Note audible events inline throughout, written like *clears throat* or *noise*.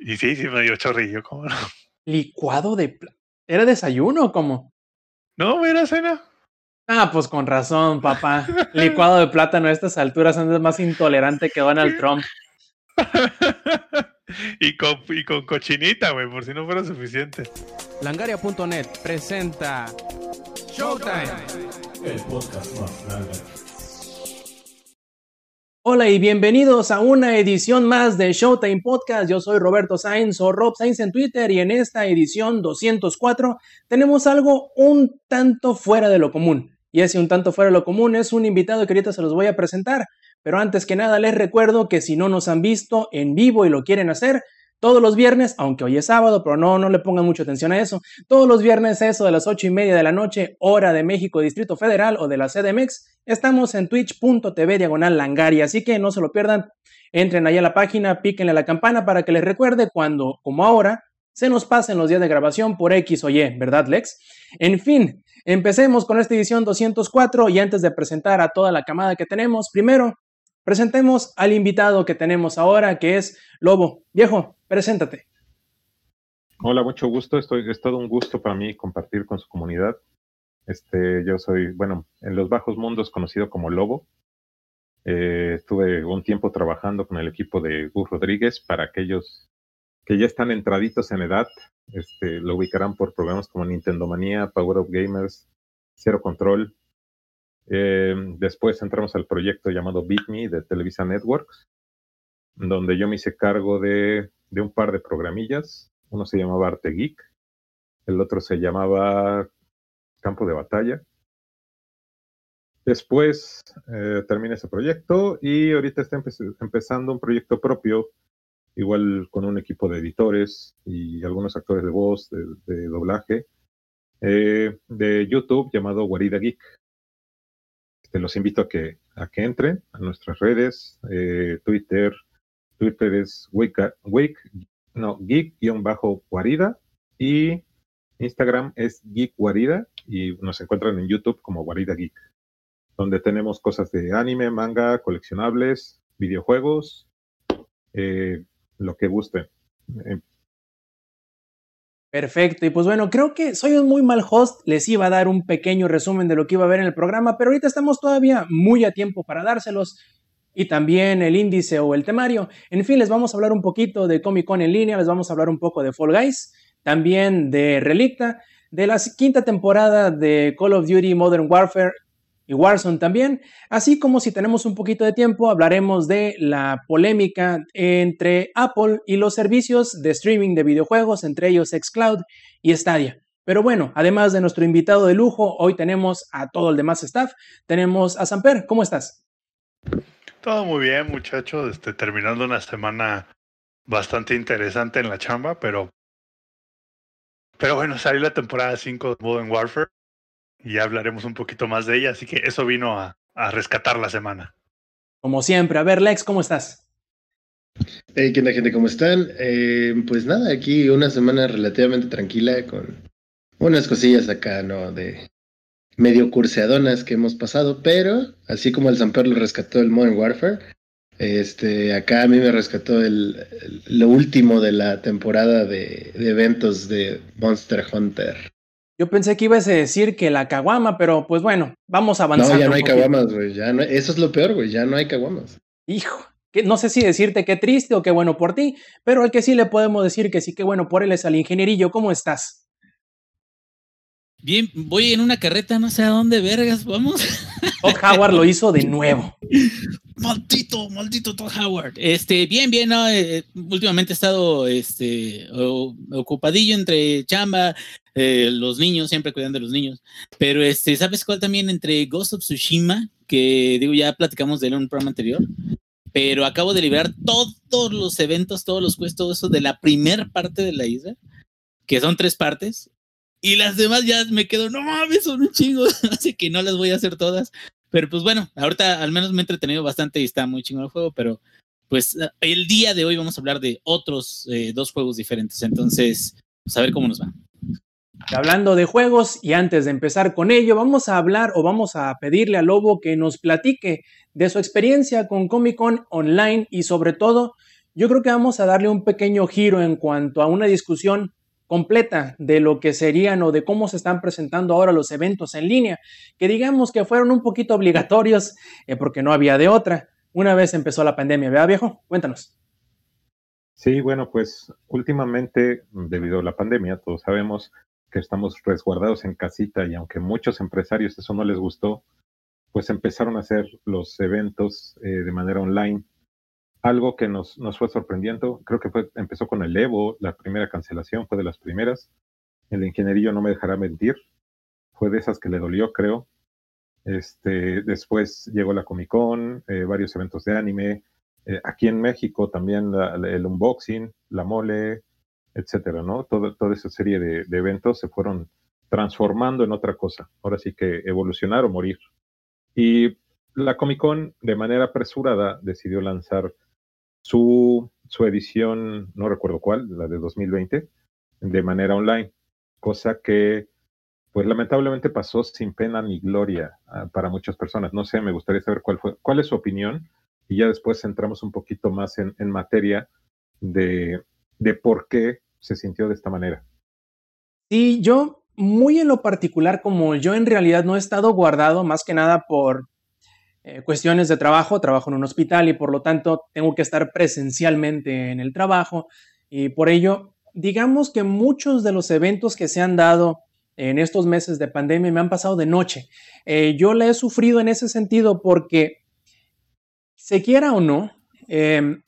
Y sí, sí me dio chorrillo, ¿cómo no? ¿Licuado de plata? ¿Era desayuno o cómo? No, era cena. Ah, pues con razón, papá. *laughs* Licuado de plátano a estas alturas antes más intolerante que Donald Trump. *laughs* y, con, y con cochinita, güey, por si no fuera suficiente. Langaria.net presenta Showtime. El podcast más Hola y bienvenidos a una edición más de Showtime Podcast. Yo soy Roberto Sainz o Rob Sainz en Twitter y en esta edición 204 tenemos algo un tanto fuera de lo común. Y ese un tanto fuera de lo común es un invitado que ahorita se los voy a presentar. Pero antes que nada les recuerdo que si no nos han visto en vivo y lo quieren hacer, todos los viernes, aunque hoy es sábado, pero no, no le pongan mucha atención a eso. Todos los viernes, eso de las ocho y media de la noche, hora de México, Distrito Federal o de la CDMX, estamos en twitch.tv diagonal langaria. Así que no se lo pierdan. Entren ahí a la página, píquenle a la campana para que les recuerde cuando, como ahora, se nos pasen los días de grabación por X o Y, ¿verdad, Lex? En fin, empecemos con esta edición 204 y antes de presentar a toda la camada que tenemos, primero presentemos al invitado que tenemos ahora, que es Lobo. Viejo, Preséntate. Hola, mucho gusto. Estoy, es todo un gusto para mí compartir con su comunidad. Este, yo soy, bueno, en los bajos mundos conocido como Lobo. Eh, estuve un tiempo trabajando con el equipo de Gus Rodríguez para aquellos que ya están entraditos en edad. Este, lo ubicarán por programas como Nintendo Manía, Power of Gamers, Zero Control. Eh, después entramos al proyecto llamado Beat Me de Televisa Networks, donde yo me hice cargo de de un par de programillas. Uno se llamaba Arte Geek, el otro se llamaba Campo de Batalla. Después eh, terminé ese proyecto y ahorita está empezando un proyecto propio, igual con un equipo de editores y algunos actores de voz, de, doblaje, eh, de YouTube llamado Guarida Geek. Te los invito a que, a que entren a nuestras redes, eh, Twitter, Twitter es Wake, no, geek-guarida y Instagram es Geek Guarida y nos encuentran en YouTube como Guarida Geek, donde tenemos cosas de anime, manga, coleccionables, videojuegos, eh, lo que guste. Eh, Perfecto, y pues bueno, creo que soy un muy mal host, les iba a dar un pequeño resumen de lo que iba a ver en el programa, pero ahorita estamos todavía muy a tiempo para dárselos y también el índice o el temario. En fin, les vamos a hablar un poquito de Comic Con en línea, les vamos a hablar un poco de Fall Guys, también de Relicta, de la quinta temporada de Call of Duty Modern Warfare y Warzone también, así como si tenemos un poquito de tiempo, hablaremos de la polémica entre Apple y los servicios de streaming de videojuegos, entre ellos Xcloud y Stadia. Pero bueno, además de nuestro invitado de lujo, hoy tenemos a todo el demás staff. Tenemos a Samper, ¿cómo estás? Todo muy bien, muchachos. Este, terminando una semana bastante interesante en la chamba, pero. Pero bueno, salió la temporada 5 de Modern Warfare y ya hablaremos un poquito más de ella, así que eso vino a, a rescatar la semana. Como siempre, a ver, Lex, ¿cómo estás? Hey, ¿qué onda, gente? ¿Cómo están? Eh, pues nada, aquí una semana relativamente tranquila con unas cosillas acá, ¿no? De, medio curseadonas que hemos pasado, pero así como el Samper lo rescató el Modern Warfare, este, acá a mí me rescató el, lo último de la temporada de, eventos de Monster Hunter. Yo pensé que ibas a decir que la caguama, pero pues bueno, vamos avanzando. No, ya no hay caguamas, güey. No, eso es lo peor, güey. Ya no hay caguamas. Hijo, que no sé si decirte qué triste o qué bueno por ti, pero al que sí le podemos decir que sí, qué bueno por él es al ingenierillo. ¿Cómo estás? Bien, voy en una carreta, no sé a dónde vergas, vamos. *laughs* Todd Howard lo hizo de nuevo. Maldito, maldito Todd Howard. Este, bien, bien, no, eh, últimamente he estado este, ocupadillo entre chamba, eh, los niños, siempre cuidando de los niños. Pero este, ¿sabes cuál también? Entre Ghost of Tsushima, que digo, ya platicamos de él en un programa anterior. Pero acabo de liberar todos los eventos, todos los quests, todo eso de la primera parte de la isla, que son tres partes y las demás ya me quedo, no mames, son un chingo. *laughs* Así que no las voy a hacer todas. Pero pues bueno, ahorita al menos me he entretenido bastante y está muy chingo el juego. Pero pues el día de hoy vamos a hablar de otros eh, dos juegos diferentes. Entonces, pues a ver cómo nos va. Hablando de juegos, y antes de empezar con ello, vamos a hablar o vamos a pedirle a Lobo que nos platique de su experiencia con Comic Con online y sobre todo yo creo que vamos a darle un pequeño giro en cuanto a una discusión completa de lo que serían o de cómo se están presentando ahora los eventos en línea, que digamos que fueron un poquito obligatorios eh, porque no había de otra. Una vez empezó la pandemia, ¿verdad viejo? Cuéntanos. Sí, bueno, pues últimamente, debido a la pandemia, todos sabemos que estamos resguardados en casita y aunque muchos empresarios eso no les gustó, pues empezaron a hacer los eventos eh, de manera online algo que nos, nos fue sorprendiendo, creo que fue, empezó con el Evo, la primera cancelación fue de las primeras. El ingenierillo no me dejará mentir, fue de esas que le dolió, creo. Este, después llegó la Comic Con, eh, varios eventos de anime. Eh, aquí en México también el unboxing, la mole, etcétera, ¿no? Todo, toda esa serie de, de, eventos se fueron transformando en otra cosa. Ahora sí que evolucionar o morir. Y la Comic Con, de manera apresurada, decidió lanzar su, su edición, no recuerdo cuál, la de 2020, de manera online, cosa que pues lamentablemente pasó sin pena ni gloria ah, para muchas personas. No sé, me gustaría saber cuál fue, cuál es su opinión y ya después entramos un poquito más en, en materia de, de por qué se sintió de esta manera. Sí, yo muy en lo particular, como yo en realidad no he estado guardado más que nada por eh, cuestiones de trabajo, trabajo en un hospital y por lo tanto tengo que estar presencialmente en el trabajo y por ello, digamos que muchos de los eventos que se han dado en estos meses de pandemia me han pasado de noche. Eh, yo le he sufrido en ese sentido porque, se quiera o no, em,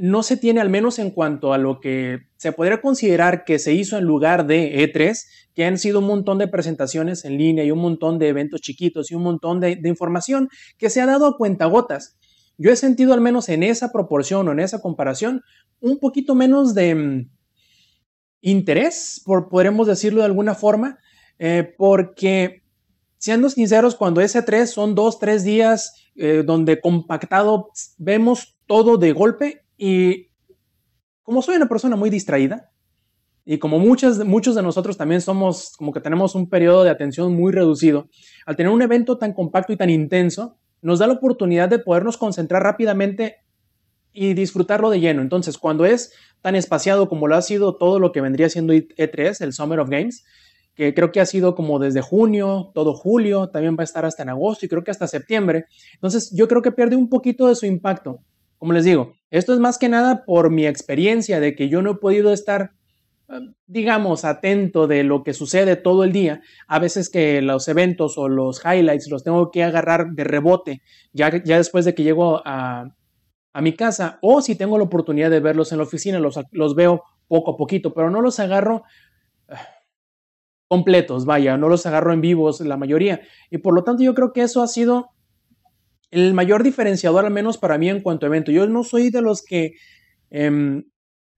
no se tiene, al menos en cuanto a lo que se podría considerar que se hizo en lugar de E3, que han sido un montón de presentaciones en línea y un montón de eventos chiquitos y un montón de, información que se ha dado a cuentagotas. Yo he sentido, al menos en esa proporción o en esa comparación, un poquito menos de mm, interés, por, podremos decirlo de alguna forma, eh, porque siendo sinceros, cuando ese 3 son dos, tres días eh, donde compactado vemos todo de golpe, y como soy una persona muy distraída, y como muchas, muchos de nosotros también somos, como que tenemos un periodo de atención muy reducido, al tener un evento tan compacto y tan intenso, nos da la oportunidad de podernos concentrar rápidamente y disfrutarlo de lleno. Entonces, cuando es tan espaciado como lo ha sido todo lo que vendría siendo E3, el Summer of Games, que creo que ha sido como desde junio, todo julio, también va a estar hasta en agosto y creo que hasta septiembre. Entonces, yo creo que pierde un poquito de su impacto. Como les digo, esto es más que nada por mi experiencia de que yo no he podido estar, eh, digamos, atento de lo que sucede todo el día. A veces que los eventos o los highlights los tengo que agarrar de rebote, ya, ya después de que llego a, mi casa, o si tengo la oportunidad de verlos en la oficina, los, los veo poco a poquito, pero no los agarro eh, completos, vaya, no los agarro en vivos la mayoría. Y por lo tanto yo creo que eso ha sido el mayor diferenciador, al menos para mí en cuanto a evento. Yo no soy de los que em,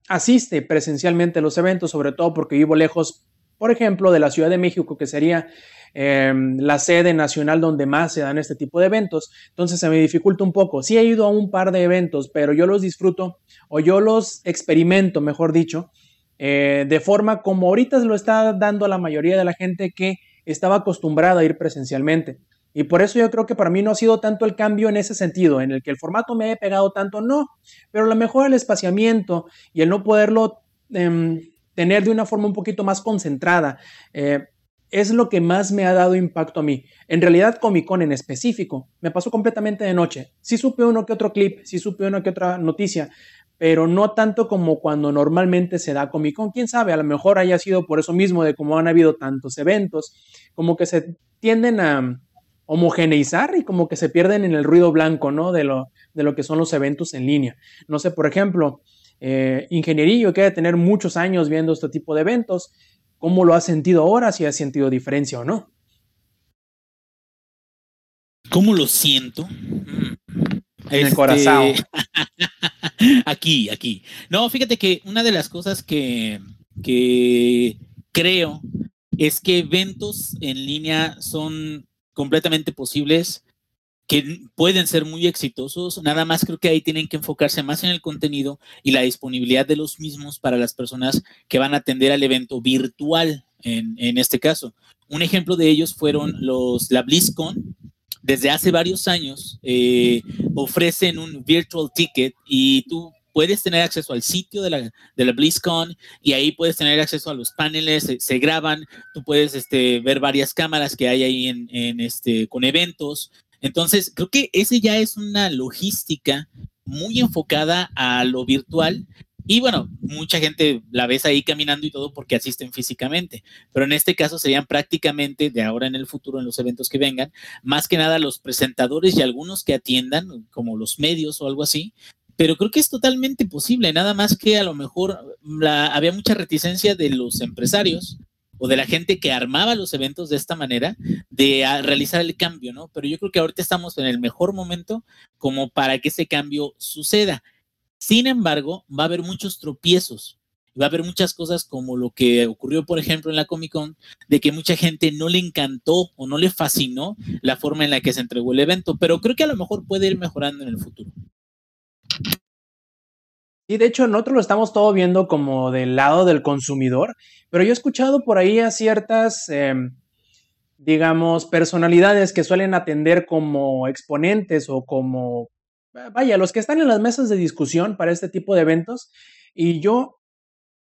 asiste presencialmente a los eventos, sobre todo porque vivo lejos, por ejemplo, de la Ciudad de México, que sería em, la sede nacional donde más se dan este tipo de eventos. Entonces se me dificulta un poco. Sí he ido a un par de eventos, pero yo los disfruto o yo los experimento, mejor dicho, eh, de forma como ahorita se lo está dando la mayoría de la gente que estaba acostumbrada a ir presencialmente. Y por eso yo creo que para mí no ha sido tanto el cambio en ese sentido, en el que el formato me haya pegado tanto, no. Pero a lo mejor el espaciamiento y el no poderlo em, tener de una forma un poquito más concentrada eh, es lo que más me ha dado impacto a mí. En realidad, Comic Con en específico me pasó completamente de noche. Sí supe uno que otro clip, sí supe uno que otra noticia, pero no tanto como cuando normalmente se da Comic Con. Quién sabe, a lo mejor haya sido por eso mismo de cómo han habido tantos eventos, como que se tienden a homogeneizar y como que se pierden en el ruido blanco, ¿no? De lo, de lo que son los eventos en línea. No sé, por ejemplo, eh, ingenierillo que debe tener muchos años viendo este tipo de eventos, ¿cómo lo ha sentido ahora? Si ha sentido diferencia o no. ¿Cómo lo siento? En el este, corazón. *laughs* aquí, aquí. No, fíjate que una de las cosas que, que creo es que eventos en línea son completamente posibles, que pueden ser muy exitosos. Nada más creo que ahí tienen que enfocarse más en el contenido y la disponibilidad de los mismos para las personas que van a atender al evento virtual en, en este caso. Un ejemplo de ellos fueron los, la BlizzCon. Desde hace varios años eh, ofrecen un virtual ticket y tú puedes tener acceso al sitio de la, de la BlizzCon y ahí puedes tener acceso a los paneles, se, graban, tú puedes este, ver varias cámaras que hay ahí en, en, este, con eventos. Entonces, creo que ese ya es una logística muy enfocada a lo virtual y bueno, mucha gente la ves ahí caminando y todo porque asisten físicamente, pero en este caso serían prácticamente de ahora en el futuro, en los eventos que vengan, más que nada los presentadores y algunos que atiendan, como los medios o algo así. Pero creo que es totalmente posible, nada más que a lo mejor había mucha reticencia de los empresarios o de la gente que armaba los eventos de esta manera, de realizar el cambio, ¿no? Pero yo creo que ahorita estamos en el mejor momento como para que ese cambio suceda. Sin embargo, va a haber muchos tropiezos. Va a haber muchas cosas como lo que ocurrió, por ejemplo, en la Comic Con, de que mucha gente no le encantó o no le fascinó la forma en la que se entregó el evento, pero creo que a lo mejor puede ir mejorando en el futuro. Y de hecho, nosotros lo estamos todo viendo como del lado del consumidor, pero yo he escuchado por ahí a ciertas, em, digamos, personalidades que suelen atender como exponentes o como vaya, los que están en las mesas de discusión para este tipo de eventos, y yo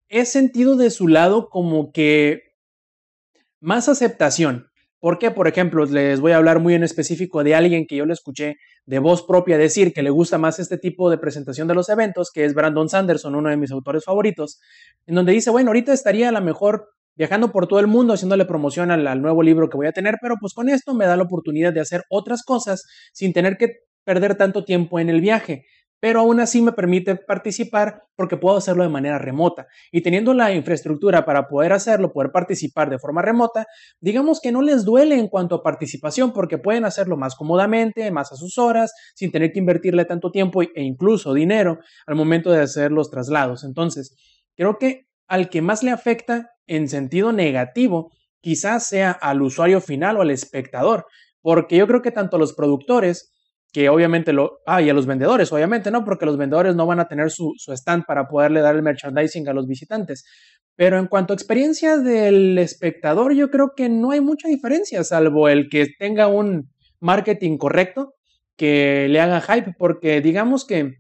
he sentido de su lado como que más aceptación. Porque, por ejemplo, les voy a hablar muy en específico de alguien que yo le escuché de voz propia decir que le gusta más este tipo de presentación de los eventos, que es Brandon Sanderson, uno de mis autores favoritos, en donde dice, bueno, ahorita estaría a lo mejor viajando por todo el mundo haciéndole promoción al, al, nuevo libro que voy a tener, pero pues con esto me da la oportunidad de hacer otras cosas sin tener que perder tanto tiempo en el viaje, pero aún así me permite participar porque puedo hacerlo de manera remota. Y teniendo la infraestructura para poder hacerlo, poder participar de forma remota, digamos que no les duele en cuanto a participación porque pueden hacerlo más cómodamente, más a sus horas, sin tener que invertirle tanto tiempo e incluso dinero al momento de hacer los traslados. Entonces, creo que al que más le afecta en sentido negativo, quizás sea al usuario final o al espectador, porque yo creo que tanto los productores que obviamente lo... Ah, y a los vendedores, obviamente, ¿no? Porque los vendedores no van a tener su, stand para poderle dar el merchandising a los visitantes. Pero en cuanto a experiencia del espectador, yo creo que no hay mucha diferencia, salvo el que tenga un marketing correcto que le haga hype, porque digamos que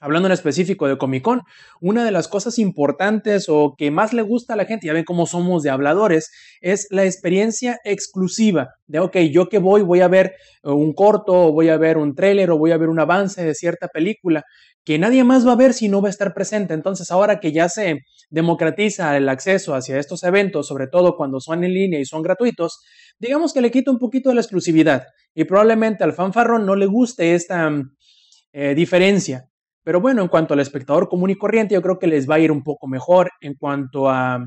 hablando en específico de Comic Con, una de las cosas importantes o que más le gusta a la gente, ya ven cómo somos de habladores, es la experiencia exclusiva de, ok, yo que voy, voy a ver eh, un corto, voy a ver un tráiler, o voy a ver un avance de cierta película, que nadie más va a ver si no va a estar presente. Entonces, ahora que ya se democratiza el acceso hacia estos eventos, sobre todo cuando son en línea y son gratuitos, digamos que le quita un poquito de la exclusividad y probablemente al fanfarrón no le guste esta eh, diferencia. Pero bueno, en cuanto al espectador común y corriente, yo creo que les va a ir un poco mejor en cuanto a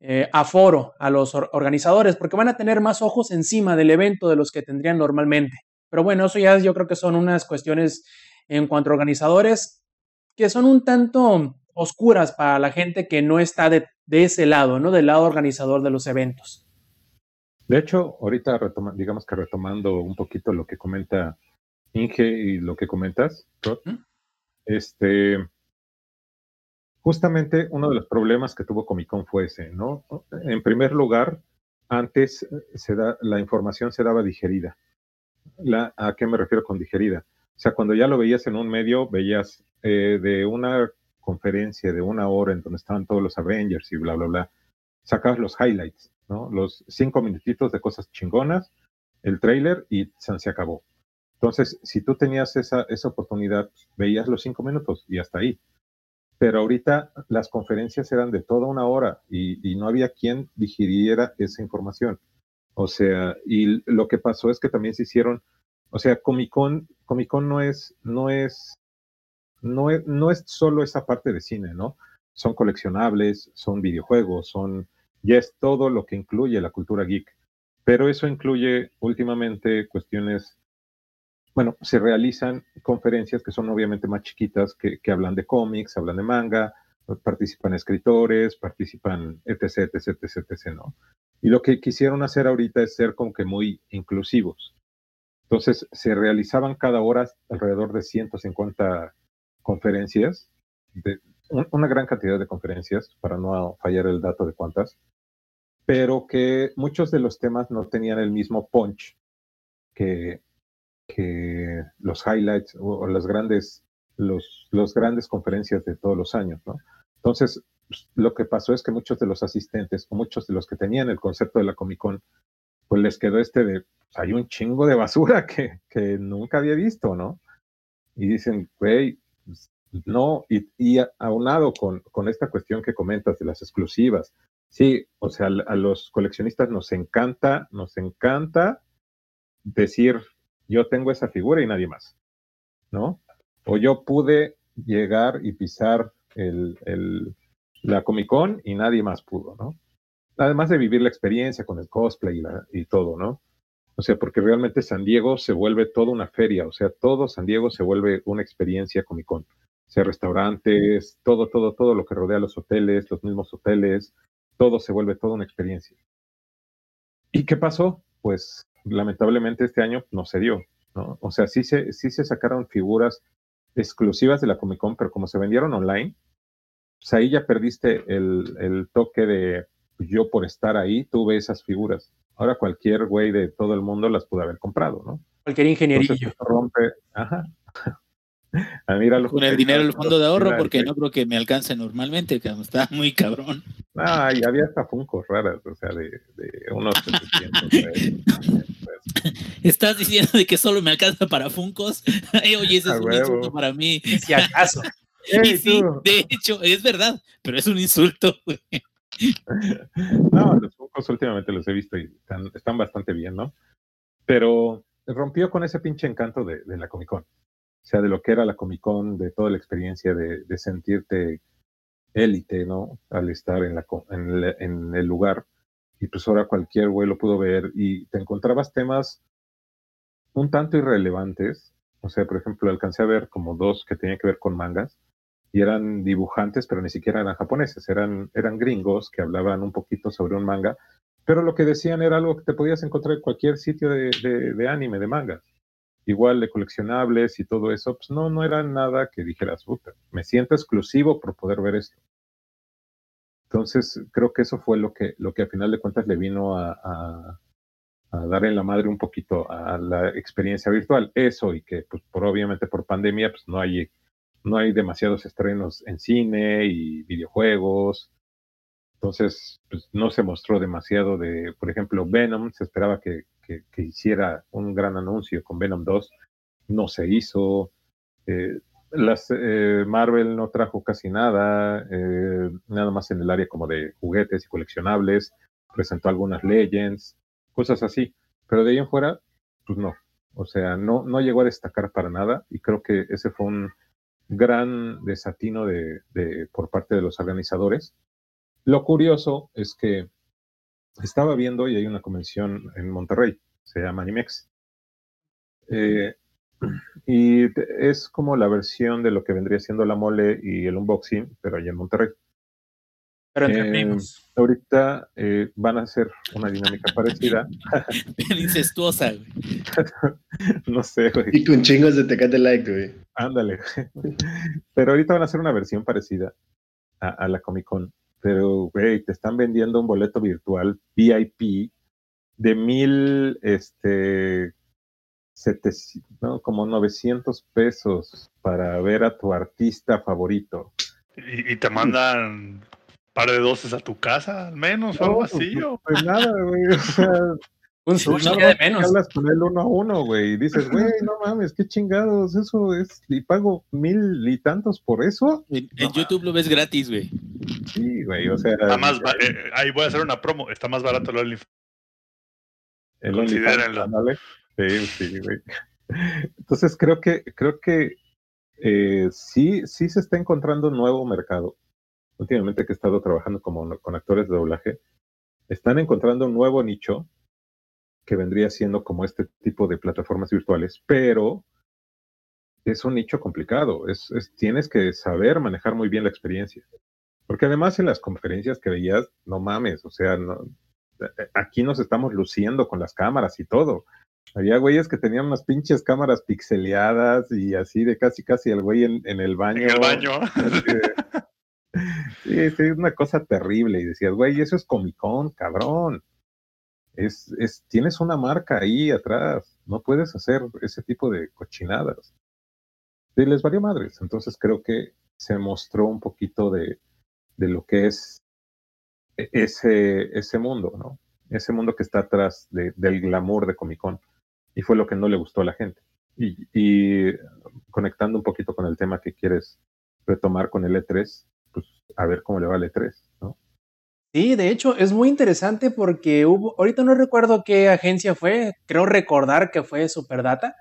eh, aforo a los organizadores, porque van a tener más ojos encima del evento de los que tendrían normalmente. Pero bueno, eso ya yo creo que son unas cuestiones en cuanto a organizadores que son un tanto oscuras para la gente que no está de, ese lado, ¿no? Del lado organizador de los eventos. De hecho, ahorita digamos que retomando un poquito lo que comenta Inge y lo que comentas, este, justamente uno de los problemas que tuvo Comic Con fue ese, ¿no? En primer lugar, antes da, la información se daba digerida. ¿A qué me refiero con digerida? O sea, cuando ya lo veías en un medio, veías eh, de una conferencia de una hora en donde estaban todos los Avengers y bla, bla, bla, sacabas los highlights, ¿no? Los cinco minutitos de cosas chingonas, el trailer y se acabó. Entonces, si tú tenías esa, esa oportunidad, veías los cinco minutos y hasta ahí. Pero ahorita las conferencias eran de toda una hora y, no había quien digiriera esa información. O sea, y lo que pasó es que también se hicieron, o sea, Comic Con, Comic Con no es, no es, no es, no es solo esa parte de cine, ¿no? Son coleccionables, son videojuegos, son, ya es todo lo que incluye la cultura geek. Pero eso incluye últimamente cuestiones bueno, se realizan conferencias que son obviamente más chiquitas, que, hablan de cómics, hablan de manga, participan escritores, participan etc, etc, etc, etc, ¿no? Y lo que quisieron hacer ahorita es ser como que muy inclusivos. Entonces, se realizaban cada hora alrededor de 150 conferencias, una gran cantidad de conferencias, para no fallar el dato de cuántas, pero que muchos de los temas no tenían el mismo punch que, que los highlights o, las grandes los, los grandes conferencias de todos los años, ¿no? Entonces, pues, lo que pasó es que muchos de los asistentes o muchos de los que tenían el concepto de la Comic Con, pues les quedó este de, pues, hay un chingo de basura que, que nunca había visto, ¿no? Y dicen, güey, pues, no, y, y aunado con, con esta cuestión que comentas de las exclusivas, sí, o sea, a los coleccionistas nos encanta, nos encanta decir, yo tengo esa figura y nadie más, ¿no? O yo pude llegar y pisar el, la Comic Con y nadie más pudo, ¿no? Además de vivir la experiencia con el cosplay y, todo, ¿no? O sea, porque realmente San Diego se vuelve toda una feria, o sea, todo San Diego se vuelve una experiencia Comic Con. Sea, restaurantes, todo, todo, todo lo que rodea los hoteles, los mismos hoteles, todo se vuelve toda una experiencia. ¿Y qué pasó? Pues lamentablemente este año no se dio, ¿no? O sea, sí se, sí se sacaron figuras exclusivas de la Comic Con, pero como se vendieron online, pues ahí ya perdiste el, el toque de yo por estar ahí tuve esas figuras. Ahora cualquier güey de todo el mundo las pudo haber comprado, ¿no? Cualquier ingenierillo. Entonces, rompe, ajá. Con el dinero del fondo de ahorro, porque no creo que me alcance normalmente, que está muy cabrón. Ah, y había hasta funcos raras, o sea, de, de unos *laughs* 700. pues. Estás diciendo de que solo me alcanza para funcos. *laughs* Oye, ese A es un huevo. insulto para mí. Si acaso. *laughs* Y Ey, sí, tú. de hecho, es verdad, pero es un insulto, güey. No, los funcos últimamente los he visto y están, están bastante bien, ¿no? Pero rompió con ese pinche encanto de, de la Comic Con. Sea, de lo que era la Comic Con, de toda la experiencia de, de sentirte élite, ¿no? Al estar en, la, en, el, en el lugar. Y pues ahora cualquier güey lo pudo ver y te encontrabas temas un tanto irrelevantes. O sea, por ejemplo, alcancé a ver como dos que tenían que ver con mangas y eran dibujantes, pero ni siquiera eran japoneses, eran, eran gringos que hablaban un poquito sobre un manga, pero lo que decían era algo que te podías encontrar en cualquier sitio de, de, de anime, de mangas. Igual de coleccionables y todo eso, pues no, no era nada que dijeras, puta, me siento exclusivo por poder ver esto. Entonces, creo que eso fue lo que, lo que a final de cuentas le vino a, a, a dar en la madre un poquito a la experiencia virtual. Eso y que, pues, por obviamente por pandemia, pues no hay no hay demasiados estrenos en cine y videojuegos. Entonces, pues, no se mostró demasiado de, por ejemplo, Venom. Se esperaba que, que, hiciera un gran anuncio con Venom 2. No se hizo. Eh, las, eh, Marvel no trajo casi nada, eh, nada más en el área como de juguetes y coleccionables. Presentó algunas Legends, cosas así. Pero de ahí en fuera, pues no. O sea, no, no llegó a destacar para nada. Y creo que ese fue un, gran desatino de, de, por parte de los organizadores. Lo curioso es que estaba viendo y hay una convención en Monterrey, se llama Animex. Eh, y es como la versión de lo que vendría siendo la mole y el unboxing, pero allá en Monterrey. Pero entre Eh, primos. Ahorita eh, van a hacer una dinámica parecida. *laughs* incestuosa, güey. *laughs* no sé, güey. Y con chingos de Tecate Like, güey. Ándale. *laughs* Pero ahorita van a hacer una versión parecida a, a la Comic Con. Pero, güey, te están vendiendo un boleto virtual VIP de mil, este, 700, no, como 900 pesos para ver a tu artista favorito. Y, y te mandan un par de doces a tu casa, al menos, o algo así. pues, o- pues nada, güey. O sea, Un sushi no, de menos. hablas con él uno a uno, güey, y dices, güey, *laughs* no mames, qué chingados, eso es, y pago mil y tantos por eso. En, en YouTube lo ves gratis, güey. Sí, güey, o sea, Está más ba- eh, ahí voy a hacer una promo. Está más barato el OnlyFans. El Considérenlo. Sí, sí, güey. Entonces creo que, creo que eh, sí, sí se está encontrando un nuevo mercado. Últimamente que he estado trabajando como con actores de doblaje, están encontrando un nuevo nicho que vendría siendo como este tipo de plataformas virtuales, pero es un nicho complicado. Es, es- tienes que saber manejar muy bien la experiencia. Porque además en las conferencias que veías, no mames, o sea, no, aquí nos estamos luciendo con las cámaras y todo. Había güeyes que tenían unas pinches cámaras pixeleadas y así de casi casi el güey en, en el baño. En el baño. *laughs* Sí, sí, es una cosa terrible. Y decías, güey, eso es Comic Con, cabrón. Es, es, tienes una marca ahí atrás. No puedes hacer ese tipo de cochinadas. les valió madres. Entonces creo que se mostró un poquito de, de lo que es e, ese, ese mundo, ¿no? Ese mundo que está atrás del glamour de Comic Con. Y fue lo que no le gustó a la gente. Y, y, conectando un poquito con el tema que quieres retomar con el E3, pues a ver cómo le va el E3, ¿no? Sí, de hecho es muy interesante porque hubo, ahorita no recuerdo qué agencia fue, creo recordar que fue Superdata,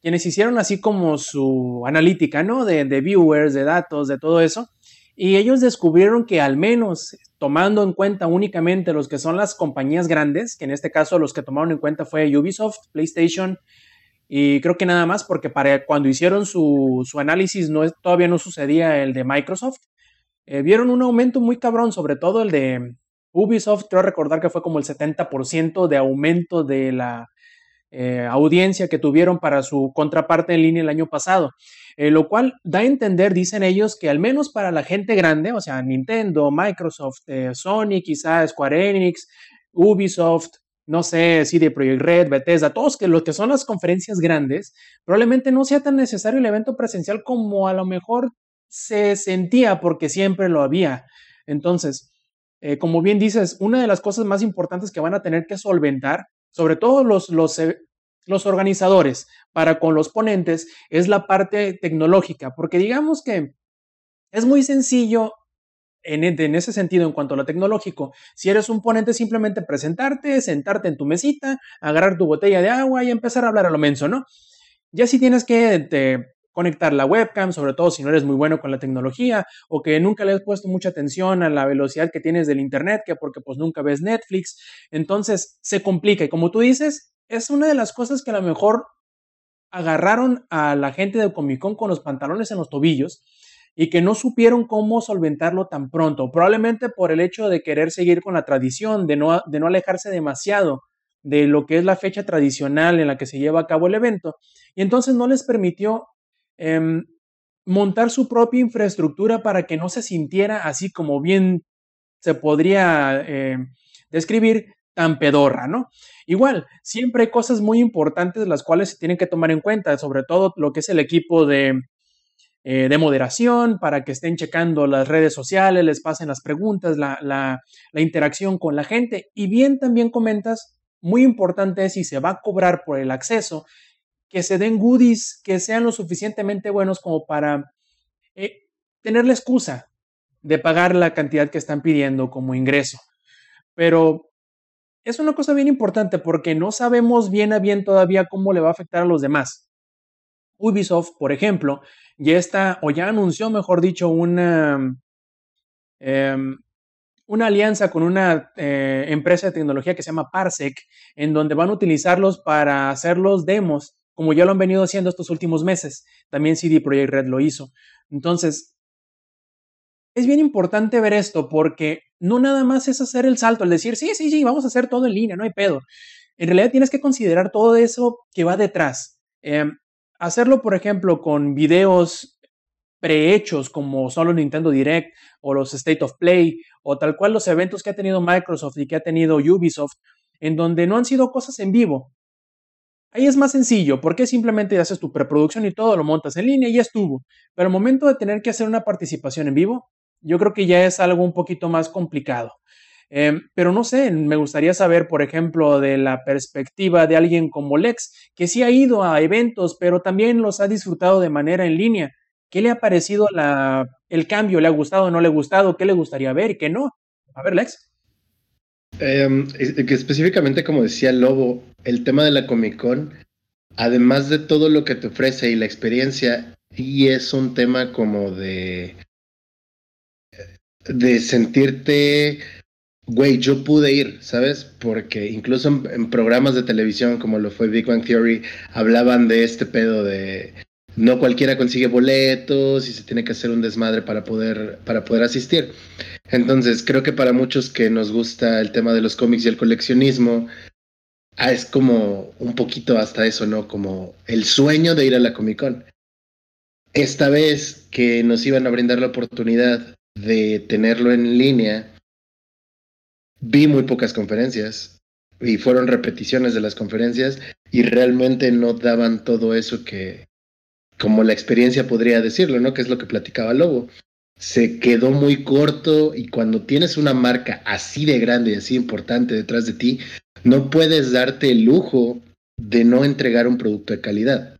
quienes hicieron así como su analítica, ¿no? De, de viewers, de datos, de todo eso. Y ellos descubrieron que al menos tomando en cuenta únicamente los que son las compañías grandes, que en este caso los que tomaron en cuenta fue Ubisoft, PlayStation y creo que nada más porque para cuando hicieron su, su análisis no, todavía no sucedía el de Microsoft. Eh, vieron un aumento muy cabrón, sobre todo el de Ubisoft, creo recordar que fue como el 70% de aumento de la eh, audiencia que tuvieron para su contraparte en línea el año pasado. Eh, lo cual da a entender, dicen ellos, que al menos para la gente grande, o sea, Nintendo, Microsoft, Sony, quizás Square Enix, Ubisoft, no sé, CD Projekt Red, Bethesda, todos los que son las conferencias grandes, probablemente no sea tan necesario el evento presencial como a lo mejor se sentía porque siempre lo había. Entonces, eh, como bien dices, una de las cosas más importantes que van a tener que solventar, sobre todo los, los, eh, los organizadores para con los ponentes, es la parte tecnológica, porque digamos que es muy sencillo en, en, ese sentido, en cuanto a lo tecnológico, si eres un ponente, simplemente presentarte, sentarte en tu mesita, agarrar tu botella de agua y empezar a hablar a lo menso, ¿no? Ya si tienes que te, conectar la webcam, sobre todo si no eres muy bueno con la tecnología o que nunca le has puesto mucha atención a la velocidad que tienes del internet, que porque pues nunca ves Netflix, entonces se complica y como tú dices, es una de las cosas que a lo mejor agarraron a la gente de Comic Con con los pantalones en los tobillos y que no supieron cómo solventarlo tan pronto, probablemente por el hecho de querer seguir con la tradición, de no, de no alejarse demasiado de lo que es la fecha tradicional en la que se lleva a cabo el evento, y entonces no les permitió eh, montar su propia infraestructura para que no se sintiera así como bien se podría eh, describir tan pedorra, ¿no? Igual, siempre hay cosas muy importantes las cuales se tienen que tomar en cuenta, sobre todo lo que es el equipo de, eh, de moderación, para que estén checando las redes sociales, les pasen las preguntas, la, la, la interacción con la gente. Y bien también comentas, muy importante es si se va a cobrar por el acceso, que se den goodies que sean lo suficientemente buenos como para eh, tener la excusa de pagar la cantidad que están pidiendo como ingreso. Pero es una cosa bien importante porque no sabemos bien a bien todavía cómo le va a afectar a los demás. Ubisoft, por ejemplo, ya está, o ya anunció, mejor dicho, una, eh, una alianza con una eh, empresa de tecnología que se llama Parsec, en donde van a utilizarlos para hacer los demos como ya lo han venido haciendo estos últimos meses. También CD Projekt Red lo hizo. Entonces, es bien importante ver esto porque no nada más es hacer el salto, el decir, sí, sí, sí, vamos a hacer todo en línea, no hay pedo. En realidad tienes que considerar todo eso que va detrás. Eh, hacerlo, por ejemplo, con videos prehechos como solo Nintendo Direct o los State of Play o tal cual los eventos que ha tenido Microsoft y que ha tenido Ubisoft, en donde no han sido cosas en vivo, Ahí es más sencillo, porque simplemente haces tu preproducción y todo, lo montas en línea y ya estuvo. Pero al momento de tener que hacer una participación en vivo, yo creo que ya es algo un poquito más complicado. Eh, pero no sé, me gustaría saber, por ejemplo, de la perspectiva de alguien como Lex, que sí ha ido a eventos, pero también los ha disfrutado de manera en línea. ¿Qué le ha parecido el cambio? ¿Le ha gustado o no le ha gustado? ¿Qué le gustaría ver y qué no? A ver, Lex. Que específicamente, como decía Lobo, el tema de la Comic Con, además de todo lo que te ofrece y la experiencia, y es un tema como de, de sentirte, güey, yo pude ir, ¿sabes? Porque incluso en, en, programas de televisión como lo fue Big Bang Theory, hablaban de este pedo de no cualquiera consigue boletos y se tiene que hacer un desmadre para poder, para poder asistir. Entonces, creo que para muchos que nos gusta el tema de los cómics y el coleccionismo, ah, es como un poquito hasta eso, ¿no? Como el sueño de ir a la Comic Con. Esta vez que nos iban a brindar la oportunidad de tenerlo en línea, vi muy pocas conferencias y fueron repeticiones de las conferencias y realmente no daban todo eso que, como la experiencia podría decirlo, ¿no? Que es lo que platicaba Lobo. Se quedó muy corto y cuando tienes una marca así de grande y así importante detrás de ti, no puedes darte el lujo de no entregar un producto de calidad.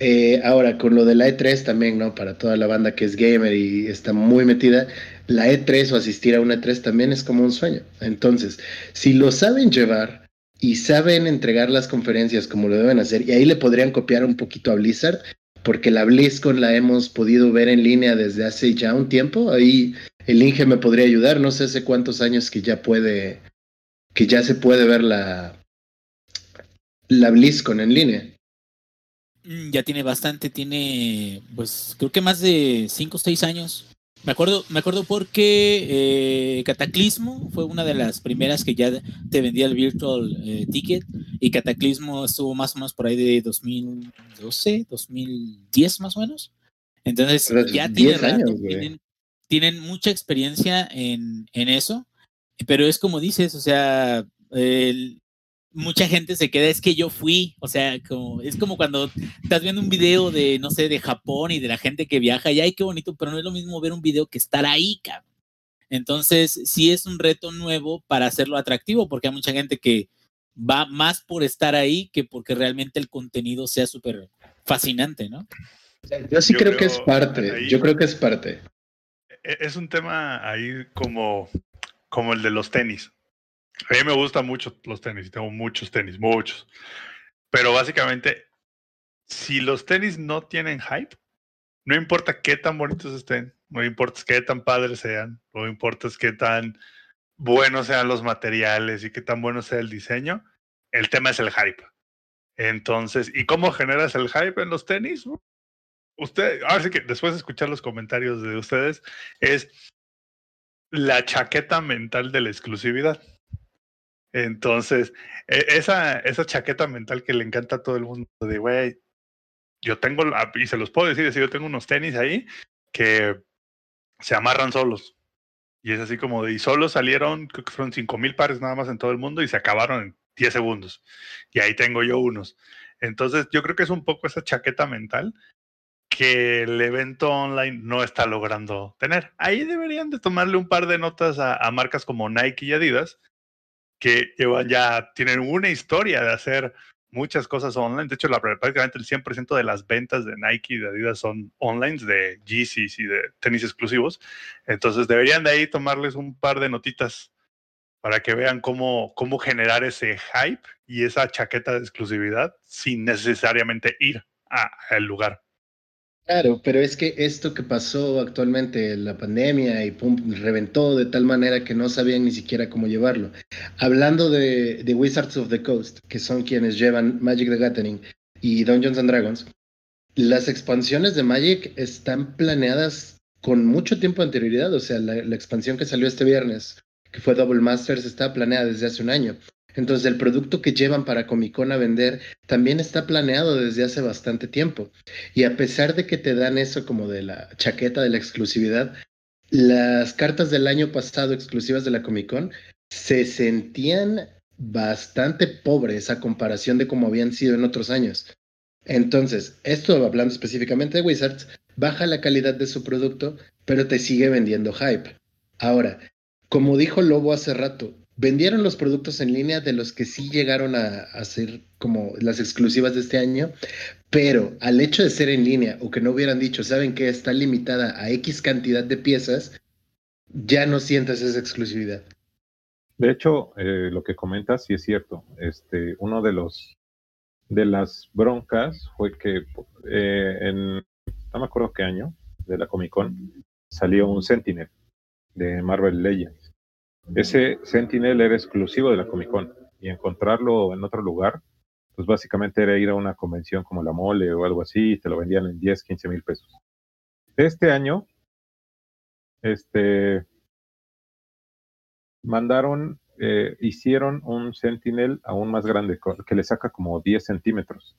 Eh, ahora, con lo de la E3 también, ¿no? Para toda la banda que es gamer y está muy metida, la E3 o asistir a una E3 también es como un sueño. Entonces, si lo saben llevar y saben entregar las conferencias como lo deben hacer, y ahí le podrían copiar un poquito a Blizzard, porque la BlizzCon la hemos podido ver en línea desde hace ya un tiempo. Ahí el Inge me podría ayudar, no sé hace cuántos años que ya puede, que ya se puede ver la, la BlizzCon en línea. Mm, ya tiene bastante, tiene, pues creo que más de 5 o 6 años. Me acuerdo, me acuerdo porque eh, Cataclismo fue una de las primeras que ya te vendía el virtual eh, ticket y Cataclismo estuvo más o menos por ahí de 2012, 2010 más o menos. Entonces ya tiene tienen, tienen, mucha experiencia en, en, eso, pero es como dices, o sea, el, mucha gente se queda, es que yo fui, o sea, como, es como cuando estás viendo un video de, no sé, de Japón y de la gente que viaja y ay, qué bonito, pero no es lo mismo ver un video que estar ahí, cabrón. Entonces, sí es un reto nuevo para hacerlo atractivo, porque hay mucha gente que va más por estar ahí que porque realmente el contenido sea súper fascinante, ¿no? Yo sí creo, que es parte, yo creo que es parte. Es un tema ahí como, como el de los tenis. A mí me gustan mucho los tenis tengo muchos tenis, muchos. Pero básicamente, si los tenis no tienen hype, no importa qué tan bonitos estén, no importa qué tan padres sean, no importa qué tan buenos sean los materiales y qué tan bueno sea el diseño, el tema es el hype. Entonces, ¿y cómo generas el hype en los tenis? Usted, ahora sí que después de escuchar los comentarios de ustedes, es la chaqueta mental de la exclusividad. Entonces, e, esa, esa chaqueta mental que le encanta a todo el mundo de, güey, yo tengo, y se los puedo decir, yo tengo unos tenis ahí que se amarran solos. Y es así como de, y solo salieron, creo que fueron cinco mil pares nada más en todo el mundo y se acabaron en 10 segundos. Y ahí tengo yo unos. Entonces, yo creo que es un poco esa chaqueta mental que el evento online no está logrando tener. Ahí deberían de tomarle un par de notas a marcas como Nike y Adidas, que llevan ya, tienen una historia de hacer muchas cosas online. De hecho, la, prácticamente el 100% de las ventas de Nike y de Adidas son online, de Yeezys y de tenis exclusivos. Entonces, deberían de ahí tomarles un par de notitas para que vean cómo, cómo generar ese hype y esa chaqueta de exclusividad sin necesariamente ir al lugar. Claro, pero es que esto que pasó actualmente, la pandemia y pum, reventó de tal manera que no sabían ni siquiera cómo llevarlo. Hablando de, Wizards of the Coast, que son quienes llevan Magic the Gathering y Dungeons and Dragons, las expansiones de Magic están planeadas con mucho tiempo de anterioridad. O sea, la, la expansión que salió este viernes, que fue Double Masters, está planeada desde hace un año. Entonces el producto que llevan para Comic Con a vender también está planeado desde hace bastante tiempo. Y a pesar de que te dan eso como de la chaqueta de la exclusividad, las cartas del año pasado exclusivas de la Comic Con se sentían bastante pobres a comparación de como habían sido en otros años. Entonces, esto hablando específicamente de Wizards, baja la calidad de su producto, pero te sigue vendiendo hype. Ahora, como dijo Lobo hace rato, vendieron los productos en línea de los que sí llegaron a, ser como las exclusivas de este año, pero al hecho de ser en línea o que no hubieran dicho, saben que está limitada a X cantidad de piezas, ya no sientes esa exclusividad. De hecho, eh, lo que comentas sí es cierto. Este, uno de los de las broncas fue que eh, en no me acuerdo qué año de la Comic Con salió un Sentinel de Marvel Legends ese Sentinel era exclusivo de la Comic Con y encontrarlo en otro lugar, pues básicamente era ir a una convención como la Mole o algo así y te lo vendían en 10, 15 mil pesos. Este año, este, mandaron, eh, hicieron un Sentinel aún más grande, que le saca como 10 centímetros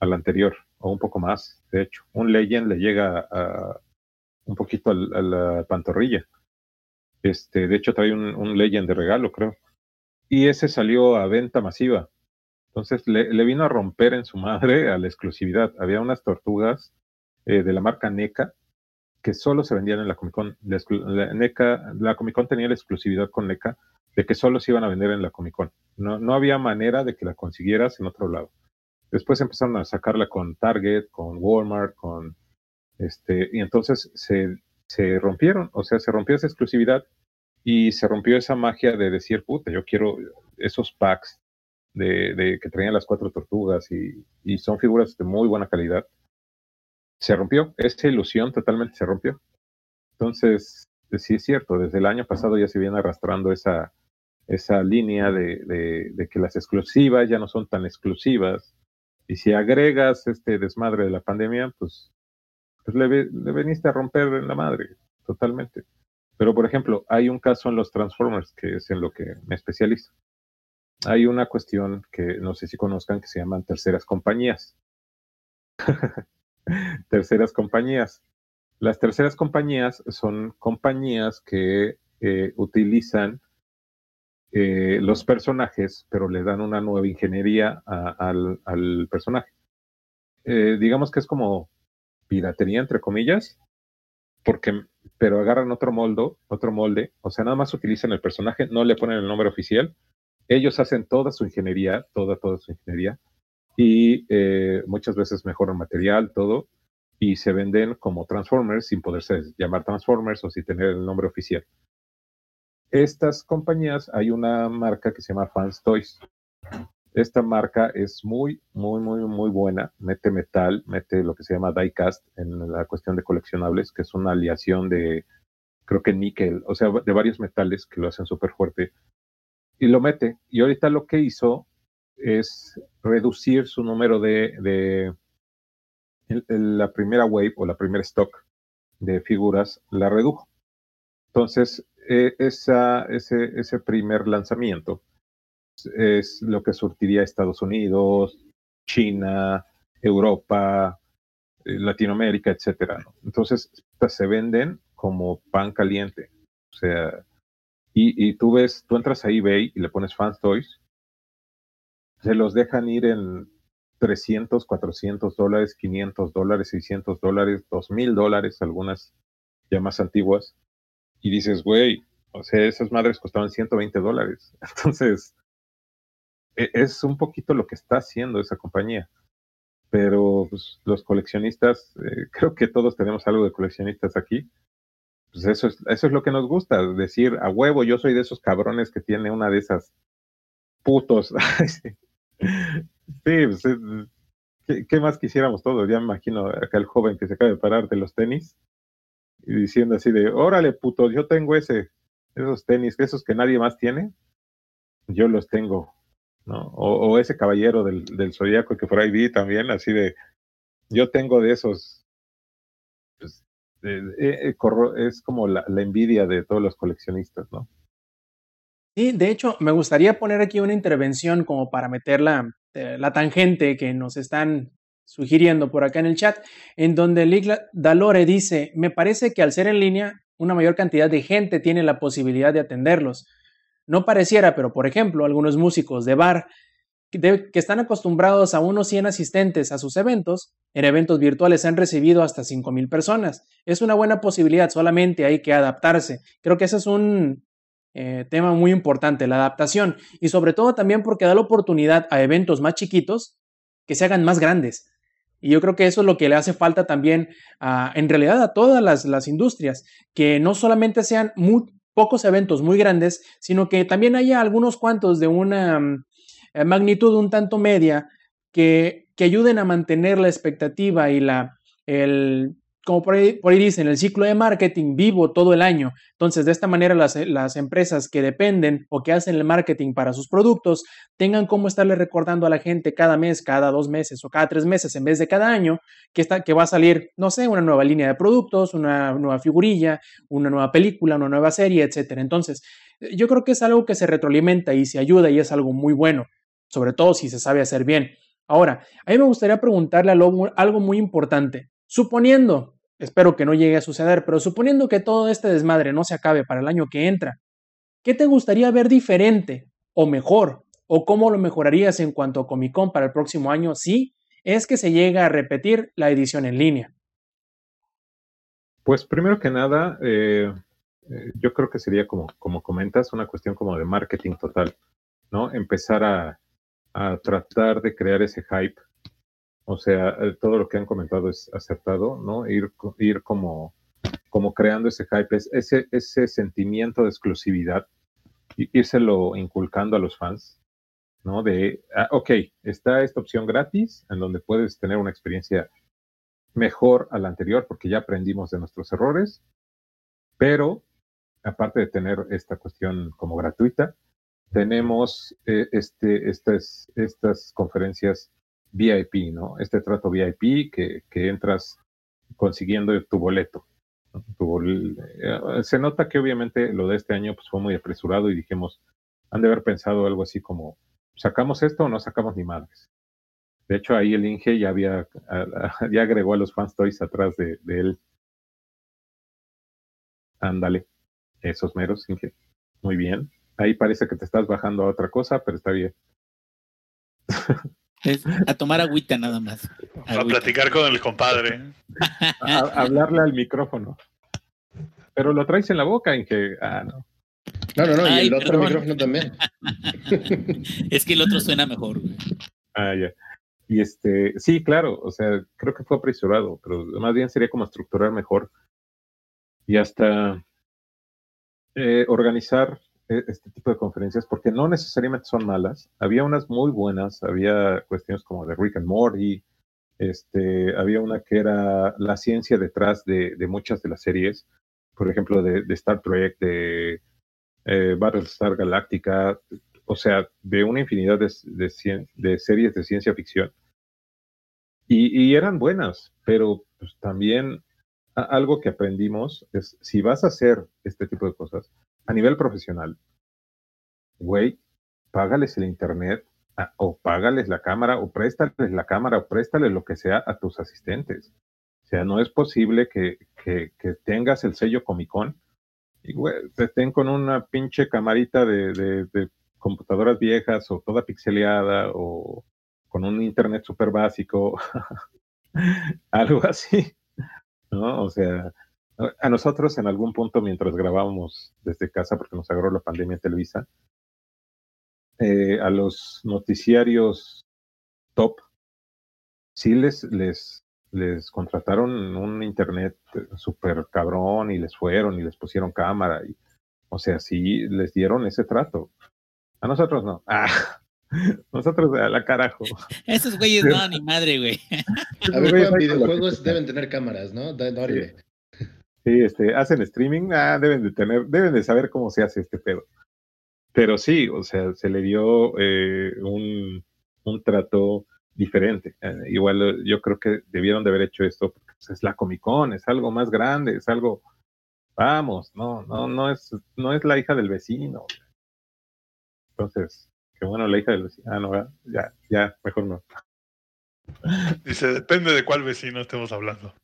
al anterior, o un poco más, de hecho. Un Legend le llega a, un poquito a la pantorrilla. Este, de hecho, trae un, un Legend de regalo, creo. Y ese salió a venta masiva. Entonces le, vino a romper en su madre a la exclusividad. Había unas tortugas eh, de la marca NECA que solo se vendían en la Comic Con. La, NECA, la Comic Con tenía la exclusividad con NECA de que solo se iban a vender en la Comic Con. No, no había manera de que la consiguieras en otro lado. Después empezaron a sacarla con Target, con Walmart, con este, y entonces se, se rompieron, o sea, se rompió esa exclusividad y se rompió esa magia de decir, puta, yo quiero esos packs de, de que traían las cuatro tortugas y, y, son figuras de muy buena calidad. Se rompió, esa ilusión totalmente se rompió. Entonces, sí es cierto, desde el año pasado ya se viene arrastrando esa, esa línea de, de, de que las exclusivas ya no son tan exclusivas. Y si agregas este desmadre de la pandemia, pues, pues le, le veniste a romper la madre totalmente. Pero, por ejemplo, hay un caso en los Transformers, que es en lo que me especializo. Hay una cuestión que no sé si conozcan que se llaman terceras compañías. *laughs* terceras compañías. Las terceras compañías son compañías que eh, utilizan eh, los personajes, pero le dan una nueva ingeniería al, personaje. Eh, digamos que es como piratería, entre comillas, porque, pero agarran otro molde, otro molde, o sea, nada más utilizan el personaje, no le ponen el nombre oficial, ellos hacen toda su ingeniería, toda, toda su ingeniería, y eh, muchas veces mejoran material, todo, y se venden como Transformers sin poderse llamar Transformers o sin tener el nombre oficial. Estas compañías, hay una marca que se llama Fans Toys. Esta marca es muy, muy, muy, muy buena. Mete metal, mete lo que se llama diecast en la cuestión de coleccionables, que es una aleación de, creo que níquel, o sea, de varios metales que lo hacen súper fuerte. Y lo mete. Y ahorita lo que hizo es reducir su número de, la primera wave o la primera stock de figuras, la redujo. Entonces, eh, esa, ese, ese primer lanzamiento es lo que surtiría Estados Unidos, China, Europa, eh, Latinoamérica, etcétera. ¿no? Entonces, se venden como pan caliente. O sea, y, y, tú ves, tú entras a eBay y le pones Fans Toys, se los dejan ir en 300, 400 dólares, 500 dólares, 600 dólares, 2000 dólares, algunas ya más antiguas. Y dices, güey, o sea, esas madres costaban 120 dólares. *laughs* Entonces, es un poquito lo que está haciendo esa compañía. Pero pues, los coleccionistas, eh, *laughs* creo que todos tenemos algo de coleccionistas aquí. Pues eso es, eso es lo que nos gusta, decir a huevo, yo soy de esos cabrones que tiene una de esas putos. *laughs* sí, pues, ¿qué, ¿qué, más quisiéramos todos? Ya me imagino acá el joven que se acaba de parar de los tenis y diciendo así de, órale puto, yo tengo ese, esos tenis, esos que nadie más tiene, yo los tengo ¿no? O, o, ese caballero del, del zodiaco que por ahí vi también, así de, yo tengo de esos, pues, eh, eh, es como la, envidia de todos los coleccionistas, ¿no? Sí, de hecho, me gustaría poner aquí una intervención como para meter la, eh, la tangente que nos están sugiriendo por acá en el chat, en donde Lick Dalore dice, me parece que al ser en línea, una mayor cantidad de gente tiene la posibilidad de atenderlos. No pareciera, pero por ejemplo, algunos músicos de bar que están acostumbrados a unos 100 asistentes a sus eventos, en eventos virtuales han recibido hasta 5.000 personas. Es una buena posibilidad, solamente hay que adaptarse. Creo que ese es un eh, tema muy importante, la adaptación, y sobre todo también porque da la oportunidad a eventos más chiquitos que se hagan más grandes. Y yo creo que eso es lo que le hace falta también, a, en realidad, a todas las, las industrias, que no solamente sean muy, pocos eventos muy grandes, sino que también haya algunos cuantos de una eh, magnitud un tanto media que, que, ayuden a mantener la expectativa y la, el, como por ahí, por dicen, el ciclo de marketing vivo todo el año. Entonces, de esta manera, las, las, empresas que dependen o que hacen el marketing para sus productos tengan cómo estarle recordando a la gente cada mes, cada dos meses o cada tres meses en vez de cada año que, está, que va a salir, no sé, una nueva línea de productos, una nueva figurilla, una nueva película, una nueva serie, etc. Entonces, yo creo que es algo que se retroalimenta y se ayuda y es algo muy bueno, sobre todo si se sabe hacer bien. Ahora, a mí me gustaría preguntarle algo muy importante. Suponiendo, espero que no llegue a suceder, pero suponiendo que todo este desmadre no se acabe para el año que entra, ¿qué te gustaría ver diferente o mejor? ¿O cómo lo mejorarías en cuanto a Comic Con para el próximo año si es que se llega a repetir la edición en línea? Pues primero que nada, eh, eh, yo creo que sería como, como comentas, una cuestión como de marketing total, ¿no? Empezar a, a tratar de crear ese hype. O sea, eh, todo lo que han comentado es acertado, ¿no? Ir, ir como, como creando ese hype, ese, ese sentimiento de exclusividad, írselo inculcando a los fans, ¿no? De, ah, ok, está esta opción gratis en donde puedes tener una experiencia mejor a la anterior porque ya aprendimos de nuestros errores, pero aparte de tener esta cuestión como gratuita, tenemos eh, este, estas, estas conferencias VIP, ¿no? Este trato VIP que, que entras consiguiendo tu boleto. Eh, se nota que obviamente lo de este año pues, fue muy apresurado y dijimos, han de haber pensado algo así como, ¿sacamos esto o no sacamos ni madres? De hecho, ahí el Inge ya había, ya agregó a los fans toys atrás de, de él. Ándale, esos meros, Inge. Muy bien. Ahí parece que te estás bajando a otra cosa, pero está bien. *laughs* a tomar agüita nada más. A platicar con el compadre. a, hablarle al micrófono. Pero lo traes en la boca, Inge. Ah, no. No, no, no, y el otro micrófono también. *laughs* es que el otro suena mejor. Ah, ya. Y este, sí, claro, o sea, creo que fue apresurado, pero más bien sería como estructurar mejor y hasta eh, organizar este tipo de conferencias, porque no necesariamente son malas. Había unas muy buenas, había cuestiones como de Rick and Morty, este, había una que era la ciencia detrás de, muchas de las series, por ejemplo, de, Star Trek, de eh, Battlestar Galactica, o sea, de una infinidad de, de, series de ciencia ficción. Y, eran buenas, pero pues, también algo que aprendimos es, si vas a hacer este tipo de cosas a nivel profesional, güey, págales el internet o págales la cámara o préstales la cámara o préstales lo que sea a tus asistentes. O sea, no es posible que, que, tengas el sello Comic Con y te estén con una pinche camarita de, de computadoras viejas o toda pixeleada o con un internet súper básico, *laughs* algo así, ¿no? O sea, a nosotros en algún punto mientras grabábamos desde casa, porque nos agarró la pandemia en Televisa, eh, a los noticiarios top, sí les, les, les contrataron un internet súper cabrón y les fueron y les pusieron cámara. Y, o sea, sí les dieron ese trato. A nosotros no. Ah, *laughs* nosotros a la carajo. Esos güeyes no, ni madre, güey. A ver, videojuegos deben tener cámaras, ¿no? Sí. Este, hacen streaming, ah, deben de tener, deben de saber cómo se hace este pedo. Pero sí, o sea, se le dio eh, un, un, trato diferente. Eh, igual yo creo que debieron de haber hecho esto, porque pues, es la Comic Con, es algo más grande, es algo, vamos, no, no, no es, no es la hija del vecino. Entonces, que bueno, la hija del vecino. Ah, no, ya, ya, mejor no. Dice, depende de cuál vecino estemos hablando.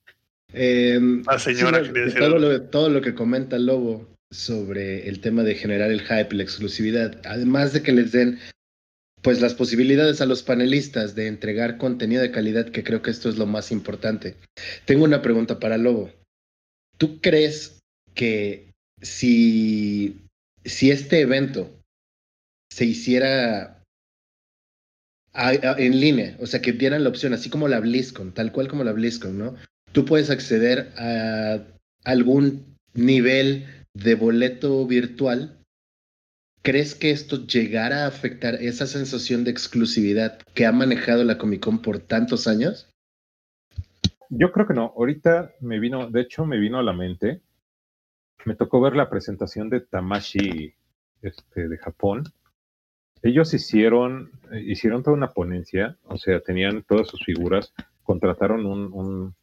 Eh, la señora todo, lo, todo lo que comenta Lobo sobre el tema de generar el hype, la exclusividad, además de que les den pues las posibilidades a los panelistas de entregar contenido de calidad, que creo que esto es lo más importante. Tengo una pregunta para Lobo. ¿Tú crees que si, si este evento se hiciera en línea, o sea, que dieran la opción, así como la BlizzCon, tal cual como la BlizzCon, ¿no? Tú puedes acceder a algún nivel de boleto virtual. ¿Crees que esto llegara a afectar esa sensación de exclusividad que ha manejado la Comic Con por tantos años? Yo creo que no. Ahorita me vino, de hecho, me vino a la mente. Me tocó ver la presentación de Tamashi este, de Japón ellos hicieron, hicieron toda una ponencia, o sea, tenían todas sus figuras, contrataron un, un,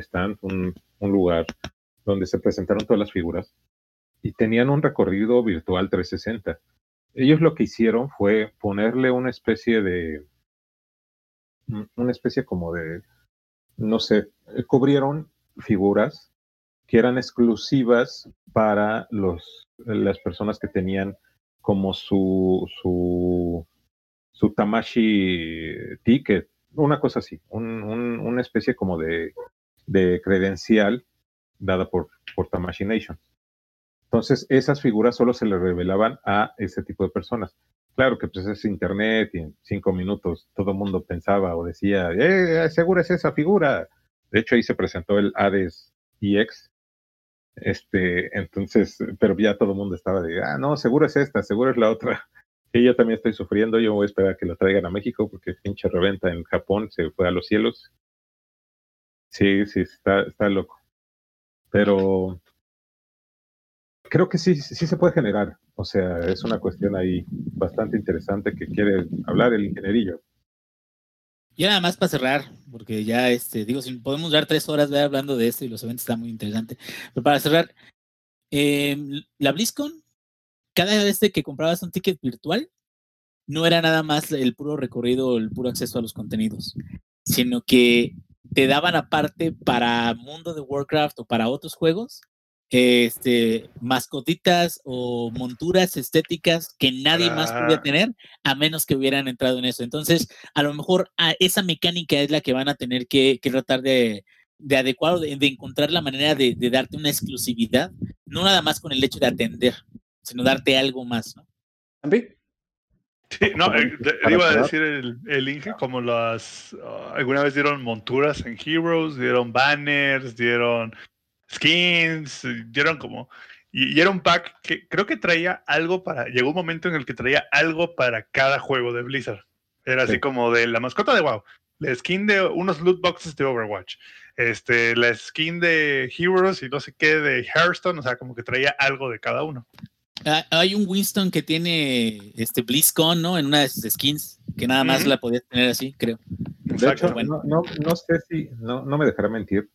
stand, un, lugar donde se presentaron todas las figuras y tenían un recorrido virtual 360. Ellos lo que hicieron fue ponerle una especie de, una especie como de, no sé, cubrieron figuras que eran exclusivas para los, las personas que tenían como su, su, su Tamashi ticket, una cosa así, un, una especie como de, de credencial dada por, por Tamashii Entonces, esas figuras solo se le revelaban a ese tipo de personas. Claro que pues es internet y en cinco minutos todo el mundo pensaba o decía, ¡eh, seguro es esa figura! De hecho, ahí se presentó el Hades EX. Este, entonces, pero ya todo el mundo estaba de, ah, no, seguro es esta, seguro es la otra. Yo también estoy sufriendo, yo voy a esperar que lo traigan a México porque pinche reventa en Japón se fue a los cielos. Sí, sí, está, loco. Pero creo que sí, sí se puede generar. O sea, es una cuestión ahí bastante interesante que quiere hablar el ingenierillo. Y nada más para cerrar, porque ya, este, digo, si podemos dar tres horas hablando de esto y los eventos están muy interesantes. Pero para cerrar, em, la BlizzCon, cada vez que comprabas un ticket virtual, no era nada más el puro recorrido, el puro acceso a los contenidos, sino que te daban aparte para Mundo de Warcraft o para otros juegos este, mascotitas o monturas estéticas que nadie más podía tener a menos que hubieran entrado en eso. Entonces, a lo mejor a esa mecánica es la que van a tener que, tratar de, de adecuar, de, de, encontrar la manera de, darte una exclusividad, no nada más con el hecho de atender, sino darte algo más, ¿no? Sí, no, eh, iba a decir el, el Inge, como las, ah, alguna vez dieron monturas en Heroes, dieron banners, dieron skins, dieron como... Y, era un pack que creo que traía algo para... Llegó un momento en el que traía algo para cada juego de Blizzard. Era así como de la mascota de WoW, la skin de unos loot boxes de Overwatch, este, la skin de Heroes y no sé qué de Hearthstone, o sea, como que traía algo de cada uno. Ah, hay un Winston que tiene este BlizzCon, ¿no? En una de sus skins, que nada más la podías tener así, creo. De hecho, no, no, no, sé si, no, no me dejará mentir,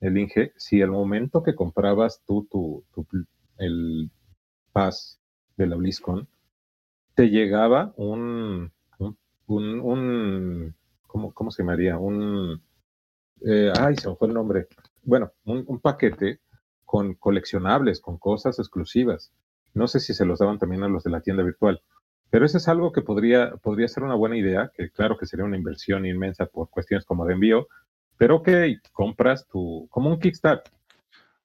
el Inge, si al momento que comprabas tú tu, el pass de la BlizzCon, te llegaba un, un, un, ¿cómo, ¿cómo, se llamaría? Un, eh, ay, se me fue el nombre. Bueno, un, un, paquete con coleccionables, con cosas exclusivas. No sé si se los daban también a los de la tienda virtual, pero eso es algo que podría, podría ser una buena idea, que claro que sería una inversión inmensa por cuestiones como de envío, pero que compras tu, como un Kickstarter.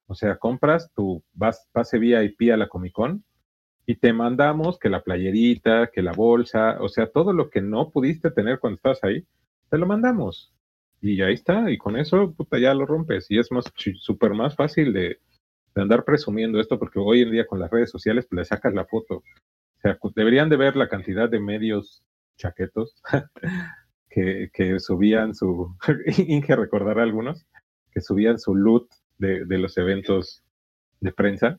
O sea, compras tu base VIP a la Comic Con y te mandamos que la playerita, que la bolsa, o sea, todo lo que no pudiste tener cuando estás ahí, te lo mandamos. Y ahí está, y con eso puta, ya lo rompes. Y es más súper más fácil de, andar presumiendo esto, porque hoy en día con las redes sociales pues, le sacas la foto. O sea, deberían de ver la cantidad de medios chaquetos *laughs* que, que subían su, *laughs* Inge recordará algunos, que subían su loot de, de, los eventos de prensa.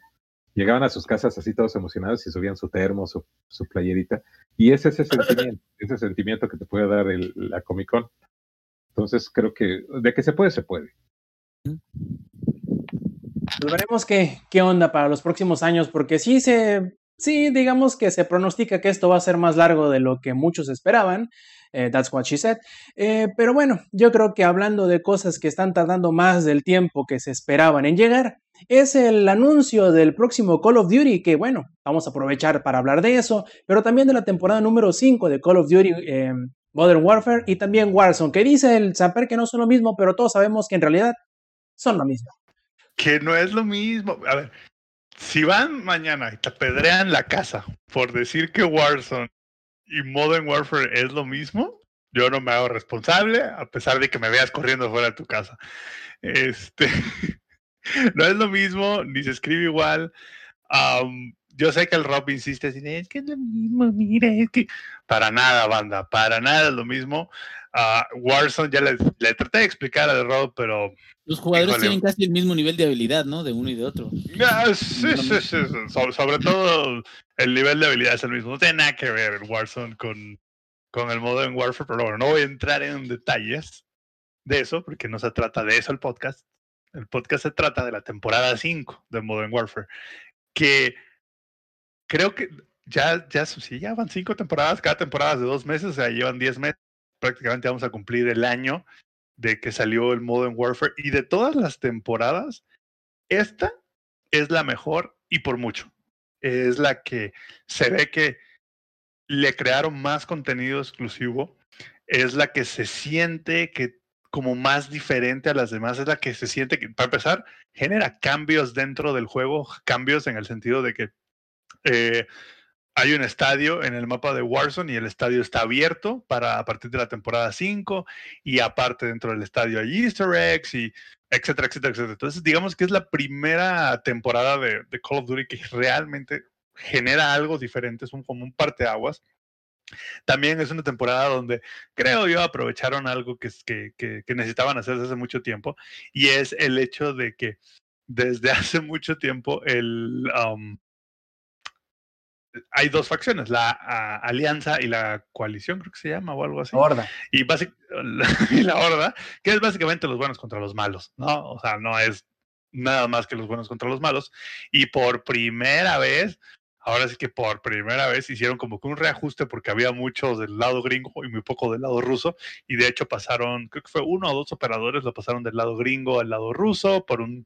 Llegaban a sus casas así todos emocionados y subían su termo, su, su playerita. Y ese es ese sentimiento, *laughs* ese sentimiento que te puede dar el, la Comic Con. Entonces creo que de que se puede, se puede. Pues veremos qué, qué onda para los próximos años, porque sí se, sí, digamos que se pronostica que esto va a ser más largo de lo que muchos esperaban. Eh, that's what she said. Eh, pero bueno, yo creo que hablando de cosas que están tardando más del tiempo que se esperaban en llegar, es el anuncio del próximo Call of Duty, que bueno, vamos a aprovechar para hablar de eso, pero también de la temporada número 5 de Call of Duty eh, Modern Warfare y también Warzone, que dice el Samper que no son lo mismo, pero todos sabemos que en realidad son lo mismo. Que no es lo mismo. A ver, si van mañana y te apedrean la casa por decir que Warzone y Modern Warfare es lo mismo, yo no me hago responsable, a pesar de que me veas corriendo fuera de tu casa. Este, *laughs* no es lo mismo, ni se escribe igual. yo sé que el Rob insiste es que es lo mismo, mira, es que para nada, banda, para nada es lo mismo. Uh, Warzone ya le, le, traté de explicar al Rob, pero los jugadores tienen casi el mismo nivel de habilidad, ¿no? De uno y de otro. sí, sí, sí, Sobre, todo el nivel de habilidad es el mismo. No tiene nada que ver Warzone con, con el modo en Warfare, pero bueno, no voy a entrar en detalles de eso, porque no se trata de eso el podcast. El podcast se trata de la temporada 5 de Modern Warfare, que creo que ya, ya, sí, ya van cinco temporadas, cada temporada de dos meses, o sea, llevan diez meses, prácticamente vamos a cumplir el año de que salió el Modern Warfare y de todas las temporadas, esta es la mejor y por mucho. Es la que se ve que le crearon más contenido exclusivo, es la que se siente que, como más diferente a las demás, es la que se siente que, para empezar, genera cambios dentro del juego, cambios en el sentido de que eh, hay un estadio en el mapa de Warzone y el estadio está abierto para a partir de la temporada 5 y aparte dentro del estadio hay easter eggs y etcétera, etcétera, etcétera. Entonces digamos que es la primera temporada de, de Call of Duty que realmente genera algo diferente, es un, como un parteaguas. También es una temporada donde creo yo aprovecharon algo que, que, que, que necesitaban hacer desde hace mucho tiempo y es el hecho de que desde *laughs* hace mucho tiempo el, um, hay dos facciones, la uh, alianza y la coalición, creo que se llama, o algo así. Horda. Y, *laughs* y la horda, que es básicamente los buenos contra los malos, ¿no? O sea, no es nada más que los buenos contra los malos. Y por primera vez, ahora sí que por primera vez hicieron como que un reajuste porque había muchos del lado gringo y muy poco del lado ruso. Y de hecho pasaron, creo que fue uno o dos operadores, lo pasaron del lado gringo al lado ruso por un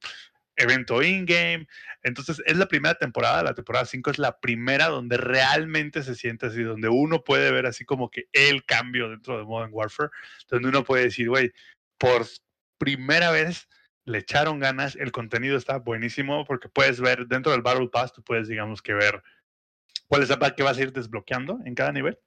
evento in-game. Entonces, es la primera temporada, la temporada 5 es la primera donde realmente se siente así, donde uno puede ver así como que el cambio dentro de Modern Warfare, donde uno puede decir, güey, por primera vez le echaron ganas, el contenido está buenísimo porque puedes ver dentro del Battle Pass, tú puedes, digamos, que ver cuál es la parte que vas a ir desbloqueando en cada nivel.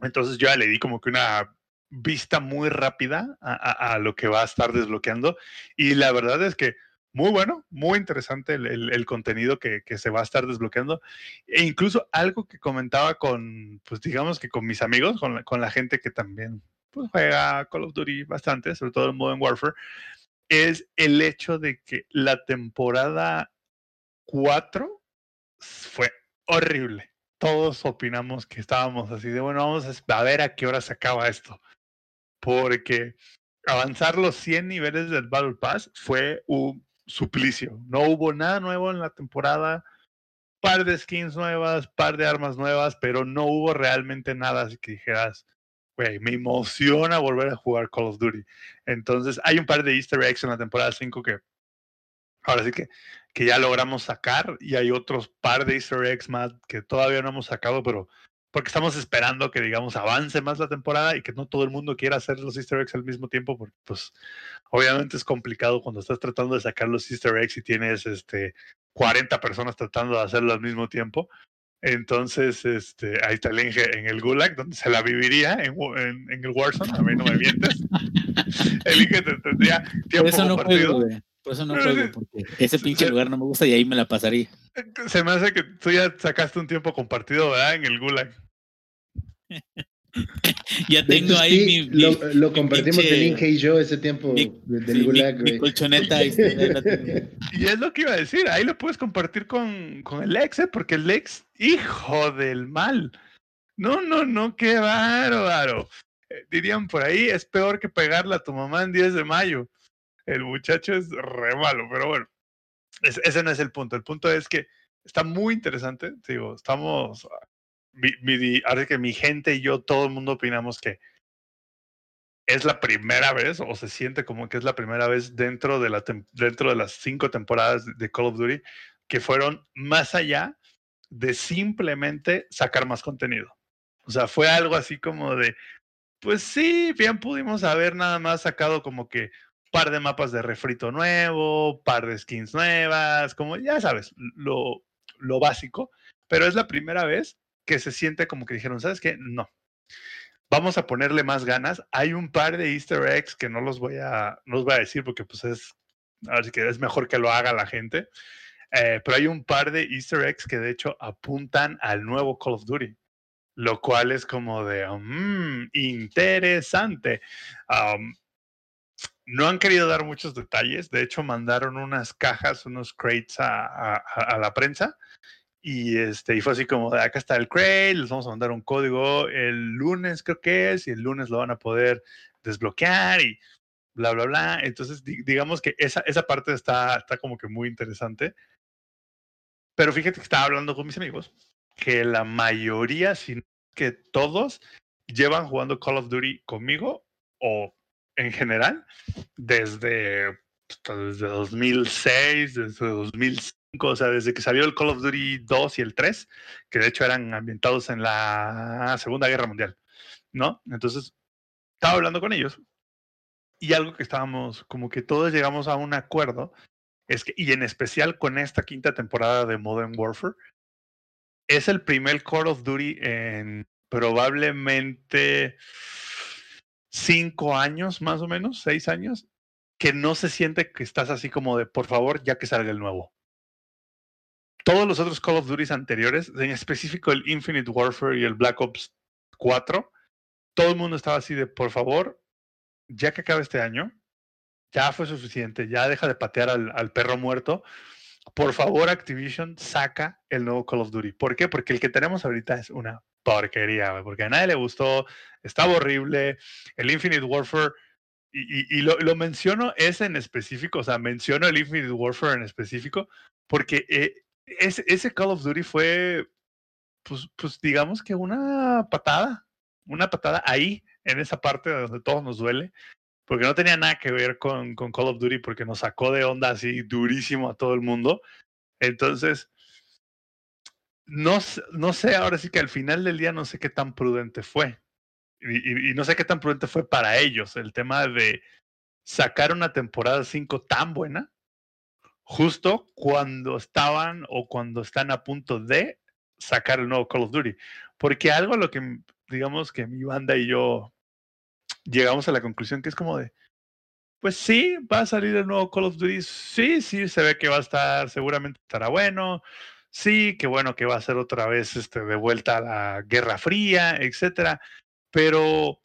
Entonces, yo ya le di como que una vista muy rápida a, a, a lo que va a estar desbloqueando y la verdad es que muy bueno, muy interesante el, el, el contenido que, que, se va a estar desbloqueando. E incluso algo que comentaba con, pues digamos que con mis amigos, con la, con la gente que también pues, juega Call of Duty bastante, sobre todo en Modern Warfare, es el hecho de que la temporada 4 fue horrible. Todos opinamos que estábamos así de, bueno, vamos a ver a qué hora se acaba esto. Porque avanzar los 100 niveles del Battle Pass fue un suplicio. No hubo nada nuevo en la temporada, par de skins nuevas, par de armas nuevas, pero no hubo realmente nada así que dijeras, güey, me emociona volver a jugar Call of Duty. Entonces, hay un par de easter eggs en la temporada 5 que ahora sí que, que ya logramos sacar y hay otros par de easter eggs más que todavía no hemos sacado, pero porque estamos esperando que, digamos, avance más la temporada y que no todo el mundo quiera hacer los easter eggs al mismo tiempo, porque, pues, obviamente es complicado cuando estás tratando de sacar los easter eggs y tienes, este, 40 personas tratando de hacerlo al mismo tiempo. Entonces, este, ahí está el Inge en el Gulag, donde se la viviría en, en, en el Warzone, a mí no me mientes. *laughs* el Inge tendría tiempo eso no juego, güey. Por eso no juego, porque ese pinche lugar no me gusta y ahí me la pasaría. Se me hace que tú ya sacaste un tiempo compartido, ¿verdad? En el Gulag. *laughs* ya tengo ahí sí, mi, lo, mi, lo, compartimos mi el Inge y yo ese tiempo mi, del sí, Gulag, mi, mi colchoneta. Ahí *laughs* y es lo que iba a decir, ahí lo puedes compartir con, con el ex, ¿eh? porque el ex, hijo del mal. No, no, no, qué bárbaro. Eh, dirían por ahí, es peor que pegarle a tu mamá en 10 de mayo. El muchacho es re malo, pero bueno, es, ese no es el punto. El punto es que está muy interesante. Digo, estamos. Mi, mi, ahora que mi gente y yo, todo el mundo opinamos que es la primera vez, o se siente como que es la primera vez dentro de, dentro de las cinco temporadas de Call of Duty que fueron más allá de simplemente sacar más contenido. O sea, fue algo así como de, pues sí, bien pudimos haber nada más sacado como que par de mapas de refrito nuevo, par de skins nuevas, como ya sabes, lo, lo básico, pero es la primera vez que se siente como que dijeron, ¿sabes qué? No. Vamos a ponerle más ganas. Hay un par de easter eggs que no los voy a, no los voy a decir porque pues es, así que es mejor que lo haga la gente. Eh, pero hay un par de easter eggs que de hecho apuntan al nuevo Call of Duty, lo cual es como de, mmm, interesante. Um, no han querido dar muchos detalles, de hecho mandaron unas cajas, unos crates a, la prensa y, este, y fue así como, acá está el crate, les vamos a mandar un código el lunes creo que es, y el lunes lo van a poder desbloquear y bla, bla, bla. Entonces, di digamos que esa, esa parte está, está como que muy interesante. Pero fíjate que estaba hablando con mis amigos que la mayoría, si no que todos, llevan jugando Call of Duty conmigo o en general desde, desde 2006, desde 2005, o sea, desde que salió el Call of Duty 2 y el 3, que de hecho eran ambientados en la Segunda Guerra Mundial, ¿no? Entonces, estaba hablando con ellos Y algo que estábamos, como que todos llegamos a un acuerdo, es que, y en especial con esta quinta temporada de Modern Warfare, es el primer Call of Duty en probablemente cinco años, más o menos, seis años, que no se siente que estás así como de, por favor, ya que salga el nuevo. Todos los otros Call of Duty anteriores, en específico el Infinite Warfare y el Black Ops 4, todo el mundo estaba así de, por favor, ya que acabe este año, ya fue suficiente, ya deja de patear al, al perro muerto. Por favor, Activision, saca el nuevo Call of Duty. ¿Por qué? Porque el que tenemos ahorita es una porquería, porque a nadie le gustó, estaba horrible. El Infinite Warfare, y, y, lo, lo, menciono ese en específico, o sea, menciono el Infinite Warfare en específico, porque eh, ese, ese, Call of Duty fue, pues, pues digamos que una patada, una patada ahí, en esa parte donde todo nos duele, porque no tenía nada que ver con, con Call of Duty, porque nos sacó de onda así durísimo a todo el mundo. Entonces, no, no sé, ahora sí que al final del día no sé qué tan prudente fue. Y, y, no sé qué tan prudente fue para ellos el tema de sacar una temporada 5 tan buena, justo cuando estaban o cuando están a punto de sacar el nuevo Call of Duty. Porque algo a lo que, digamos que mi banda y yo llegamos a la conclusión que es como de, pues sí, va a salir el nuevo Call of Duty, sí, sí, se ve que va a estar, seguramente estará bueno, sí, que bueno que va a ser otra vez este, de vuelta a la Guerra Fría, etcétera, pero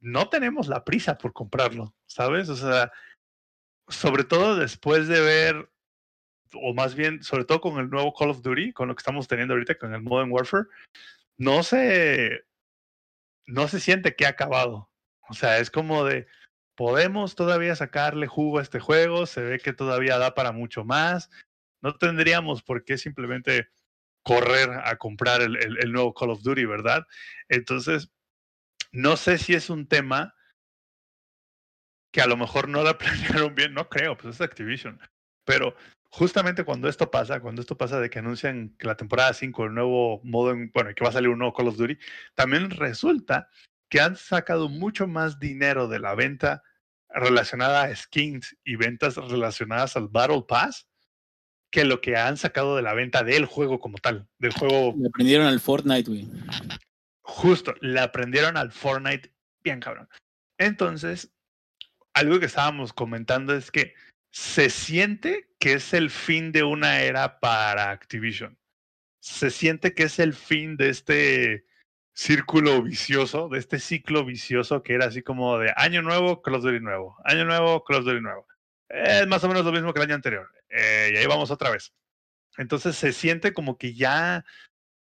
no tenemos la prisa por comprarlo, ¿sabes? O sea, sobre todo después de ver, o más bien, sobre todo con el nuevo Call of Duty, con lo que estamos teniendo ahorita, con el Modern Warfare, no se, no se siente que ha acabado. O sea, es como de, podemos todavía sacarle jugo a este juego, se ve que todavía da para mucho más, no tendríamos por qué simplemente correr a comprar el, el, nuevo Call of Duty, ¿verdad? Entonces, no sé si es un tema que a lo mejor no la *laughs* planearon bien, no creo, pues es Activision. Pero justamente cuando esto pasa, cuando esto pasa de que anuncian que la temporada 5, el nuevo modo, bueno, que va a salir un nuevo Call of Duty, también resulta que han sacado mucho más dinero de la venta relacionada a skins y ventas relacionadas al Battle Pass que lo que han sacado de la venta del juego como tal, del juego. Le aprendieron al Fortnite, güey. Justo, le aprendieron al Fortnite bien cabrón. Entonces, algo que estábamos comentando es que se siente que es el fin de una era para Activision. Se siente que es el fin de este círculo vicioso, de este ciclo vicioso que era así como de año nuevo, Call of Duty nuevo, año nuevo, Call of Duty nuevo. Es más o menos lo mismo que el año anterior. Eh, y ahí vamos otra vez. Entonces se siente como que ya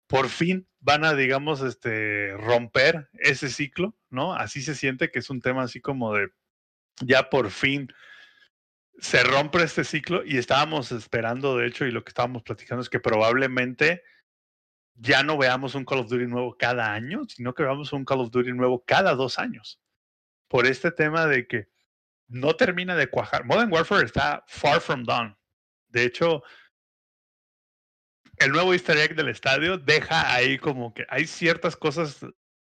por fin van a, digamos, este, romper ese ciclo, ¿no? Así se siente que es un tema así como de, ya por fin se rompe este ciclo y estábamos esperando, de hecho, y lo que estábamos platicando es que probablemente ya no veamos un Call of Duty nuevo cada año, sino que veamos un Call of Duty nuevo cada dos años. Por este tema de que no termina de cuajar. Modern Warfare está far from done. De hecho, el nuevo easter egg del estadio deja ahí como que hay ciertas cosas,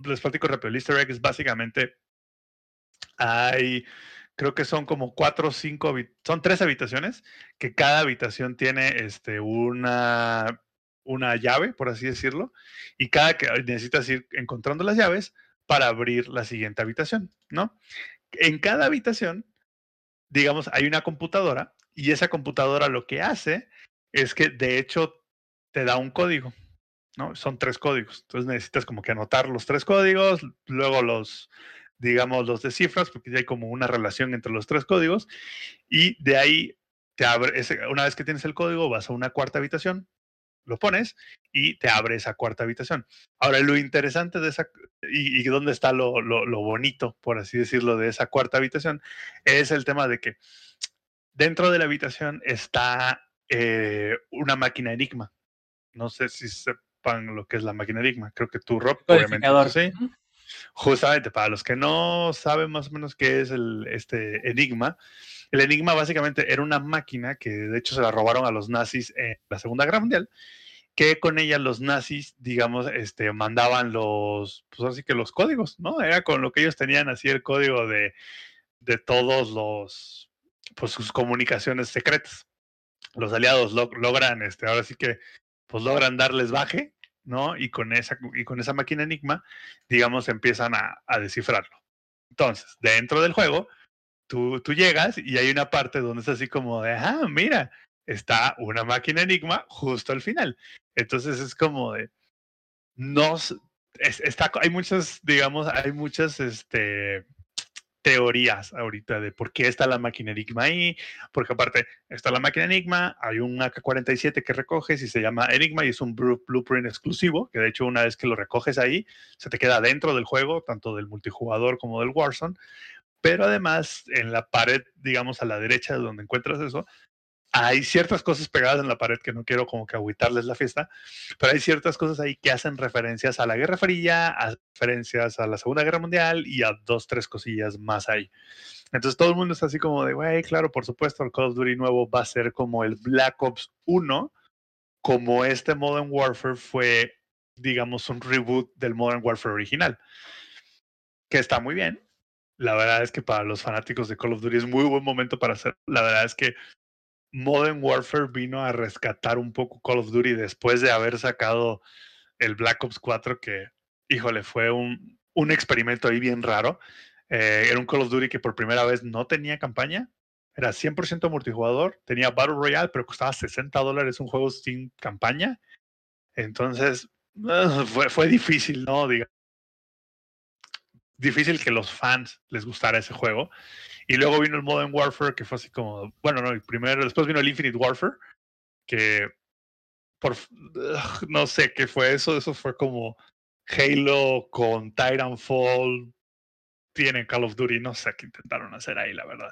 les platico rápido, el easter egg es básicamente, hay, creo que son como cuatro o cinco, son tres habitaciones, que cada habitación tiene este, una, una llave, por así decirlo, y cada que necesitas ir encontrando las llaves para abrir la siguiente habitación, ¿no? En cada habitación, digamos, hay una computadora y esa computadora lo que hace es que de hecho te da un código, ¿no? Son tres códigos. Entonces necesitas como que anotar los tres códigos, luego los, digamos, los descifras, porque hay como una relación entre los tres códigos, y de ahí te abre, una vez que tienes el código, vas a una cuarta habitación, lo pones y te abre esa cuarta habitación. Ahora, lo interesante de esa, y, dónde está lo, lo bonito, por así decirlo, de esa cuarta habitación, es el tema de que dentro de la habitación está eh, una máquina Enigma. No sé si sepan lo que es la máquina Enigma. Creo que tú, Rob, obviamente. Sí. Justamente, para los que no saben más o menos qué es el, este Enigma, el Enigma básicamente era una máquina que de hecho se la robaron a los nazis en la Segunda Guerra Mundial que con ella los nazis, digamos, este, mandaban los, pues así que los códigos, ¿no? Era con lo que ellos tenían así el código de, de todos los, pues sus comunicaciones secretas. Los aliados logran, este, ahora sí que, pues logran darles baje, ¿no? Y con esa, y con esa máquina Enigma, digamos, empiezan a, descifrarlo. Entonces, dentro del juego, tú, tú llegas y hay una parte donde es así como de, ah, mira, está una máquina Enigma justo al final. Entonces es como de, no, está, hay muchas, digamos, hay muchas, este, teorías ahorita de por qué está la máquina Enigma ahí, porque aparte está la máquina Enigma, hay un AK-47 que recoges y se llama Enigma y es un blueprint exclusivo, que de hecho una vez que lo recoges ahí, se te queda dentro del juego, tanto del multijugador como del Warzone, pero además en la pared, digamos a la derecha de donde encuentras eso, hay ciertas cosas pegadas en la pared que no quiero como que agüitarles la fiesta, pero hay ciertas cosas ahí que hacen referencias a la Guerra Fría, a referencias a la Segunda Guerra Mundial y a dos, tres cosillas más ahí. Entonces todo el mundo está así como de, güey, claro, por supuesto, el Call of Duty nuevo va a ser como el Black Ops 1, como este Modern Warfare fue, digamos, un reboot del Modern Warfare original, que está muy bien. La verdad es que para los fanáticos de Call of Duty es muy buen momento para hacer. La verdad es que Modern Warfare vino a rescatar un poco Call of Duty después de haber sacado el Black Ops 4, que, híjole, fue un, un experimento ahí bien raro. Eh, era un Call of Duty que por primera vez no tenía campaña, era 100% multijugador, tenía Battle Royale, pero costaba 60 dólares un juego sin campaña. Entonces, fue, fue difícil, ¿no? Diga, difícil que los fans les gustara ese juego. Y luego vino el Modern Warfare, que fue así como, bueno, no, primero, después vino el Infinite Warfare, que por, no sé qué fue eso, eso fue como Halo con Titanfall, tienen Call of Duty, no sé qué intentaron hacer ahí, la verdad.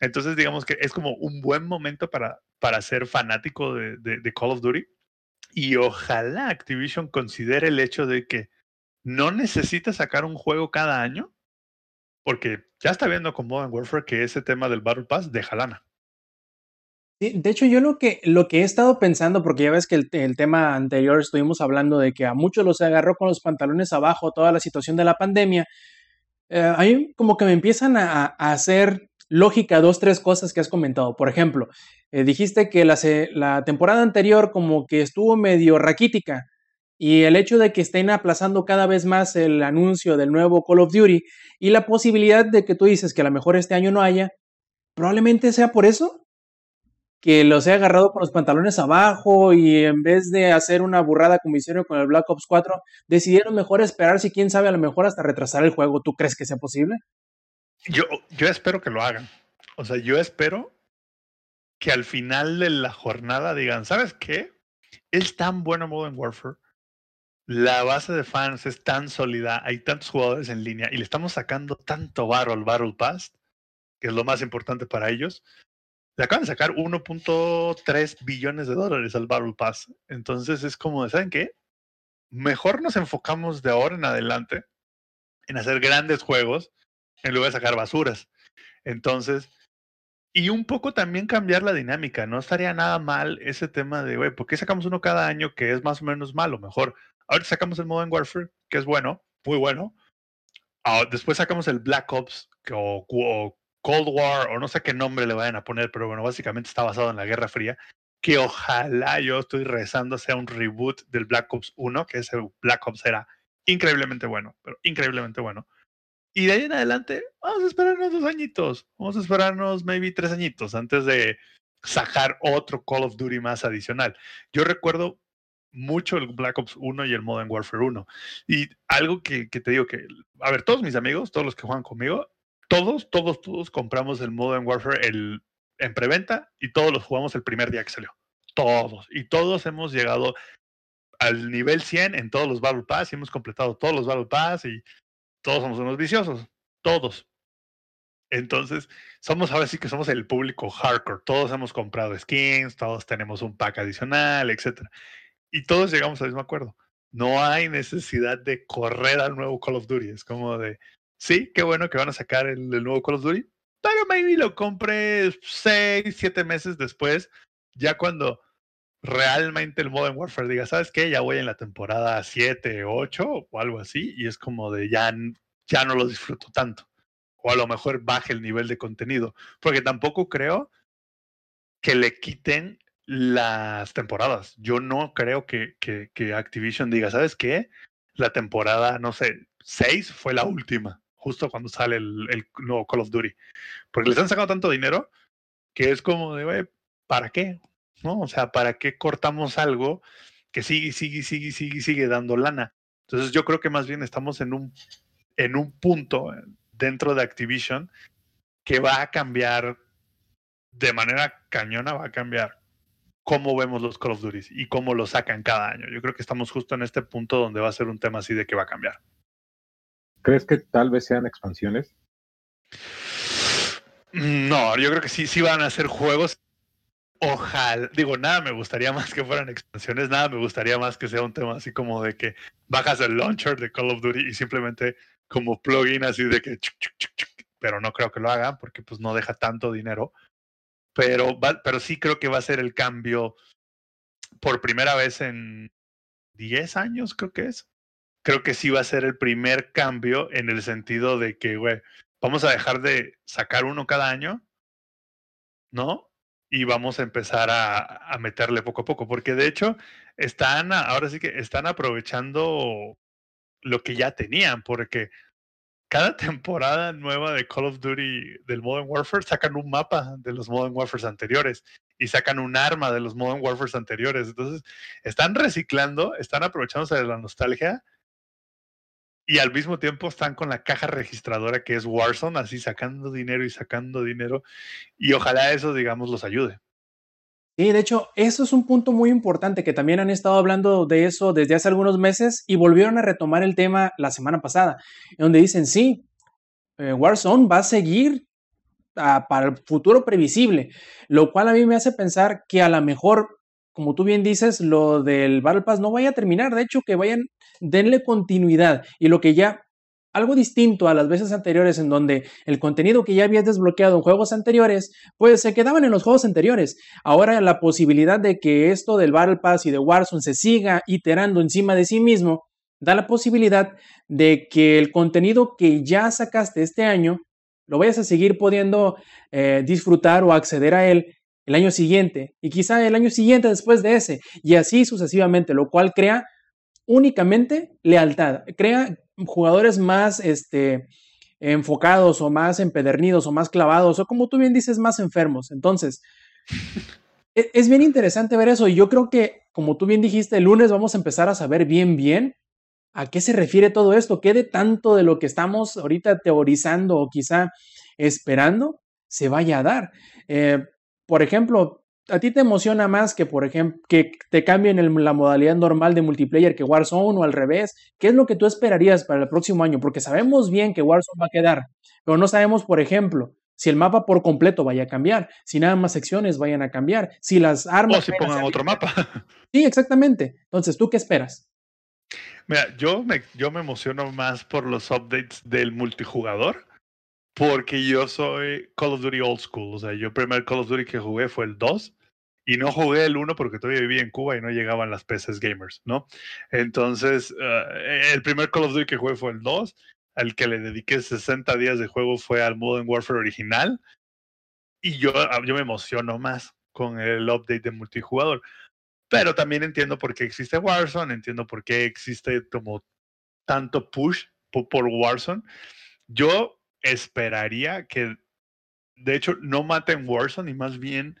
Entonces, digamos que es como un buen momento para, para ser fanático de, de, de Call of Duty. Y ojalá Activision considere el hecho de que no necesita sacar un juego cada año, porque ya está viendo con Modern Warfare que ese tema del Battle Pass deja lana. De hecho, yo lo que, lo que he estado pensando, porque ya ves que el, tema anterior estuvimos hablando de que a muchos los agarró con los pantalones abajo toda la situación de la pandemia, eh, ahí como que me empiezan a, hacer lógica dos, tres cosas que has comentado. Por ejemplo, eh, dijiste que la temporada anterior como que estuvo medio raquítica, y el hecho de que estén aplazando cada vez más el anuncio del nuevo Call of Duty y la posibilidad de que tú dices que a lo mejor este año no haya, probablemente sea por eso que los he agarrado con los pantalones abajo y en vez de hacer una burrada como con el Black Ops 4, decidieron mejor esperar si quién sabe a lo mejor hasta retrasar el juego. ¿Tú crees que sea posible? Yo, yo espero que lo hagan. O sea, yo espero que al final de la jornada digan, ¿sabes qué? Es tan bueno Modern Warfare la base de fans es tan sólida, hay tantos jugadores en línea y le estamos sacando tanto barro al Battle Pass, que es lo más importante para ellos. Le acaban de sacar 1.3 billones de dólares al Battle Pass. Entonces es como, ¿saben qué? Mejor nos enfocamos de ahora en adelante en hacer grandes juegos en lugar de sacar basuras. Entonces, y un poco también cambiar la dinámica. No estaría nada mal ese tema de, güey, ¿por qué sacamos uno cada año que es más o menos malo? Mejor Ahora sacamos el Modern Warfare, que es bueno, muy bueno. Uh, después sacamos el Black Ops o, o, Cold War, o no sé qué nombre le vayan a poner, pero bueno, básicamente está basado en la Guerra Fría. Que ojalá yo estoy rezando sea un reboot del Black Ops 1, que ese Black Ops era increíblemente bueno, pero increíblemente bueno. Y de ahí en adelante, vamos a esperarnos dos añitos, vamos a esperarnos maybe tres añitos antes de sacar otro Call of Duty más adicional. Yo recuerdo mucho el Black Ops 1 y el Modern Warfare 1. Y algo que, que, te digo que, a ver, todos mis amigos, todos los que juegan conmigo, todos, todos, todos compramos el Modern Warfare el, en preventa y todos los jugamos el primer día que salió. Todos. Y todos hemos llegado al nivel 100 en todos los Battle Pass y hemos completado todos los Battle Pass y todos somos unos viciosos. Todos. Entonces, somos ahora sí que somos el público hardcore. Todos hemos comprado skins, todos tenemos un pack adicional, etcétera y todos llegamos al mismo acuerdo. No hay necesidad de correr al nuevo Call of Duty. Es como de, sí, qué bueno que van a sacar el, nuevo Call of Duty, pero maybe lo compre seis, siete meses después, ya cuando realmente el Modern Warfare diga, ¿sabes qué? Ya voy en la temporada 7, 8 o algo así, y es como de ya, ya no lo disfruto tanto. O a lo mejor baje el nivel de contenido, porque tampoco creo que le quiten las temporadas. Yo no creo que, que, Activision diga, ¿sabes qué? La temporada, no sé, 6 fue la última, justo cuando sale el, el nuevo Call of Duty. Porque les han sacado tanto dinero que es como de, ¿para qué? ¿no? O sea, ¿para qué cortamos algo que sigue, sigue, sigue, sigue, sigue dando lana? Entonces yo creo que más bien estamos en un, en un punto dentro de Activision que va a cambiar de manera cañona, va a cambiar cómo vemos los Call of Duty y cómo lo sacan cada año. Yo creo que estamos justo en este punto donde va a ser un tema así de que va a cambiar. ¿Crees que tal vez sean expansiones? No, yo creo que sí, sí van a ser juegos Ojalá, digo, nada me gustaría más que fueran expansiones, nada me gustaría más que sea un tema así como de que bajas el launcher de Call of Duty y simplemente como plugin así de que, pero no creo que lo hagan porque pues no deja tanto dinero. Pero, pero sí creo que va a ser el cambio por primera vez en 10 años, creo que es. Creo que sí va a ser el primer cambio en el sentido de que, güey, vamos a dejar de sacar uno cada año, ¿no? y vamos a empezar a, meterle poco a poco, porque de hecho están, ahora sí que están aprovechando lo que ya tenían, porque cada temporada nueva de Call of Duty del Modern Warfare sacan un mapa de los Modern Warfare anteriores y sacan un arma de los Modern Warfare anteriores. Entonces, están reciclando, están aprovechándose de la nostalgia y al mismo tiempo están con la caja registradora que es Warzone, así sacando dinero y sacando dinero. Y ojalá eso, digamos, los ayude. Sí, de hecho, eso es un punto muy importante que también han estado hablando de eso desde hace algunos meses y volvieron a retomar el tema la semana pasada, donde dicen, sí, eh, Warzone va a seguir ah, para el futuro previsible, lo cual a mí me hace pensar que a lo mejor como tú bien dices, lo del Battle Pass no vaya a terminar. De hecho, que vayan, denle continuidad. Y lo que ya, algo distinto a las veces anteriores en donde el contenido que ya habías desbloqueado en juegos anteriores, pues se quedaban en los juegos anteriores. Ahora la posibilidad de que esto del Battle Pass y de Warzone se siga iterando encima de sí mismo, da la posibilidad de que el contenido que ya sacaste este año, lo vayas a seguir pudiendo eh, disfrutar o acceder a él el año siguiente y quizá el año siguiente después de ese y así sucesivamente, lo cual crea únicamente lealtad, crea jugadores más este, enfocados o más empedernidos o más clavados o como tú bien dices, más enfermos. Entonces, *laughs* e, es bien interesante ver eso y yo creo que, como tú bien dijiste, el lunes vamos a empezar a saber bien, bien a qué se refiere todo esto, qué de tanto de lo que estamos ahorita teorizando o quizá esperando se vaya a dar. Eh, por ejemplo, ¿a ti te emociona más que, por ejemplo, que te cambien la modalidad normal de multiplayer que Warzone o al revés? ¿Qué es lo que tú esperarías para el próximo año? Porque sabemos bien que Warzone va a quedar, pero no sabemos, por ejemplo, si el mapa por completo vaya a cambiar, si nada más secciones vayan a cambiar, si las armas... O si pongan otro mapa. Sí, exactamente. Entonces, ¿tú qué esperas? Mira, yo me, yo me emociono más por los updates del multijugador porque yo soy Call of Duty Old School. O sea, yo el primer Call of Duty que jugué fue el 2 y no jugué el 1 porque todavía vivía en Cuba y no llegaban las PCs gamers, ¿no? Entonces, eh, el primer Call of Duty que jugué fue el 2. Al que le dediqué 60 días de juego fue al Modern Warfare original. Y yo, ah, yo me emociono más con el update de multijugador. Pero también entiendo por qué existe Warzone, entiendo por qué existe como tanto push por Warzone. Yo esperaría que, de hecho, no maten Warzone y más bien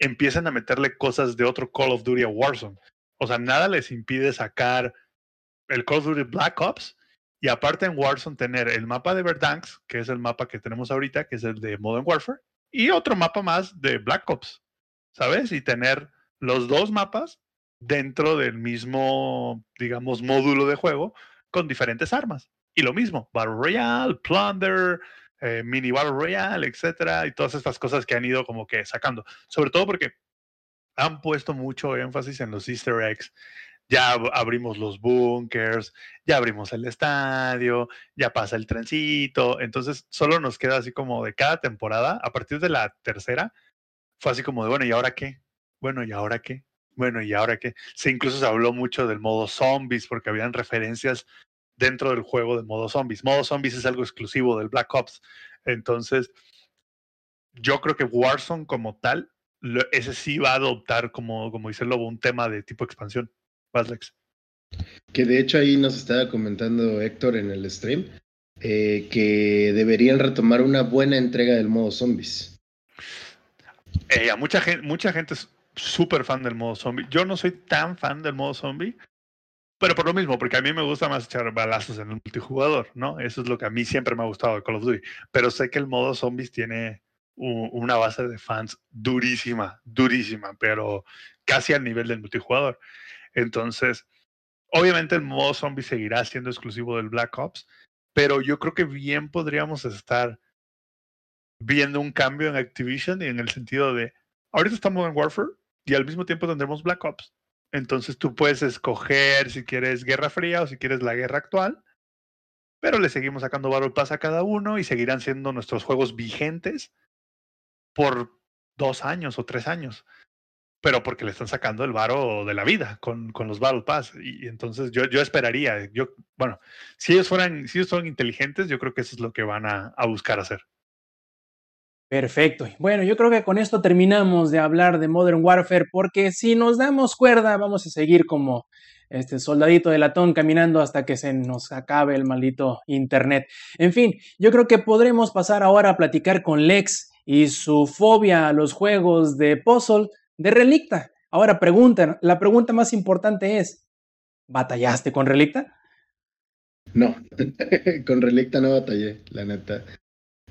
empiecen a meterle cosas de otro Call of Duty a Warzone. O sea, nada les impide sacar el Call of Duty Black Ops y aparte en Warzone tener el mapa de Verdansk, que es el mapa que tenemos ahorita, que es el de Modern Warfare, y otro mapa más de Black Ops, ¿sabes? Y tener los dos mapas dentro del mismo, digamos, módulo de juego con diferentes armas. Y lo mismo, Battle Royale, Plunder, eh, Mini Battle Royale, etcétera, y todas estas cosas que han ido como que sacando. Sobre todo porque han puesto mucho énfasis en los Easter eggs. Ya abrimos los bunkers, ya abrimos el estadio, ya pasa el trencito. Entonces, solo nos queda así como de cada temporada, a partir de la tercera, fue así como de, bueno, ¿y ahora qué? Bueno, ¿y ahora qué? bueno, ¿y ahora qué? Se incluso se habló mucho del modo zombies porque habían referencias dentro del juego de modo zombies. Modo zombies es algo exclusivo del Black Ops. Entonces, yo creo que Warzone como tal, ese sí va a adoptar, como, como dice el Lobo, un tema de tipo expansión. Vaslex. Que de hecho ahí nos estaba comentando Héctor en el stream eh, que deberían retomar una buena entrega del modo zombies. Eh, a mucha gente, mucha gente es súper fan del modo zombie. Yo no soy tan fan del modo zombie, pero por lo mismo, porque a mí me gusta más echar balazos en el multijugador, ¿no? Eso es lo que a mí siempre me ha gustado de Call of Duty. Pero sé que el modo zombies tiene una base de fans durísima, durísima, pero casi al nivel del multijugador. Entonces, obviamente el modo zombie seguirá siendo exclusivo del Black Ops, pero yo creo que bien podríamos estar viendo un cambio en Activision y en el sentido de, ahorita estamos en Warfare y al mismo tiempo tendremos Black Ops. Entonces tú puedes escoger si quieres Guerra Fría o si quieres la guerra actual, pero le seguimos sacando Battle Pass a cada uno y seguirán siendo nuestros juegos vigentes por dos años o tres años pero porque le están sacando el varo de la vida con, con los Battle Pass. Y, entonces yo, yo esperaría, yo, bueno, si ellos fueran, si ellos son inteligentes, yo creo que eso es lo que van a, a buscar hacer. Perfecto. Bueno, yo creo que con esto terminamos de hablar de Modern Warfare, porque si nos damos cuerda, vamos a seguir como este soldadito de latón caminando hasta que se nos acabe el maldito internet. En fin, yo creo que podremos pasar ahora a platicar con Lex y su fobia a los juegos de puzzle de Relicta. Ahora preguntan, la pregunta más importante es, ¿batallaste con Relicta? No, *laughs* con Relicta no batallé, la neta.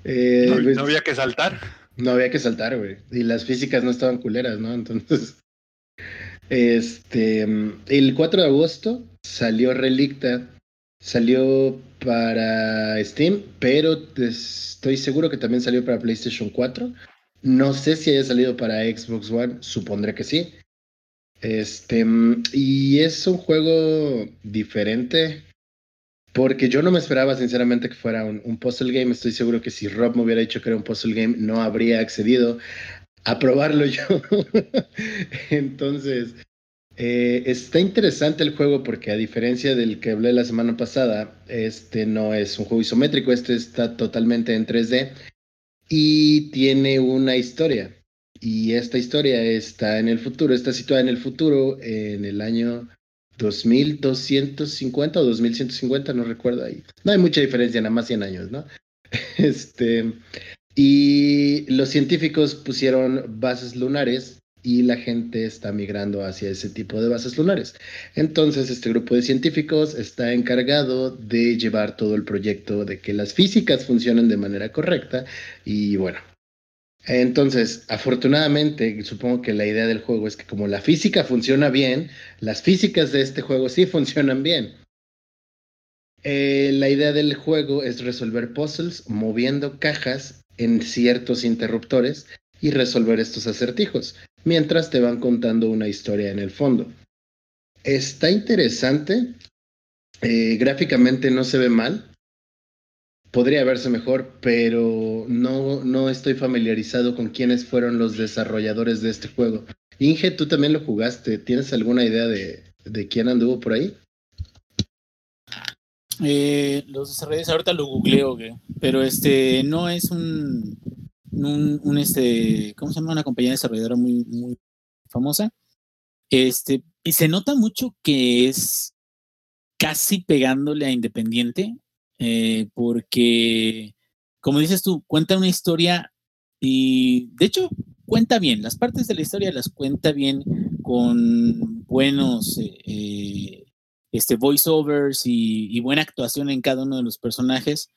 Eh, no, pues, había que saltar. No había que saltar, güey. Y las físicas no estaban culeras, ¿no? Entonces, *laughs* este, el 4 de agosto salió Relicta, salió para Steam, pero estoy seguro que también salió para PlayStation 4. No sé si haya salido para Xbox One, supondré que sí. Este, y es un juego diferente. Porque yo no me esperaba, sinceramente, que fuera un, puzzle game. Estoy seguro que si Rob me hubiera dicho que era un puzzle game, no habría accedido a probarlo yo. *laughs* Entonces, eh, está interesante el juego porque a diferencia del que hablé la semana pasada, este no es un juego isométrico, este está totalmente en 3D y tiene una historia. Y esta historia está en el futuro, está situada en el futuro, en el año 2250 o 2150, no recuerdo ahí. No hay mucha diferencia, nada más 100 años, ¿no? *laughs* Este, y los científicos pusieron bases lunares y la gente está migrando hacia ese tipo de bases lunares. Entonces, este grupo de científicos está encargado de llevar todo el proyecto de que las físicas funcionen de manera correcta y bueno. Entonces, afortunadamente, supongo que la idea del juego es que como la física funciona bien, las físicas de este juego sí funcionan bien. Eh, la idea del juego es resolver puzzles moviendo cajas en ciertos interruptores y resolver estos acertijos mientras te van contando una historia en el fondo. Está interesante, eh, gráficamente no se ve mal, podría verse mejor, pero no, no estoy familiarizado con quiénes fueron los desarrolladores de este juego. Inge, tú también lo jugaste, ¿tienes alguna idea de, de quién anduvo por ahí? Eh, los desarrolladores, ahorita lo googleo, pero este no es un un, este, ¿cómo se llama? Una compañía desarrolladora muy, muy famosa. Este, y se nota mucho que es casi pegándole a Independiente, eh, porque, como dices tú, cuenta una historia y, de hecho, cuenta bien. Las partes de la historia las cuenta bien con buenos eh, este, voiceovers y, y buena actuación en cada uno de los personajes,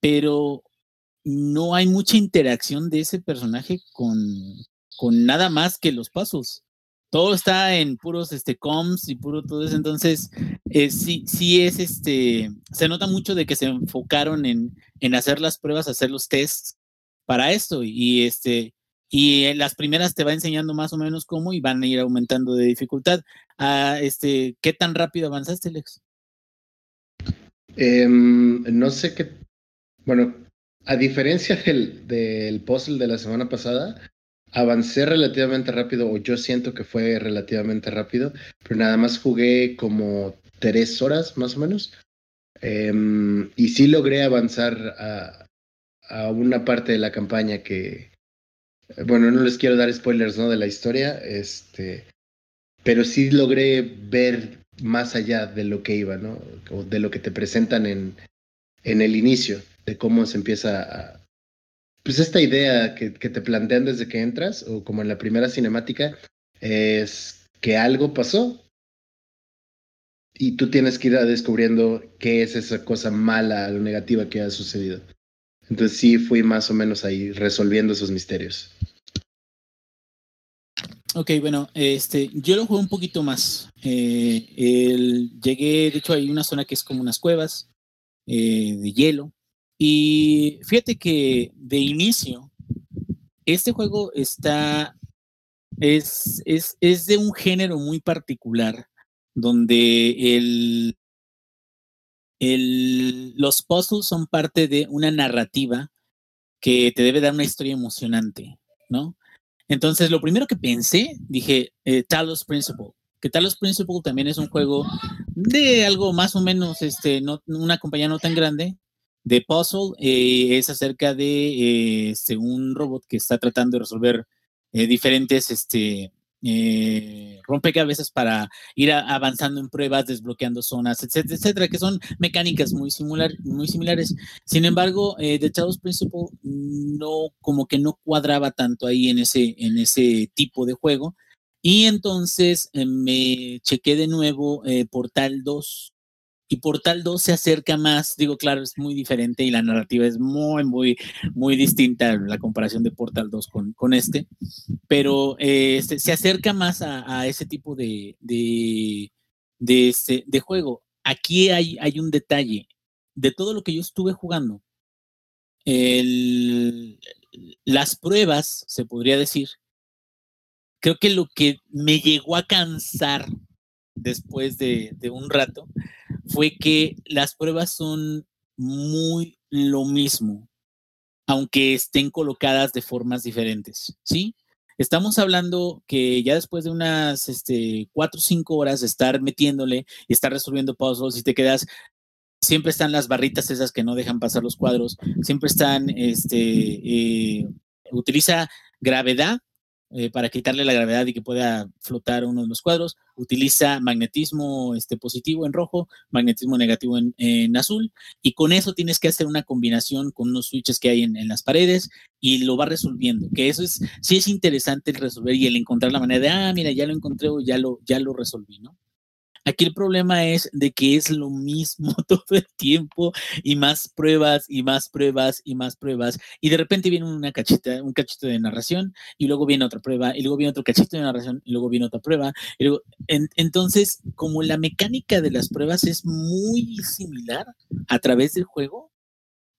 pero no hay mucha interacción de ese personaje con, con nada más que los pasos. Todo está en puros este, coms y puro todo eso. Entonces, eh, sí, sí es este. Se nota mucho de que se enfocaron en, en hacer las pruebas, hacer los tests para esto. Y este. Y en las primeras te va enseñando más o menos cómo y van a ir aumentando de dificultad. Ah, este, ¿Qué tan rápido avanzaste, Lex? Em, no sé qué. Bueno, a diferencia del, del puzzle de la semana pasada, avancé relativamente rápido, o yo siento que fue relativamente rápido, pero nada más jugué como tres horas más o menos. Em, y sí logré avanzar a, una parte de la campaña que, bueno, no les quiero dar spoilers ¿no? de la historia, este, pero sí logré ver más allá de lo que iba, ¿no? O de lo que te presentan en, en el inicio, de cómo se empieza a, pues esta idea que, te plantean desde que entras, o como en la primera cinemática, es que algo pasó y tú tienes que ir descubriendo qué es esa cosa mala o negativa que ha sucedido. Entonces sí fui más o menos ahí resolviendo esos misterios. Ok, bueno, este, yo lo jugué un poquito más. Eh, llegué, de hecho, hay una zona que es como unas cuevas eh, de hielo. Y fíjate que de inicio, este juego está, es, es, es de un género muy particular, donde el, el, los puzzles son parte de una narrativa que te debe dar una historia emocionante, ¿no? Entonces, lo primero que pensé, dije, eh, Talos Principle, que Talos Principle también es un juego de algo más o menos, este, no, una compañía no tan grande, de puzzle eh, es acerca de eh, este, un robot que está tratando de resolver eh, diferentes este, rompecabezas para ir avanzando en pruebas, desbloqueando zonas, etcétera, etcétera, que son mecánicas muy, similar, muy similares. Sin embargo, The Talos Principle no, como que no cuadraba tanto ahí en ese, en ese tipo de juego. Y entonces me chequé de nuevo Portal 2 y Portal 2 se acerca más, digo, claro, es muy diferente y la narrativa es muy, muy, muy distinta la comparación de Portal 2 con, con este, pero eh, se, acerca más a, ese tipo de, de, este, de juego. Aquí hay, hay un detalle. De todo lo que yo estuve jugando, las pruebas, se podría decir, creo que lo que me llegó a cansar después de, un rato fue que las pruebas son muy lo mismo, aunque estén colocadas de formas diferentes, ¿sí? Estamos hablando que ya después de unas este, cuatro o cinco horas de estar metiéndole y estar resolviendo puzzles y te quedas, siempre están las barritas esas que no dejan pasar los cuadros, siempre están, este, eh, utiliza gravedad eh, para quitarle la gravedad y que pueda flotar uno de los cuadros. Utiliza magnetismo este, positivo en rojo, magnetismo negativo en, azul, y con eso tienes que hacer una combinación con unos switches que hay en, las paredes y lo va resolviendo. Que eso es, sí es interesante el resolver y el encontrar la manera de, ah, mira, ya lo encontré o ya lo, ya lo resolví, ¿no? Aquí el problema es de que es lo mismo *laughs* todo el tiempo y más pruebas y más pruebas y más pruebas. Y de repente viene una cachita, un cachito de narración y luego viene otra prueba y luego viene otro cachito de narración y luego viene otra prueba. Y luego, entonces, como la mecánica de las pruebas es muy similar a través del juego,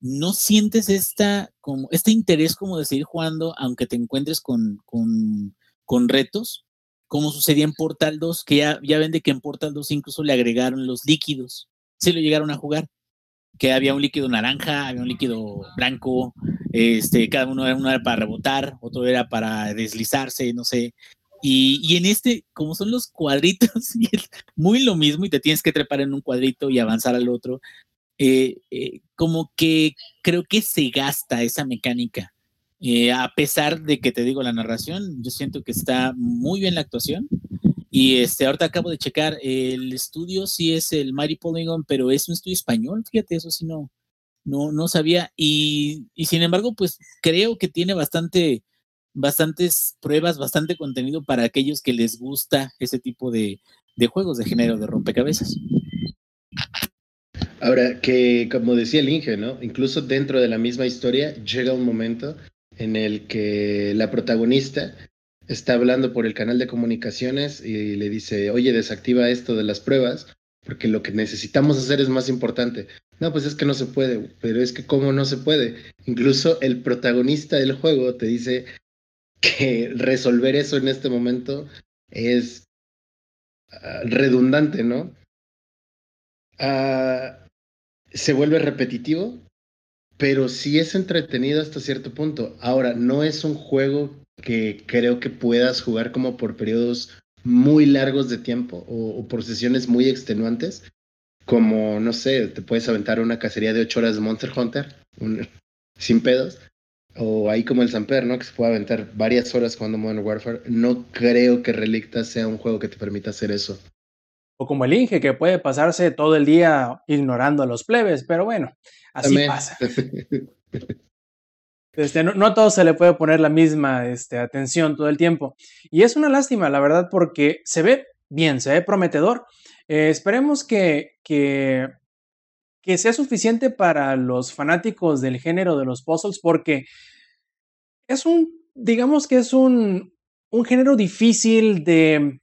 no sientes esta, como, este interés como de seguir jugando aunque te encuentres con, con, con retos como sucedía en Portal 2, que ya, ya ven que en Portal 2 incluso le agregaron los líquidos. Sí lo llegaron a jugar. Que había un líquido naranja, había un líquido blanco, este, cada uno era, uno era para rebotar, otro era para deslizarse, no sé. Y, y, en este, como son los cuadritos, *laughs* muy lo mismo, y te tienes que trepar en un cuadrito y avanzar al otro, eh, eh, como que creo que se gasta esa mecánica. Eh, a pesar de que te digo la narración, yo siento que está muy bien la actuación. Y este, ahorita acabo de checar, el estudio sí es el Mighty Polygon, pero es un estudio español, fíjate, eso sí no, no, no sabía. Y, sin embargo, pues creo que tiene bastante, bastantes pruebas, bastante contenido para aquellos que les gusta ese tipo de, de juegos de género de rompecabezas. Ahora, que como decía el Inge, ¿no? Incluso dentro de la misma historia llega un momento en el que la protagonista está hablando por el canal de comunicaciones y le dice, oye, desactiva esto de las pruebas, porque lo que necesitamos hacer es más importante. No, pues es que no se puede, pero es que cómo no se puede. Incluso el protagonista del juego te dice que resolver eso en este momento es ah, redundante, ¿no? Ah, se vuelve repetitivo pero sí es entretenido hasta cierto punto. Ahora, no es un juego que creo que puedas jugar como por periodos muy largos de tiempo o, por sesiones muy extenuantes, como, no sé, te puedes aventar una cacería de ocho horas de Monster Hunter *laughs* sin pedos, o ahí como el Samper, ¿no? Que se puede aventar varias horas jugando Modern Warfare. No creo que Relicta sea un juego que te permita hacer eso. O como el Inge, que puede pasarse todo el día ignorando a los plebes, pero bueno, así pasa. Este, no, a todos se le puede poner la misma este, atención todo el tiempo. Y es una lástima, la verdad, porque se ve bien, se ve prometedor. Eh, esperemos que, que, que, sea suficiente para los fanáticos del género de los puzzles, porque es un, digamos que es un, un género difícil de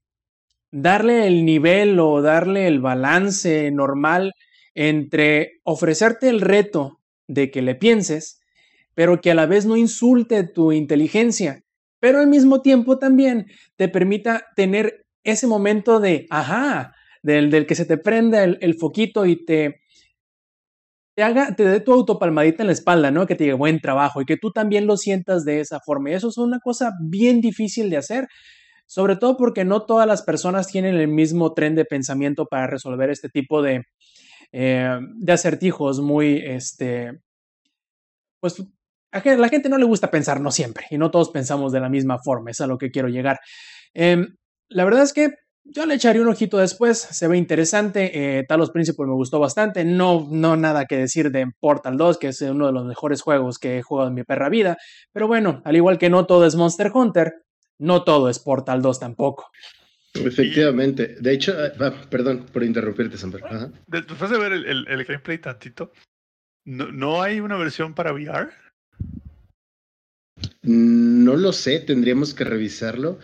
darle el nivel o darle el balance normal entre ofrecerte el reto de que le pienses pero que a la vez no insulte tu inteligencia, pero al mismo tiempo también te permita tener ese momento de, ajá, del, del que se te prenda el, foquito y te, te haga, te dé tu autopalmadita en la espalda, ¿no? Que te diga buen trabajo y que tú también lo sientas de esa forma. Y eso es una cosa bien difícil de hacer, sobre todo porque no todas las personas tienen el mismo tren de pensamiento para resolver este tipo de, eh, de acertijos muy, este, pues a la gente no le gusta pensar, no siempre, y no todos pensamos de la misma forma, es a lo que quiero llegar. Em, la verdad es que yo le echaré un ojito después, se ve interesante, eh, Talos Principle me gustó bastante, no, no nada que decir de Portal 2, que es uno de los mejores juegos que he jugado en mi perra vida, pero bueno, al igual que no todo es Monster Hunter, no todo es Portal 2 tampoco. Efectivamente, de hecho, eh, ah, perdón por interrumpirte, Samper. Después de ver el, el, gameplay tantito, ¿no, ¿no hay una versión para VR? No lo sé, tendríamos que revisarlo,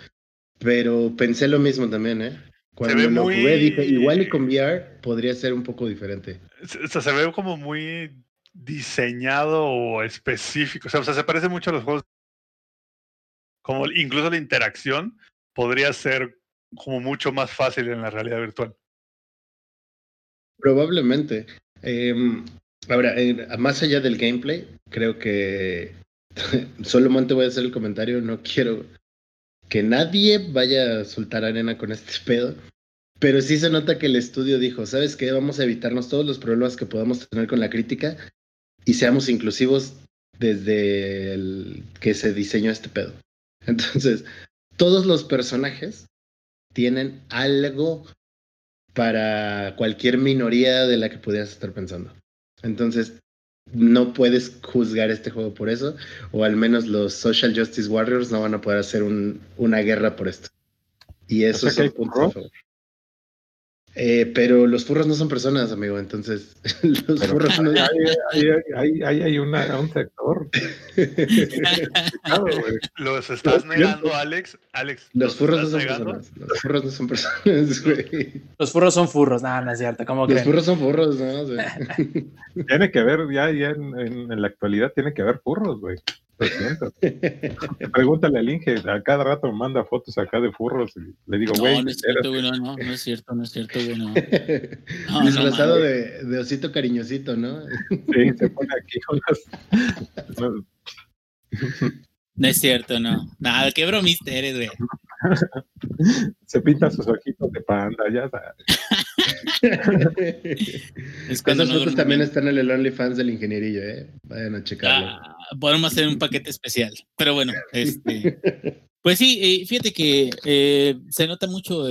pero pensé lo mismo también, ¿eh? Cuando lo jugué dije, igual y con VR podría ser un poco diferente. O sea, se ve como muy diseñado o específico, o sea, se parece mucho a los juegos, incluso la interacción podría ser como mucho más fácil en la realidad virtual. Probablemente. Em, ahora, más allá del gameplay, creo que *laughs* Solamente voy a hacer el comentario, no quiero que nadie vaya a soltar arena con este *laughs* pedo. Pero sí se nota que el estudio dijo, ¿sabes qué? Vamos a evitarnos todos los problemas que podamos tener con la crítica y seamos inclusivos desde que se diseñó este pedo. *laughs* Entonces, todos los personajes tienen algo para cualquier minoría de la que pudieras estar pensando. Entonces, no puedes juzgar este juego por eso, o al menos los Social Justice Warriors no van a poder hacer un, una guerra por esto. Y eso es un punto eh, pero los furros no son personas, amigo, entonces *laughs* los furros no... Ahí hay, una, un sector. *laughs* los estás negando, Alex. Alex los, furros no son personas. Los furros no son personas, *laughs* güey. Los furros son furros, nada, no es cierto. ¿Cómo los furros son furros, ¿no? tiene que haber, ya, ya en, en, la actualidad, tiene que haber furros, güey. *laughs* Pregúntale al Inge, a cada rato manda fotos acá de furros y le digo, güey. No, no es cierto, güey, no, no, es cierto, no es cierto, güey, no. *laughs* Disfrazado de, de, osito cariñosito, ¿no? Sí, se pone aquí *laughs* No es cierto, no. Nada, qué bromista eres, güey. Se pinta sus ojitos de panda, ya *laughs* es cuando Esas fotos también están en el OnlyFans del ingenierillo, ¿eh? Vayan a checarlo. Ah, podemos hacer un paquete especial. Pero bueno, este. *laughs* Pues sí, eh, fíjate que eh, se nota mucho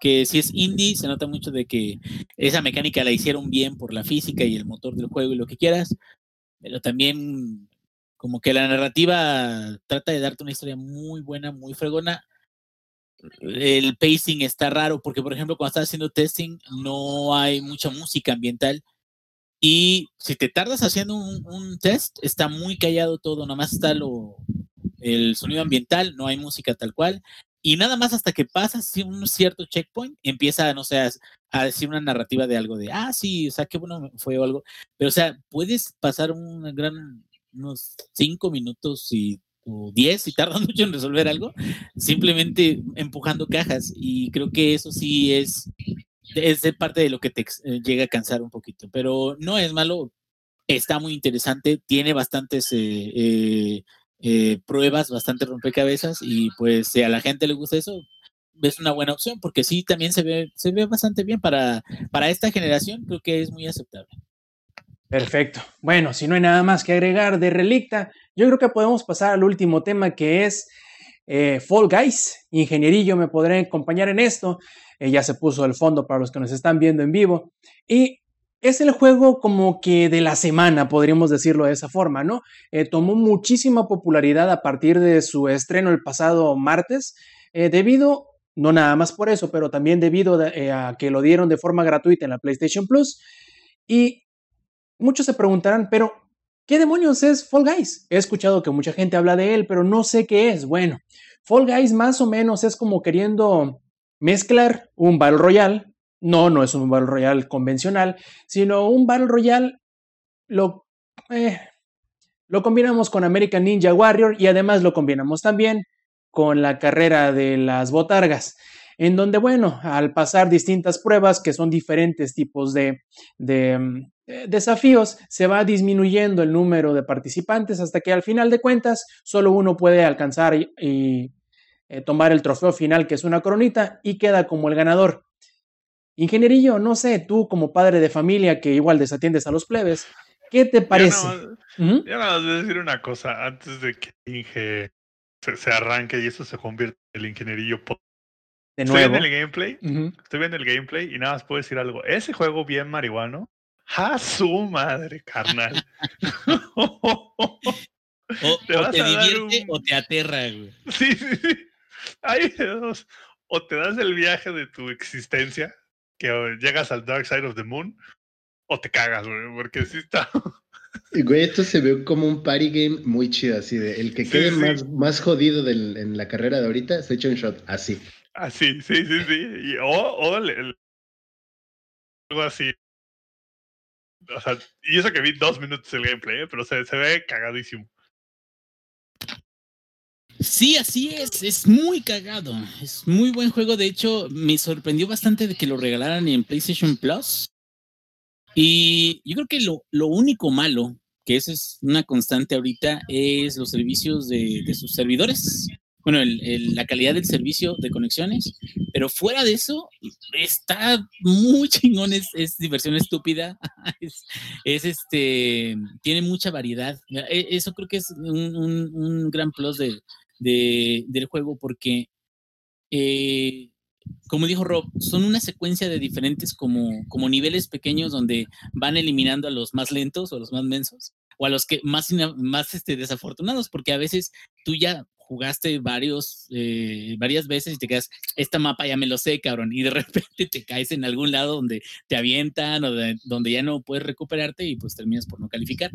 que si es indie, se nota mucho de que esa mecánica la hicieron bien por la física y el motor del juego y lo que quieras, pero también como que la narrativa trata de darte una historia muy buena, muy fregona. El pacing está raro porque, por ejemplo, cuando estás haciendo testing no hay mucha música ambiental y si te tardas haciendo un, test, está muy callado todo, nada más está lo, el sonido ambiental, no hay música tal cual. Y nada más hasta que pasas un cierto checkpoint, empieza, no sé, a, decir una narrativa de algo de, ah, sí, o sea, qué bueno fue o algo. Pero, o sea, puedes pasar un gran unos cinco minutos y, o diez y tardan *laughs* mucho en resolver algo, simplemente empujando cajas. Y creo que eso sí es, es de parte de lo que te eh, llega a cansar un poquito. Pero no es malo, está muy interesante, tiene bastantes eh, eh, pruebas, bastante rompecabezas y pues si a la gente le gusta eso, es una buena opción porque sí, también se ve, se ve bastante bien para, para esta generación, creo que es muy aceptable. Perfecto. Bueno, si no hay nada más que agregar de Relicta, yo creo que podemos pasar al último tema que es eh, Fall Guys. Ingenierillo me podré acompañar en esto. Eh, ya se puso el fondo para los que nos están viendo en vivo. Y es el juego como que de la semana, podríamos decirlo de esa forma, ¿no? Eh, tomó muchísima popularidad a partir de su estreno el pasado martes, debido, no nada más por eso, pero también debido a que lo dieron de forma gratuita en la PlayStation Plus. Y muchos se preguntarán, pero ¿qué demonios es Fall Guys? He escuchado que mucha gente habla de él, pero no sé qué es. Bueno, Fall Guys más o menos es como queriendo mezclar un Battle Royale. No, no es un Battle Royale convencional, sino un Battle Royale lo, eh, lo combinamos con American Ninja Warrior y además lo combinamos también con la carrera de las botargas en donde, bueno, al pasar distintas pruebas que son diferentes tipos de, mm, eh, desafíos, se va disminuyendo el número de participantes hasta que al final de cuentas solo uno puede alcanzar y, eh, tomar el trofeo final, que es una coronita, y queda como el ganador. Ingenierillo, no sé, tú como padre de familia que igual desatiendes a los plebes, ¿qué te parece? Ya nada, voy a decir una cosa antes de que Inge se, arranque y eso se convierte en el ingenierillo de nuevo. Estoy viendo el gameplay, estoy viendo el gameplay y nada más puedo decir algo. Ese juego bien marihuano, ¡a su madre, carnal! *laughs* o, te, divierte o te aterra, güey. Sí, sí, sí. Hay dos. O te das el viaje de tu existencia, que llegas al Dark Side of the Moon, o te cagas, güey, porque sí está. *laughs* Güey, esto se ve como un party game muy chido, así de el que quede Más, más jodido del, en la carrera de ahorita se echa un shot, así. Ah, sí, sí, sí. Y, o, o algo así. Y eso que vi dos minutos el gameplay, ¿eh? pero se, ve cagadísimo. Sí, así es, es muy cagado, es muy buen juego, de hecho me sorprendió bastante de que lo regalaran en PlayStation Plus. Y yo creo que lo, lo único malo, que eso es una constante ahorita, es los servicios de sus servidores bueno, la calidad del servicio de conexiones, pero fuera de eso, está muy chingón, es, diversión estúpida, *laughs* es, este, tiene mucha variedad. E, eso creo que es un, gran plus de, del juego porque, eh, como dijo Rob, son una secuencia de diferentes como, como niveles pequeños donde van eliminando a los más lentos o a los más mensos o a los que más, más este, desafortunados, porque a veces tú ya jugaste varios, eh, varias veces y te quedas, esta mapa ya me lo sé, cabrón, y de *laughs* repente te caes en algún lado donde te avientan o donde ya no puedes recuperarte y pues terminas por no calificar.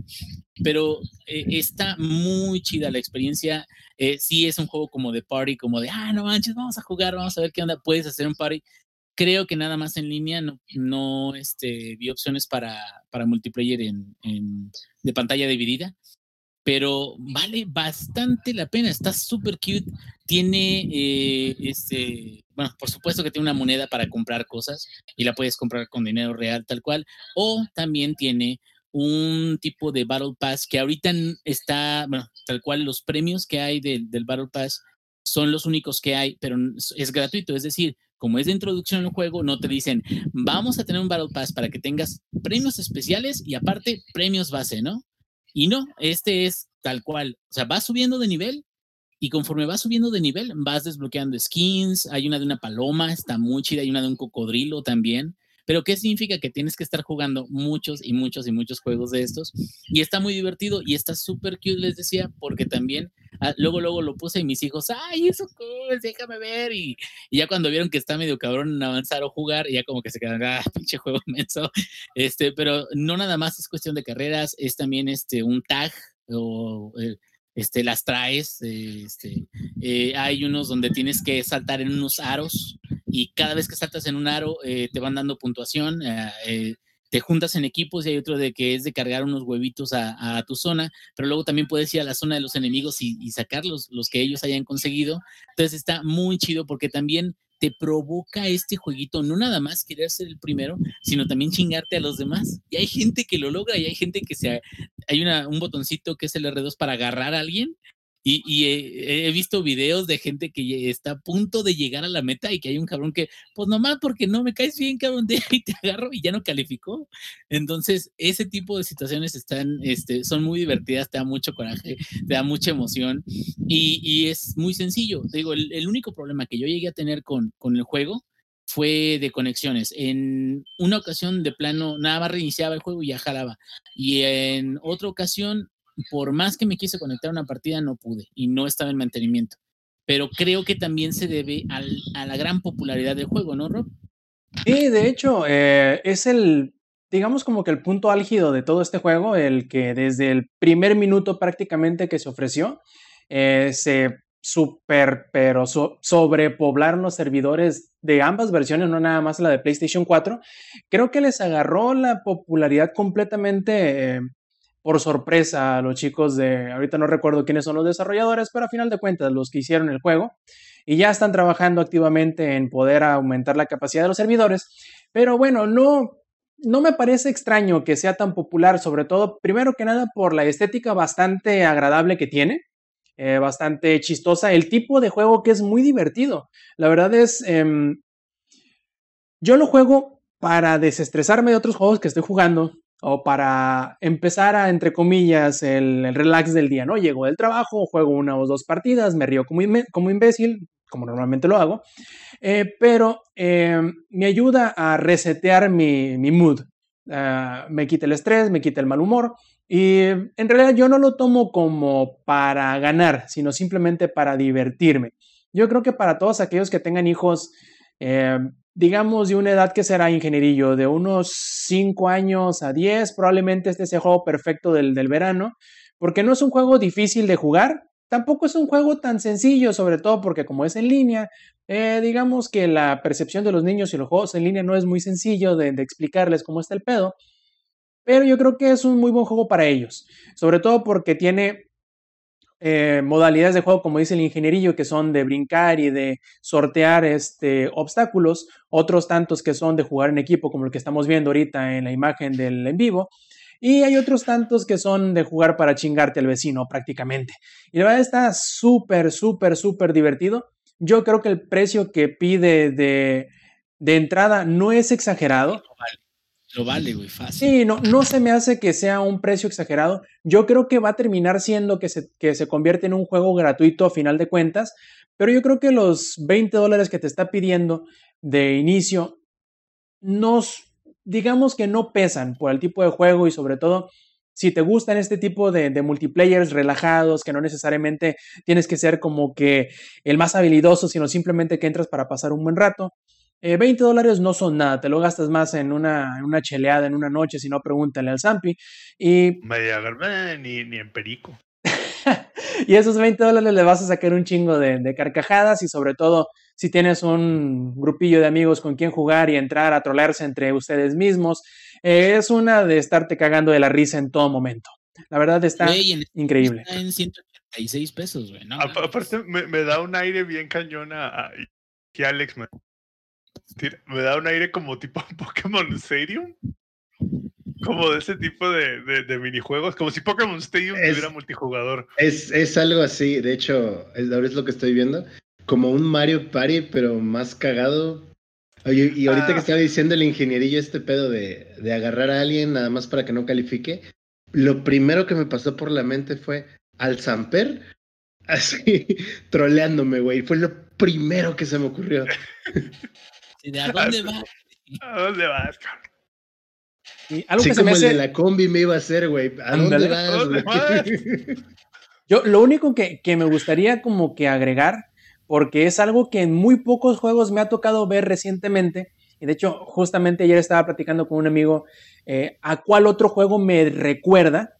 Pero eh, está muy chida la experiencia. Eh, sí es un juego como de party, como de, ah, no manches, vamos a jugar, vamos a ver qué onda, puedes hacer un party. Creo que nada más en línea no, no este, vi opciones para, para multiplayer en, en, de pantalla dividida pero vale bastante la pena, está súper cute, tiene, eh, este, bueno, por supuesto que tiene una moneda para comprar cosas y la puedes comprar con dinero real tal cual, o también tiene un tipo de Battle Pass que ahorita está, bueno, tal cual los premios que hay del, del Battle Pass son los únicos que hay, pero es gratuito, es decir, como es de introducción al juego, no te dicen, vamos a tener un Battle Pass para que tengas premios especiales y aparte premios base, ¿no? Y no, este es tal cual. O sea, vas subiendo de nivel y conforme vas subiendo de nivel, vas desbloqueando skins. Hay una de una paloma, está muy chida. Hay una de un cocodrilo también. Pero ¿qué significa? Que tienes que estar jugando muchos y muchos y muchos juegos de estos. Y está muy divertido y está súper cute, les decía, porque también ah, luego, luego lo puse y mis hijos, ay, eso cool, déjame ver. Y, ya cuando vieron que está medio cabrón en avanzar o jugar, ya como que se quedan, ah, *laughs* pinche juego inmenso. Este, pero no nada más es cuestión de carreras, es también este, un tag o... Eh, este, las traes, este, eh, hay unos donde tienes que saltar en unos aros y cada vez que saltas en un aro eh, te van dando puntuación, eh, te juntas en equipos y hay otro de que es de cargar unos huevitos a, tu zona, pero luego también puedes ir a la zona de los enemigos y, y los que ellos hayan conseguido. Entonces está muy chido porque también te provoca este jueguito no nada más querer ser el primero, sino también chingarte a los demás. Y hay gente que lo logra y hay gente que se... Hay un botoncito que es el R2 para agarrar a alguien Y, y he, visto videos de gente que está a punto de llegar a la meta y que hay un cabrón que, pues nomás porque no me caes bien, cabrón, *laughs* de ahí te agarro y ya no calificó. Entonces, ese tipo de situaciones están, este, son muy divertidas, te da mucho coraje, te da mucha emoción y, es muy sencillo. Digo, el, el único problema que yo llegué a tener con, con el juego fue de conexiones. En una ocasión, de plano, nada más reiniciaba el juego y ya jalaba. Y en otra ocasión, por más que me quise conectar a una partida, no pude y no estaba en mantenimiento. Pero creo que también se debe a la gran popularidad del juego, ¿no, Rob? Sí, de hecho, eh, es el, digamos como que el punto álgido de todo este juego, el que desde el primer minuto prácticamente que se ofreció, eh, se super, pero so- sobrepoblaron los servidores de ambas versiones, no nada más la de PlayStation 4. Creo que les agarró la popularidad completamente eh, por sorpresa a los chicos de, ahorita no recuerdo quiénes son los desarrolladores, pero a final de cuentas los que hicieron el juego y ya están trabajando activamente en poder aumentar la capacidad de los servidores. Pero bueno, no, no me parece extraño que sea tan popular, sobre todo, primero que nada, por la estética bastante agradable que tiene, eh, bastante chistosa, el tipo de juego que es muy divertido. La verdad es, em, yo lo juego para desestresarme de otros juegos que estoy jugando o para empezar a, entre comillas, el, el relax del día, ¿no? Llego del trabajo, juego una o dos partidas, me río como, como imbécil, como normalmente lo hago, eh, pero eh, me ayuda a resetear mi, mi mood. Ah, me quita el estrés, me quita el mal humor y en realidad yo no lo tomo como para ganar, sino simplemente para divertirme. Yo creo que para todos aquellos que tengan hijos, eh, digamos de una edad que será ingenierillo, de unos 5 años a 10, probablemente este sea el juego perfecto del, del verano, porque no es un juego difícil de jugar, tampoco es un juego tan sencillo, sobre todo porque como es en línea, eh, digamos que la percepción de los niños y los juegos en línea no es muy sencillo de, de explicarles cómo está el pedo, pero yo creo que es un muy buen juego para ellos, sobre todo porque tiene eh, modalidades de juego, como dice el ingenierillo, que son de brincar y de sortear este, obstáculos, otros tantos que son de jugar en equipo, como el que estamos viendo ahorita en la imagen del en vivo, y hay otros tantos que son de jugar para chingarte al vecino prácticamente. Y la verdad está súper, súper, súper divertido. Yo creo que el precio que pide de, de entrada no es exagerado. Lo vale, güey, fácil. Sí, no, no se me hace que sea un precio exagerado. Yo creo que va a terminar siendo que se, que se convierte en un juego gratuito a final de cuentas, pero yo creo que los 20 dólares que te está pidiendo de inicio nos, digamos que no pesan por el tipo de juego y sobre todo si te gustan este tipo de, de multiplayers relajados, que no necesariamente tienes que ser como que el más habilidoso, sino simplemente que entras para pasar un buen rato. Eh, 20 dólares no son nada, te lo gastas más en una, en una cheleada, en una noche, si no, pregúntale al Zampi. Y, Media ni, ni en perico. *laughs* y esos 20 dólares le vas a sacar un chingo de, de carcajadas y sobre todo si tienes un grupillo de amigos con quien jugar y entrar a trolearse entre ustedes mismos, eh, es una de estarte cagando de la risa en todo momento. La verdad está en- increíble. Está en 186 pesos, güey. No, Apa- aparte, me, me da un aire bien cañón a, a- que Alex me, me da un aire como tipo *laughs* Pokémon Stadium. Como de ese tipo de, de, de minijuegos. Como si Pokémon Stadium Es- tuviera multijugador. Es, es algo así, de hecho, es, ahora es lo que estoy viendo. Como un Mario Party, pero más cagado. Oye, y ahorita Ah. que estaba diciendo el ingenierillo este pedo de, de agarrar a alguien nada más para que no califique, lo primero que me pasó por la mente fue al Samper, *laughs* así, troleándome, güey. Fue lo primero que se me ocurrió. *laughs* ¿De a *laughs* dónde va? *laughs* ¿A dónde vas, cabrón? Y algo Así que se me como el hace... de la combi me iba a hacer, güey. ¿A dónde vas. *laughs* Yo lo único que, que me gustaría como que agregar, porque es algo que en muy pocos juegos me ha tocado ver recientemente, y de hecho justamente ayer estaba platicando con un amigo eh, a cuál otro juego me recuerda.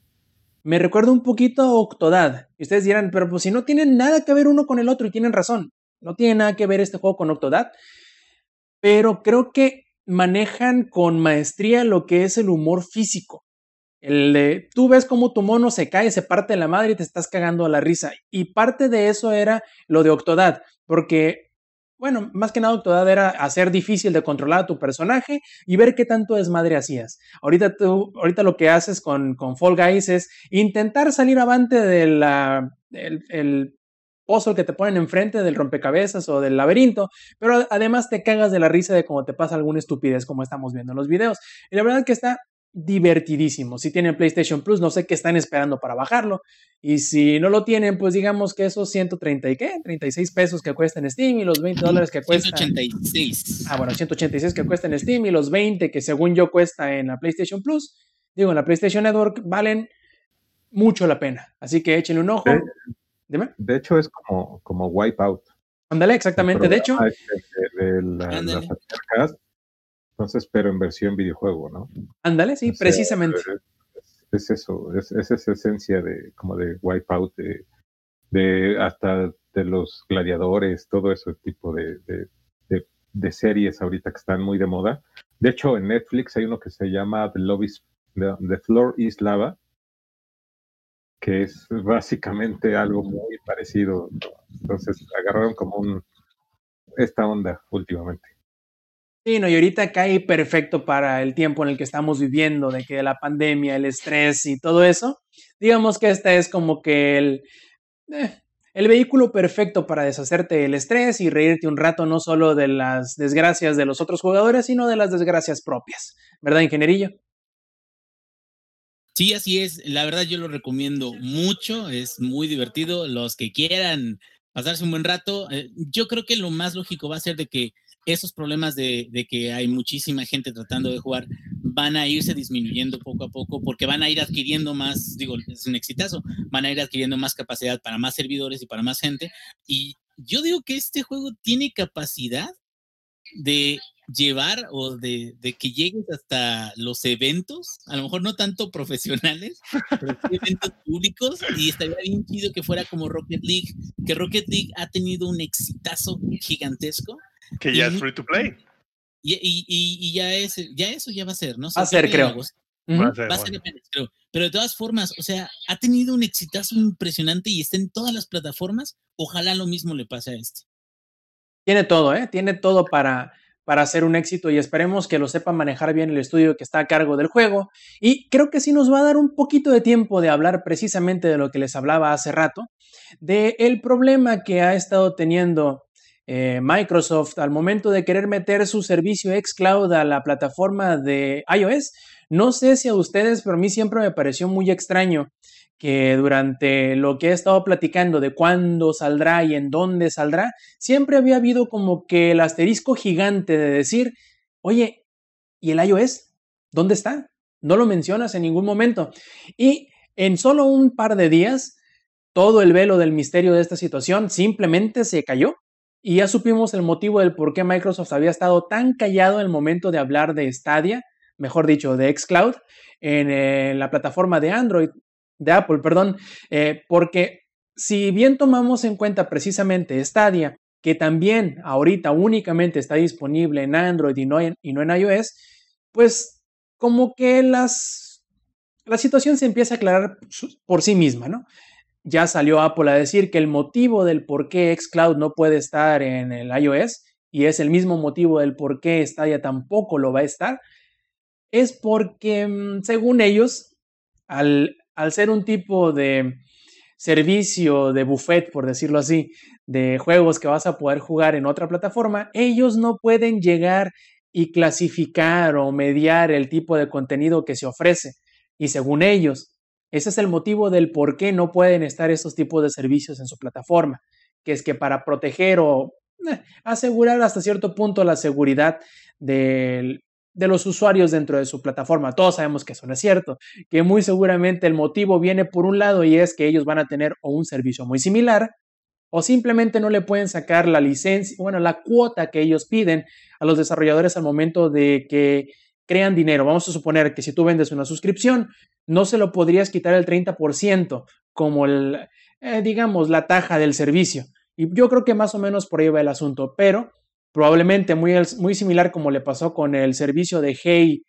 Me recuerda un poquito a Octodad. Y ustedes dirán, pero pues si no tienen nada que ver uno con el otro, y tienen razón, no tiene nada que ver este juego con Octodad, pero creo que manejan con maestría lo que es el humor físico. El de, tú ves cómo tu mono se cae, se parte de la madre y te estás cagando a la risa. Y parte de eso era lo de Octodad, porque bueno, más que nada Octodad era hacer difícil de controlar a tu personaje y ver qué tanto desmadre hacías. Ahorita, tú, ahorita lo que haces con, con Fall Guys es intentar salir avante del el, el puzzle que te ponen enfrente del rompecabezas o del laberinto, pero además te cagas de la risa de cómo te pasa alguna estupidez como estamos viendo en los videos. Y la verdad es que está divertidísimo. Si tienen PlayStation Plus, no sé qué están esperando para bajarlo. Y si no lo tienen, pues digamos que esos 130 y qué, 36 pesos que cuesta en Steam y los 20 dólares que cuesta. 186. Ah, bueno, 186 que cuesta en Steam y los 20 que según yo cuesta en la PlayStation Plus, digo, en la PlayStation Network, valen mucho la pena. Así que échenle un ojo. Dime. de hecho, es como, como Wipeout. Ándale, exactamente. De hecho, De, de- de la- Ándale. las arcades. Entonces, pero en versión videojuego, ¿no? ándale, sí, O sea, precisamente. Es, es eso, es, es esa esencia de como de Wipeout, de, de hasta de los gladiadores, todo ese tipo de, de, de- de series ahorita que están muy de moda. De hecho, en Netflix hay uno que se llama The, Love is- The, The Floor is Lava, que es básicamente algo muy parecido. Entonces, agarraron como un esta onda últimamente. Sí, no, y ahorita cae perfecto para el tiempo en el que estamos viviendo, de que la pandemia, el estrés y todo eso. Digamos que este es como que el, eh, el vehículo perfecto para deshacerte del estrés y reírte un rato no solo de las desgracias de los otros jugadores, sino de las desgracias propias. ¿Verdad, ingenierillo? Sí, así es. La verdad yo lo recomiendo mucho. Es muy divertido. Los que quieran pasarse un buen rato, eh, yo creo que lo más lógico va a ser de que esos problemas de, de que hay muchísima gente tratando de jugar van a irse disminuyendo poco a poco porque van a ir adquiriendo más, digo, es un exitazo, van a ir adquiriendo más capacidad para más servidores y para más gente. Y yo digo que este juego tiene capacidad de llevar o de, de, que llegues hasta los eventos, a lo mejor no tanto profesionales, pero sí eventos *laughs* públicos, y estaría bien chido que fuera como Rocket League, que Rocket League ha tenido un exitazo gigantesco. Que ya es free to play. Y, y, y, y ya, es, ya eso ya va a ser, ¿no? Va a ser, creo. Uh -huh. Va a ser, va a ser apenas, creo. Pero de todas formas, o sea, ha tenido un exitazo impresionante y está en todas las plataformas. Ojalá lo mismo le pase a este. Tiene todo, ¿eh? Tiene todo para, para hacer un éxito y esperemos que lo sepa manejar bien el estudio que está a cargo del juego. Y creo que sí nos va a dar un poquito de tiempo de hablar precisamente de lo que les hablaba hace rato, de el problema que ha estado teniendo eh, Microsoft al momento de querer meter su servicio xCloud a la plataforma de iOS. No sé si a ustedes, pero a mí siempre me pareció muy extraño que durante lo que he estado platicando de cuándo saldrá y en dónde saldrá, siempre había habido como que el asterisco gigante de decir, oye, ¿y el iOS? ¿Dónde está? No lo mencionas en ningún momento. Y en solo un par de días, todo el velo del misterio de esta situación simplemente se cayó. Y ya supimos el motivo del por qué Microsoft había estado tan callado en el momento de hablar de Stadia, mejor dicho, de xCloud, en eh, la plataforma de Android, de Apple, perdón, eh, porque si bien tomamos en cuenta precisamente Stadia, que también ahorita únicamente está disponible en Android y no en, y no en iOS, pues como que las, la situación se empieza a aclarar por sí misma, ¿no? Ya salió Apple a decir que el motivo del por qué xCloud no puede estar en el iOS, y es el mismo motivo del por qué Stadia tampoco lo va a estar, es porque, mm, según ellos, al, al ser un tipo de servicio de buffet, por decirlo así, de juegos que vas a poder jugar en otra plataforma, ellos no pueden llegar y clasificar o mediar el tipo de contenido que se ofrece. Y según ellos, ese es el motivo del por qué no pueden estar estos tipos de servicios en su plataforma, que es que para proteger o eh, asegurar hasta cierto punto la seguridad del, de los usuarios dentro de su plataforma. Todos sabemos que eso no es cierto, que muy seguramente el motivo viene por un lado y es que ellos van a tener o un servicio muy similar o simplemente no le pueden sacar la licencia, bueno, la cuota que ellos piden a los desarrolladores al momento de que crean dinero. Vamos a suponer que si tú vendes una suscripción, no se lo podrías quitar el 30% como el, eh, digamos, la taja del servicio. Y yo creo que más o menos por ahí va el asunto, pero probablemente muy, muy similar como le pasó con el servicio de Hey,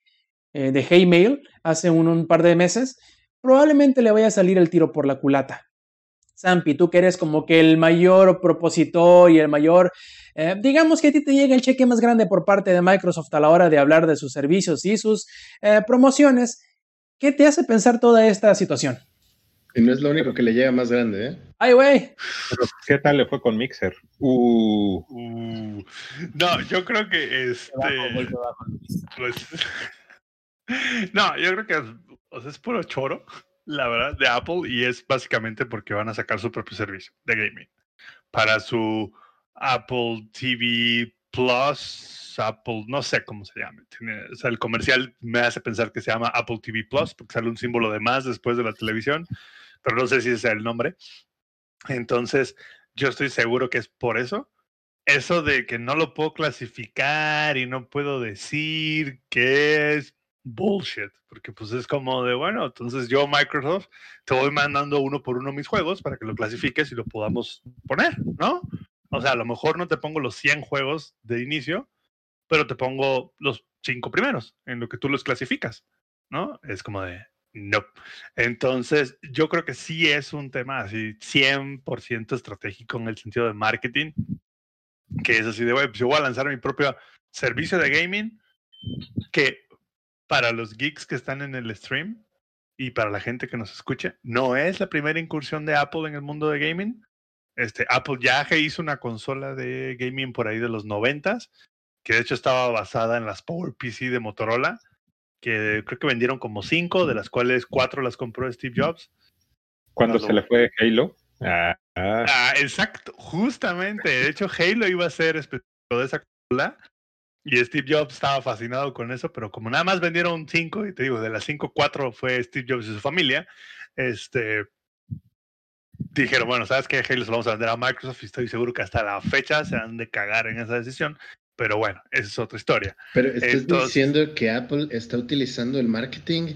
eh, de hey Mail hace un, par de meses, probablemente le vaya a salir el tiro por la culata. Zampi, tú que eres como que el mayor propositor y el mayor, eh, digamos que a ti te llega el cheque más grande por parte de Microsoft a la hora de hablar de sus servicios y sus eh, promociones, ¿qué te hace pensar toda esta situación? Y no es lo único que le llega más grande, ¿eh? Ay, güey. ¿Qué tal le fue con Mixer? Uh, Uh, no, yo creo que este. Pues, *laughs* no, yo creo que es, o sea, es puro choro, la verdad, de Apple y es básicamente porque van a sacar su propio servicio de gaming para su Apple TV Plus, Apple, no sé cómo se llama. tiene- o sea, el comercial me hace pensar que se llama Apple TV Plus porque sale un símbolo de más después de la televisión, pero no sé si ese es el nombre. Entonces, yo estoy seguro que es por eso eso de que no lo puedo clasificar y no puedo decir que es bullshit, porque pues es como de, bueno, entonces yo Microsoft te voy mandando uno por uno mis juegos para que lo clasifiques y lo podamos poner, ¿no? O sea, a lo mejor no te pongo los 100 juegos de inicio, pero te pongo los cinco primeros en lo que tú los clasificas, ¿no? Es como de, no. Entonces, yo creo que sí es un tema así 100% estratégico en el sentido de marketing que es así de, "Güey, pues yo voy a lanzar mi propio servicio de gaming que para los geeks que están en el stream y para la gente que nos escuche, no es la primera incursión de Apple en el mundo de gaming. Este, Apple ya hizo una consola de gaming por ahí de los noventas, que de hecho estaba basada en las Power PC de Motorola, que creo que vendieron como cinco, de las cuales cuatro las compró Steve Jobs. cuando se le fue Halo. Ah, ah, Ah, exacto, justamente. De hecho, Halo iba a ser específico de esa consola y Steve Jobs estaba fascinado con eso, pero como nada más vendieron cinco, y te digo, de las cinco, cuatro fue Steve Jobs y su familia, este, dijeron, bueno, ¿sabes qué? Halo se lo vamos a vender a Microsoft y estoy seguro que hasta la fecha se han de cagar en esa decisión, pero bueno, esa es otra historia. Pero estás Entonces- diciendo que Apple está utilizando el marketing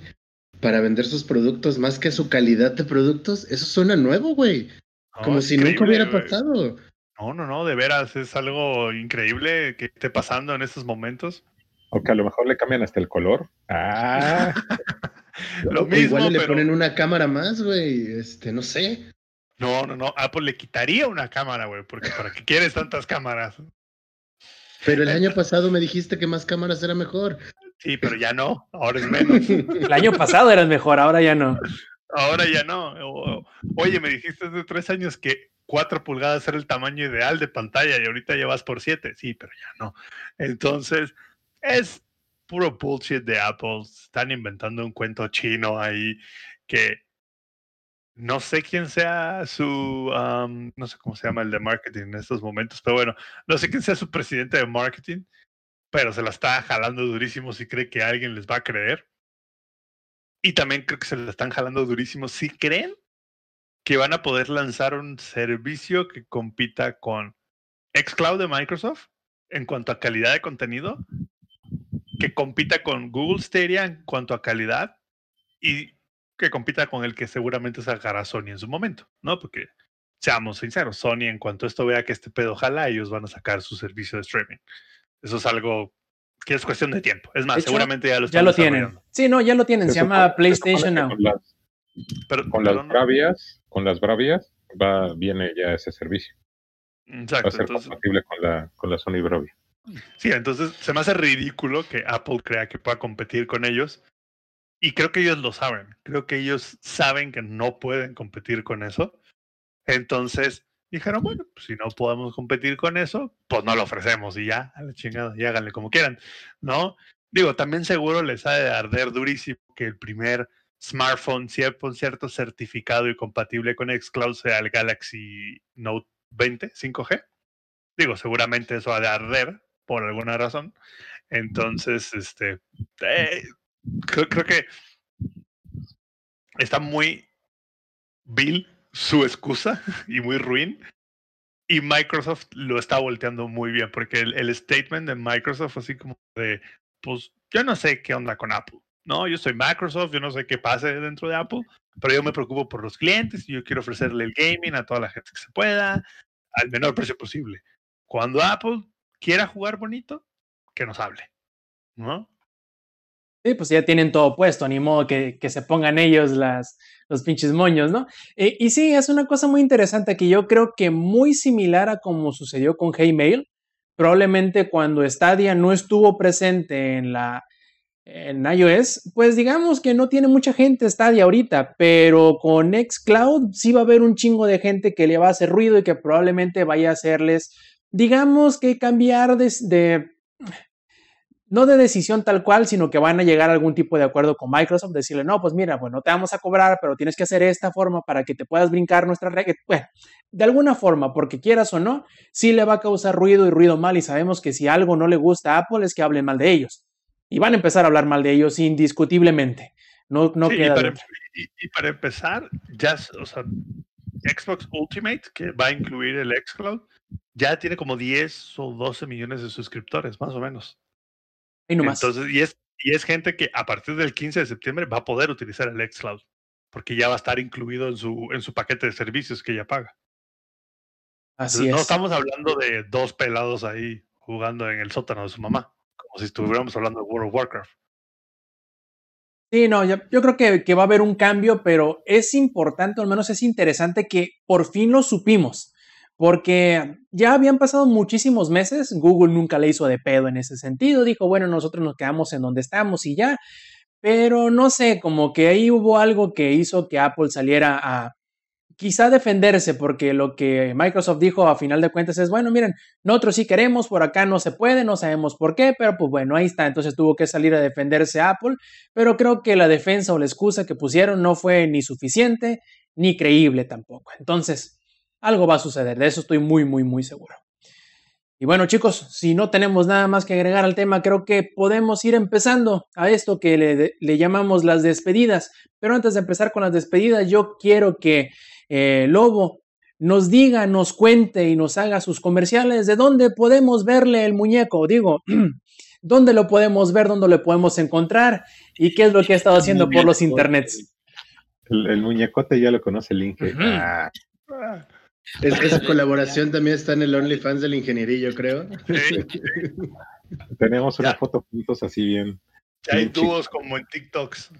para vender sus productos más que su calidad de productos. Eso suena nuevo, güey. ¿no? Como si nunca hubiera pasado. No, no, no, de veras, es algo increíble que esté pasando en estos momentos. o que a lo mejor le cambian hasta el color. Ah, *laughs* Lo O mismo, igual le pero- ponen una cámara más, güey. Este, no sé. No, no, no. Apple le quitaría una cámara, güey, porque ¿para qué quieres tantas cámaras? Pero el año pasado me dijiste que más cámaras era mejor. Sí, pero ya no. Ahora es menos. El año pasado eras mejor, ahora ya no. Ahora ya no. Oye, me dijiste hace tres años que cuatro pulgadas era el tamaño ideal de pantalla y ahorita ya vas por siete. Sí, pero ya no. Entonces, es puro bullshit de Apple. Están inventando un cuento chino ahí que no sé quién sea su, am, no sé cómo se llama el de marketing en estos momentos, pero bueno, no sé quién sea su presidente de marketing, pero se la está jalando durísimo si cree que alguien les va a creer. Y también creo que se la están jalando durísimo si creen que van a poder lanzar un servicio que compita con xCloud de Microsoft en cuanto a calidad de contenido, que compita con Google Stadia en cuanto a calidad y que compita con el que seguramente sacará Sony en su momento, ¿no? Porque seamos sinceros, Sony en cuanto esto vea que este pedo jala, ellos van a sacar su servicio de streaming. Eso es algo que es cuestión de tiempo. Es más, hecho, seguramente ya lo Ya lo tienen. Sí, no, ya lo tienen. Se, se llama supone- PlayStation Now. Con las, Pero, con las perdón, bravias, con las bravias, va, viene ya ese servicio. Va a Exacto. ser Entonces, compatible con la, con la Sony Bravia. Sí, entonces se me hace ridículo que Apple crea que pueda competir con ellos. Y creo que ellos lo saben. Creo que ellos saben que no pueden competir con eso. Entonces dijeron, bueno, pues si no podemos competir con eso, pues no lo ofrecemos y ya, a la chingada, y háganle como quieran, ¿no? Digo, también seguro les ha de arder durísimo que el primer smartphone cierto certificado y compatible con Xcloud sea el Galaxy Note 20 5G. Digo, seguramente eso ha de arder por alguna razón. Entonces, este, eh, creo, creo que está muy vil su excusa *laughs* y muy ruin. Y Microsoft lo está volteando muy bien, porque el, el statement de Microsoft, así como de, pues yo no sé qué onda con Apple. No, yo soy Microsoft, yo no sé qué pase dentro de Apple, pero yo me preocupo por los clientes y yo quiero ofrecerle el gaming a toda la gente que se pueda, al menor precio posible. Cuando Apple quiera jugar bonito, que nos hable, ¿no? Sí, pues ya tienen todo puesto, ni modo que, que se pongan ellos las, los pinches moños, ¿no? Eh, y sí, es una cosa muy interesante que yo creo que muy similar a como sucedió con Gmail, probablemente cuando Stadia no estuvo presente en la en iOS, pues digamos que no tiene mucha gente Stadia ahorita, pero con Xcloud sí va a haber un chingo de gente que le va a hacer ruido y que probablemente vaya a hacerles, digamos que cambiar de, de no de decisión tal cual, sino que van a llegar a algún tipo de acuerdo con Microsoft, decirle, no, pues mira, bueno, te vamos a cobrar, pero tienes que hacer esta forma para que te puedas brincar nuestra regla. Bueno, de alguna forma, porque quieras o no, sí le va a causar ruido y ruido mal y sabemos que si algo no le gusta a Apple es que hablen mal de ellos. Y van a empezar a hablar mal de ellos indiscutiblemente. No, no Sí, y, queda para, duda. y- y para empezar, ya, o sea, Xbox Ultimate, que va a incluir el Xcloud, ya tiene como 10 o 12 millones de suscriptores, más o menos. Nomás. Entonces, y es, y es gente que a partir del 15 de septiembre va a poder utilizar el Xcloud, porque ya va a estar incluido en su, en su paquete de servicios que ya paga. Así Entonces, no es. estamos hablando de dos pelados ahí jugando en el sótano de su mamá, como si estuviéramos hablando de World of Warcraft. Sí, no, yo, yo creo que, que va a haber un cambio, pero es importante, al menos es interesante que por fin lo supimos, porque ya habían pasado muchísimos meses, Google nunca le hizo de pedo en ese sentido, dijo, bueno, nosotros nos quedamos en donde estamos y ya, pero no sé, como que ahí hubo algo que hizo que Apple saliera a quizá defenderse, porque lo que Microsoft dijo a final de cuentas es, bueno, miren, nosotros sí queremos, por acá no se puede, no sabemos por qué, pero pues bueno, ahí está, entonces tuvo que salir a defenderse Apple, pero creo que la defensa o la excusa que pusieron no fue ni suficiente ni creíble tampoco. Entonces, algo va a suceder, de eso estoy muy, muy, muy seguro. Y bueno, chicos, si no tenemos nada más que agregar al tema, creo que podemos ir empezando a esto que le, le llamamos las despedidas. Pero antes de empezar con las despedidas, yo quiero que eh, Lobo nos diga, nos cuente y nos haga sus comerciales de dónde podemos verle el muñeco. Digo, *clears throat* dónde lo podemos ver, dónde lo podemos encontrar y qué es lo que ha estado haciendo por los internets. El, el muñecote ya lo conoce el Inge. Ah, Es que esa *laughs* colaboración también está en el OnlyFans del ingenierillo, creo. sí, tenemos una Ya. foto juntos así bien. ya hay dúos como en TikToks.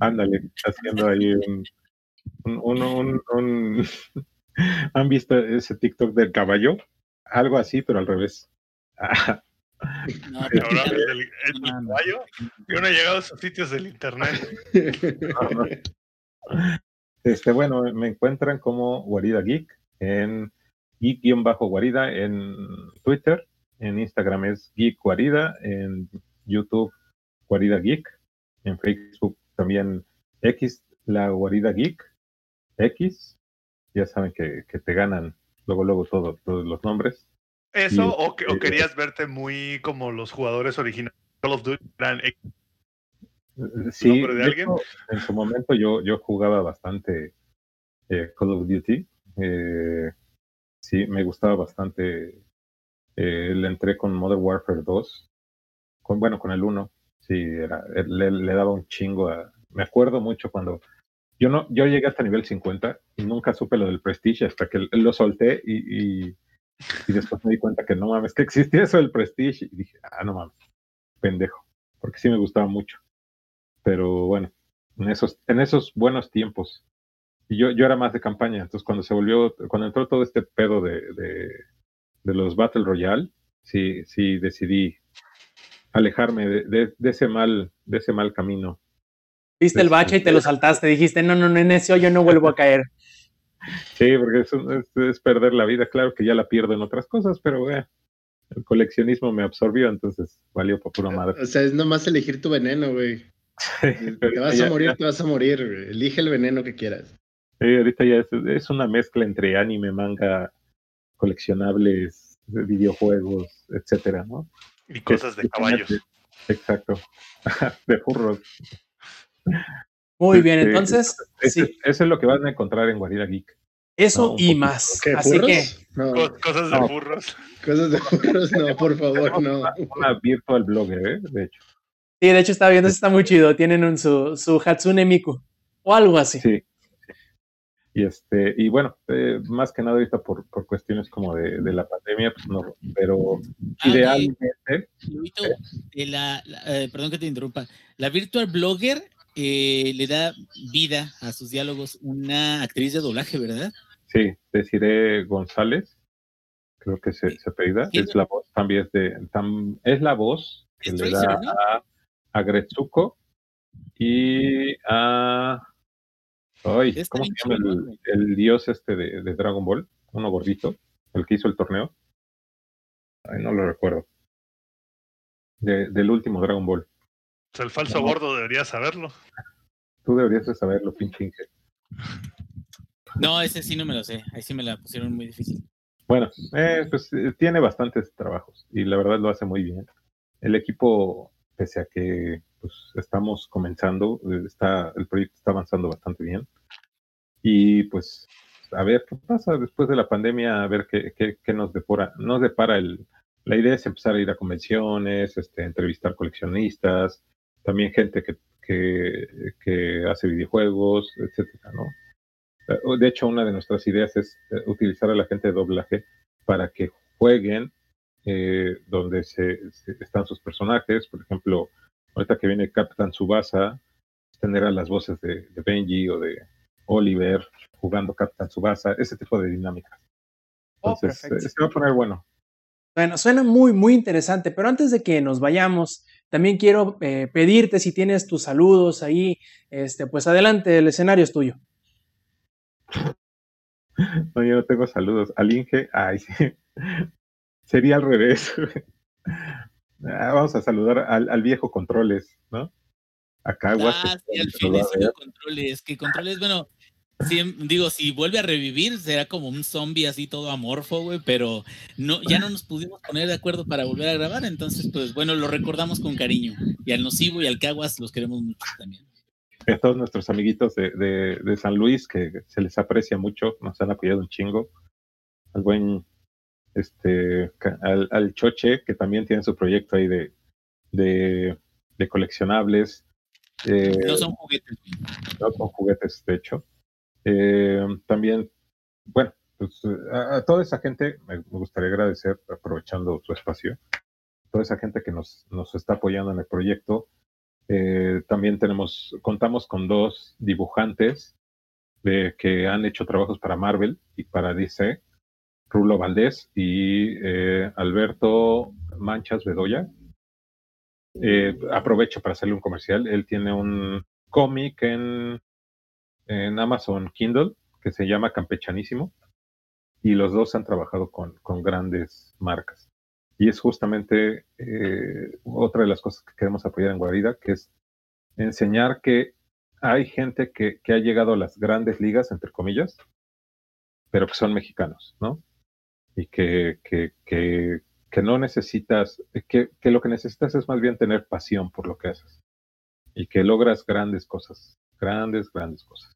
Ándale, haciendo ahí un. un, un- un- un- *laughs* ¿Han visto ese TikTok del caballo? Algo así, pero al revés. No, pero- es no. caballo. Yo no he llegado a esos sitios del internet. *laughs* Este, bueno, me encuentran como Guarida Geek en geek-guarida en Twitter, en Instagram es Geek Guarida, en YouTube Guarida Geek, en Facebook también X, la Guarida Geek, X, ya saben que, que te ganan luego, luego todo, todos los nombres. ¿Eso Y, o, o eh, querías verte muy como los jugadores originales de Call of Duty? eran X? Sí, nombre de de alguien? hecho, en su momento yo, yo jugaba bastante eh, Call of Duty. Eh, sí, me gustaba bastante. eh, le entré con Modern Warfare 2. Con, bueno, con el 1. Sí, era, eh, le, le daba un chingo a. Me acuerdo mucho cuando. Yo no, yo llegué hasta nivel 50 y nunca supe lo del Prestige hasta que lo solté y, y, después me di cuenta que no mames, que existía eso del Prestige y dije, ah, no mames, pendejo, porque sí me gustaba mucho pero bueno, en esos, en esos buenos tiempos. Y yo, yo era más de campaña, entonces cuando se volvió, cuando entró todo este pedo de, de, de los Battle Royale, sí, sí decidí alejarme de, de, de ese mal, de ese mal camino. Viste el bache y te lo saltaste, dijiste, no, no, no, en ese hoyo no vuelvo a caer. *laughs* Sí, porque es, un- es, es perder la vida, claro que ya la pierdo en otras cosas, pero eh, el coleccionismo me absorbió, entonces valió por pura madre. O sea, es nomás elegir tu veneno, güey. *laughs* Te vas Ya- a morir, te vas a morir, güey. Elige el veneno que quieras. Ahorita ya es, es una mezcla entre anime, manga, coleccionables, videojuegos, etcétera, ¿no? Y cosas de caballos. Exacto. *laughs* de furros. Muy bien, Este, entonces, Eso, sí, eso es lo que van a encontrar en Guarida Geek. eso no, y más. ¿Qué, Así que, No, Co- Cosas de No. burros. cosas de furros, no, por favor, no. Una virtual blogger, ¿eh? De hecho. sí, de hecho estaba viendo, eso está muy chido. Tienen un, su, su Hatsune Miku o algo así. Sí. Y este, y bueno, eh, más que nada ahorita por, por cuestiones como de, de la pandemia, pues no, pero Ah, idealmente, Luito, eh, la, la- eh, perdón que te interrumpa. La virtual blogger eh, le da vida a sus diálogos una actriz de doblaje, ¿verdad? sí, Desiree González, creo que se, se apellida, es la voz, también es de, tam- es la voz que Es le Tracer, da ¿no? a, a Gretsuko y a ay, ¿cómo se llama el, dios este de, de Dragon Ball? Uno gordito, el que hizo el torneo. Ay, no lo recuerdo. De- del último Dragon Ball. Pues el falso No. gordo debería saberlo. Tú deberías de saberlo, pinche Inge. No, ese sí no me lo sé. Ahí sí me la pusieron muy difícil. Bueno, eh, pues eh, tiene bastantes trabajos y la verdad lo hace muy bien. El equipo, pese a que pues, estamos comenzando, eh, está, el proyecto está avanzando bastante bien. Y pues a ver qué pasa después de la pandemia, a ver qué, qué, qué nos depara, nos depara el... La idea es empezar a ir a convenciones, este, entrevistar coleccionistas, también gente que, que, que hace videojuegos, etcétera, ¿no? Eh, De hecho, una de nuestras ideas es eh, utilizar a la gente de doblaje para que jueguen eh, donde se, se- están sus personajes. Por ejemplo, ahorita que viene Captain Tsubasa, tener a las voces de, de Benji o de Oliver jugando Captain Tsubasa, ese tipo de dinámicas. Oh, Entonces, perfecto. eh, se va a poner bueno. Bueno, suena muy, muy interesante, pero antes de que nos vayamos, también quiero eh, pedirte si tienes tus saludos ahí, este, pues adelante, el escenario es tuyo. *laughs* No, yo no tengo saludos. Al Inge, ay, sí. *laughs* Sería al revés. Ah, Vamos a saludar al, al viejo Controles, ¿no? A Caguas. Ah, sí, al controles. Que controles, bueno, sí, digo, si vuelve a revivir, será como un zombie así todo amorfo, güey, pero no, ya no nos pudimos poner de acuerdo para volver a grabar, entonces, pues bueno, lo recordamos con cariño. Y al Nocivo y al Caguas los queremos mucho también. a todos nuestros amiguitos de, de, de San Luis, que se les aprecia mucho, nos han apoyado un chingo. Al buen, este, al, al Choche, que también tiene su proyecto ahí de, de, de coleccionables, eh, No son juguetes. ¿no? con juguetes, de hecho. Eh, también, bueno, pues, a, a toda esa gente me, me gustaría agradecer, aprovechando su espacio, toda esa gente que nos, nos está apoyando en el proyecto. Eh, también tenemos, contamos con dos dibujantes de, que han hecho trabajos para Marvel y para DC, Rulo Valdés y eh, Alberto Manchas Bedoya. Eh, aprovecho para hacerle un comercial. Él tiene un cómic en, en Amazon Kindle que se llama Campechanísimo y los dos han trabajado con, con grandes marcas. Y es justamente eh, otra de las cosas que queremos apoyar en Guarida, que es enseñar que hay gente que, que ha llegado a las grandes ligas, entre comillas, pero que son mexicanos, ¿no? Y que, que, que, que no necesitas, que, que lo que necesitas es más bien tener pasión por lo que haces y que logras grandes cosas, grandes, grandes cosas.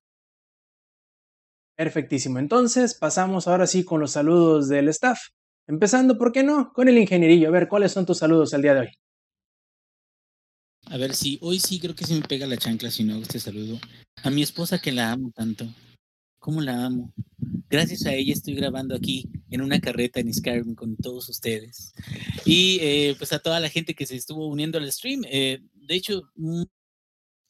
Perfectísimo. Entonces pasamos ahora sí con los saludos del staff. Empezando, ¿por qué no? Con el ingenierillo. A ver, ¿cuáles son tus saludos el día de hoy? A ver, si hoy sí creo que se me pega la chancla si no hago este saludo. A mi esposa que la amo tanto. ¿Cómo la amo? Gracias a ella estoy grabando aquí en una carreta en Skyrim con todos ustedes. Y eh, pues a toda la gente que se estuvo uniendo al stream. Eh, de hecho, un,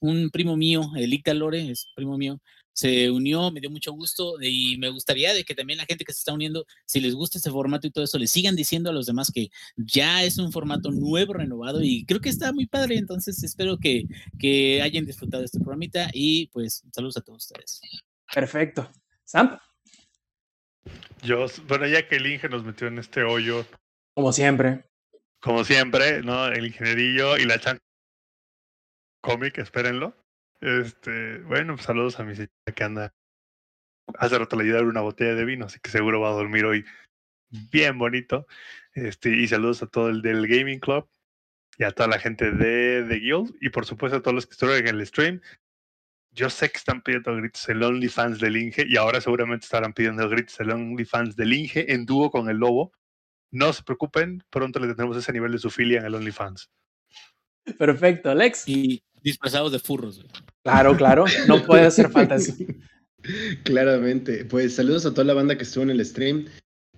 un primo mío, el Icta Lore, es primo mío, se unió, me dio mucho gusto y me gustaría de que también la gente que se está uniendo, si les gusta este formato y todo eso, le sigan diciendo a los demás que ya es un formato nuevo, renovado y creo que está muy padre, entonces espero que, que hayan disfrutado este programita y pues saludos a todos ustedes. Perfecto. Sam, Yo, bueno, ya que el Inge nos metió en este hoyo, como siempre. como siempre, ¿no? El ingenierillo y la chan cómic, espérenlo. Este, bueno, pues saludos a mi señora que anda. Hace rato le ayudé a dar una botella de vino, así que seguro va a dormir hoy bien bonito. Este, y saludos a todo el del Gaming Club y a toda la gente de The Guild y por supuesto a todos los que estuvieron en el stream. Yo sé que están pidiendo a gritos el OnlyFans del Inge y ahora seguramente estarán pidiendo a gritos el OnlyFans del Inge en dúo con el Lobo. No se preocupen, pronto le tendremos ese nivel de su filia en el OnlyFans. Perfecto, Alex. Y disfrazados de furros. güey. Claro, claro. No *laughs* puede hacer falta eso. Claramente. Pues saludos a toda la banda que estuvo en el stream.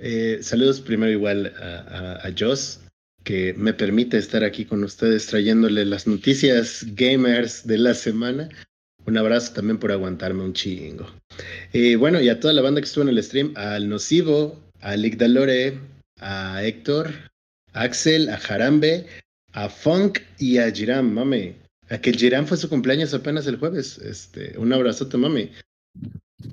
Eh, saludos primero igual a, a, Joss, que me permite estar aquí con ustedes trayéndole las noticias gamers de la semana. Un abrazo también por aguantarme un chingo. Eh, bueno, y a toda la banda que estuvo en el stream, al Nocivo, a Lick Dalore, a Héctor, a Axel, a Jarambe, a Funk y a Jiram, mami. A que Jiram fue su cumpleaños apenas el jueves. Este, un abrazote, mami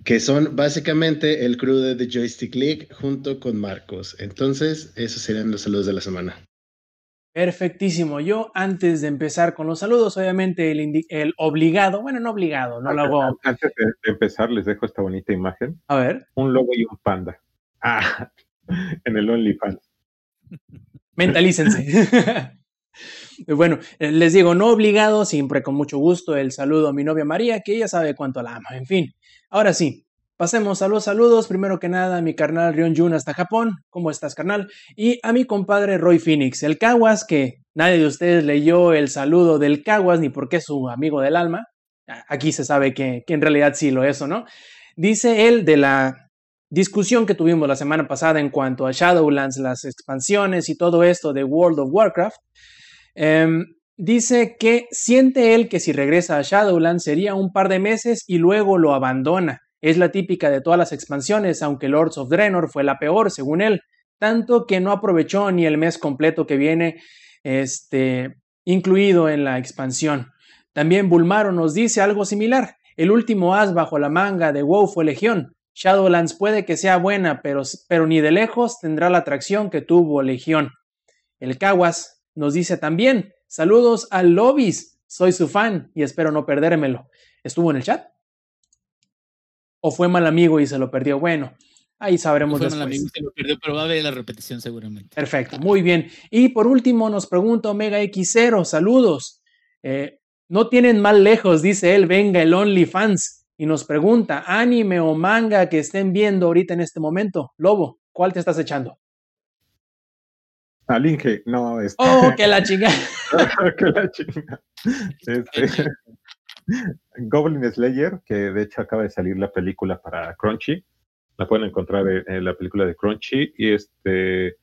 que son básicamente el crew de The Joystick League junto con Marcos. Entonces, esos serían los saludos de la semana. Perfectísimo. Yo, antes de empezar con los saludos, obviamente el, obligado, bueno, no obligado, no lo hago. Antes de, empezar, les dejo esta bonita imagen. A ver. Un lobo y un panda. Ah, *laughs* en el OnlyFans. Mentalícense. *laughs* Bueno, eh, les digo, no obligado, siempre con mucho gusto el saludo a mi novia María, que ella sabe cuánto la ama. En fin, ahora sí, pasemos a los saludos. Primero que nada, a mi carnal Rion Jun hasta Japón. ¿Cómo estás, carnal? Y a mi compadre Roy Phoenix, el Caguas, que nadie de ustedes leyó el saludo del Caguas ni porque es su amigo del alma. Aquí se sabe que, que en realidad sí lo es, ¿o no? Dice él de la discusión que tuvimos la semana pasada en cuanto a Shadowlands, las expansiones y todo esto de World of Warcraft. Em, dice que siente él que si regresa a Shadowlands sería un par de meses y luego lo abandona. Es la típica de todas las expansiones, aunque Lords of Draenor fue la peor, según él, tanto que no aprovechó ni el mes completo que viene este, incluido en la expansión. También Bulmaro nos dice algo similar. El último as bajo la manga de WoW fue Legión. Shadowlands puede que sea buena, pero, pero ni de lejos tendrá la atracción que tuvo Legión. El Caguas nos dice también, saludos al Lobis, soy su fan y espero no perdérmelo. ¿Estuvo en el chat? ¿O fue mal amigo y se lo perdió? Bueno, ahí sabremos fue Mal amigo y se lo perdió, pero va a ver la repetición seguramente. Perfecto, muy bien. Y por último nos pregunta Omega X0, saludos. Eh, no tienen mal lejos, dice él, venga el OnlyFans. Y nos pregunta, anime o manga que estén viendo ahorita en este momento. Lobo, ¿cuál te estás echando? Al Inge, no. Este... Oh, que la chinga. *laughs* que la chinga. *laughs* Este, *laughs* Goblin Slayer, que de hecho acaba de salir la película para Crunchy. La pueden encontrar en, la película de Crunchy. Y este.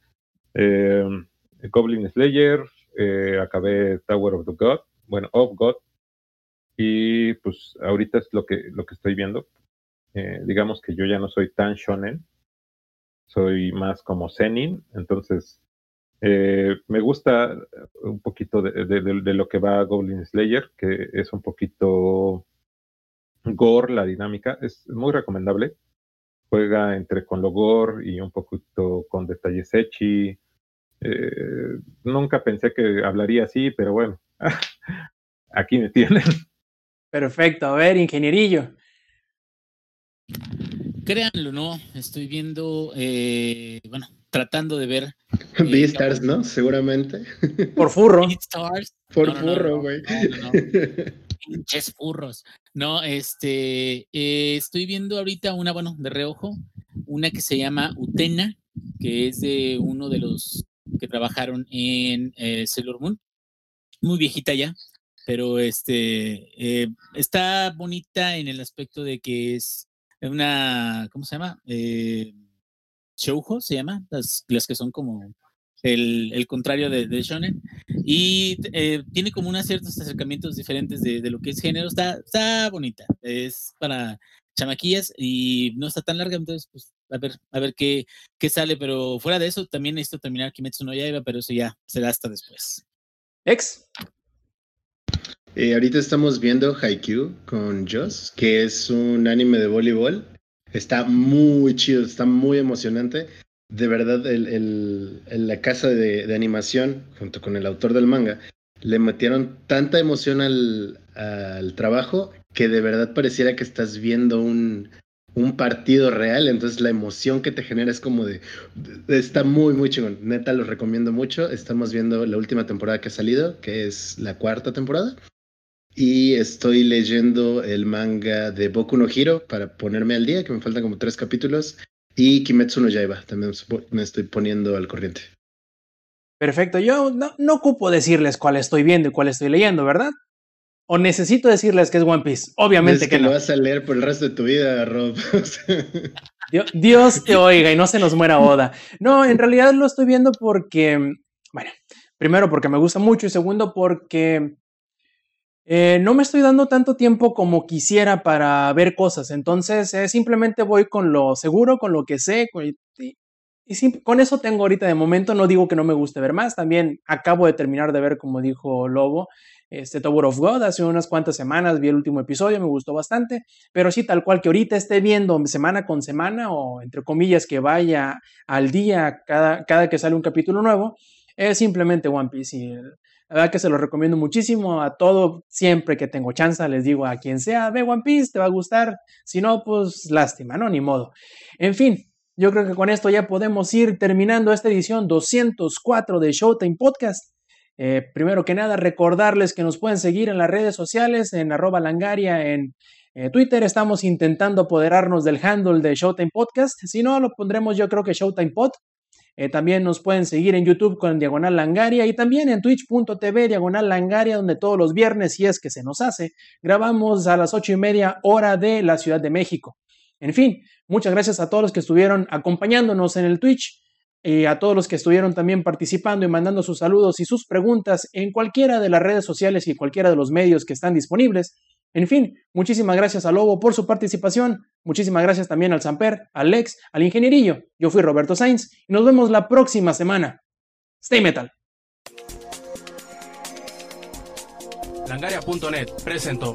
Eh, Goblin Slayer, eh, acabé Tower of the God, bueno, of God. Y pues ahorita es lo que, lo que estoy viendo. Eh, digamos que yo ya no soy tan shonen, soy más como Zenin, entonces eh, me gusta un poquito de, lo que va Goblin Slayer, que es un poquito gore la dinámica, es muy recomendable. Juega entre con lo gore y un poquito con detalles echi. Eh, nunca pensé que hablaría así, pero bueno, *laughs* aquí me tienen. Perfecto, a ver, ingenierillo. Créanlo, no, estoy viendo, eh, bueno, tratando de ver. *laughs* Eh, Beastars, ¿no? Seguramente. *laughs* Por furro. Beastars. Por furro, güey. Pinches furros. No, este, eh, estoy viendo ahorita una, bueno, de reojo, una que se llama Utena, que es de uno de los que trabajaron en eh, Sailor Moon. Muy viejita ya, pero este, eh, está bonita en el aspecto de que es una, ¿cómo se llama? Eh, shoujo se llama, las, las que son como el, el contrario de, de, shonen y eh, tiene como unos ciertos acercamientos diferentes de, de, lo que es género, está, está bonita, es para chamaquillas y no está tan larga, entonces pues a ver, a ver qué, qué sale, pero fuera de eso también necesito terminar Kimetsu no Yaiba, pero eso ya será hasta después. Ex. Eh, ahorita estamos viendo Haikyuu con Joss, que es un anime de voleibol. Está muy chido, está muy emocionante. De verdad, el, la casa de, animación, junto con el autor del manga, le metieron tanta emoción al, trabajo que de verdad pareciera que estás viendo un, un partido real, entonces la emoción que te genera es como de, está muy, muy chingón. Neta, lo recomiendo mucho. Estamos viendo la última temporada que ha salido, que es la cuarta temporada y estoy leyendo el manga de Boku no Hiro para ponerme al día, que me faltan como tres capítulos, y Kimetsu no Yaiba, también me estoy poniendo al corriente. Perfecto, yo no, no ocupo decirles cuál estoy viendo y cuál estoy leyendo, ¿verdad? ¿O necesito decirles que es One Piece? Obviamente Es que, que no. lo vas a leer por el resto de tu vida, Rob. *laughs* Dio- Dios te oiga y no se nos muera Oda. No, en realidad lo estoy viendo porque, bueno, primero porque me gusta mucho y segundo porque eh, no me estoy dando tanto tiempo como quisiera para ver cosas. Entonces, eh, simplemente voy con lo seguro, con lo que sé. con- y, y con eso tengo ahorita de momento. No digo que no me guste ver más. También acabo de terminar de ver, como dijo Lobo, este Tower of God hace unas cuantas semanas. Vi el último episodio, me gustó bastante. Pero sí, tal cual que ahorita esté viendo semana con semana o entre comillas que vaya al día cada, cada que sale un capítulo nuevo, es simplemente One Piece. La verdad que se lo recomiendo muchísimo a todo, siempre que tengo chance, les digo a quien sea, ve One Piece, te va a gustar. Si no, pues lástima, ¿no? Ni modo. En fin, yo creo que con esto ya podemos ir terminando esta edición 204 de Showtime Podcast. Eh, primero que nada, recordarles que nos pueden seguir en las redes sociales, en arroba langaria, en eh, Twitter. Estamos intentando apoderarnos del handle de Showtime Podcast. Si no, lo pondremos yo creo que Showtime Pod. Eh, también nos pueden seguir en YouTube con Diagonal Langaria y también en twitch.tv Diagonal Langaria, donde todos los viernes, si es que se nos hace, grabamos a las ocho y media hora de la Ciudad de México. En fin, muchas gracias a todos los que estuvieron acompañándonos en el Twitch y a todos los que estuvieron también participando y mandando sus saludos y sus preguntas en cualquiera de las redes sociales y cualquiera de los medios que están disponibles. En fin, muchísimas gracias a Lobo por su participación, muchísimas gracias también al Samper, al Lex, al Ingenierillo. Yo fui Roberto Sainz y nos vemos la próxima semana. Stay Metal. Langaria.net presentó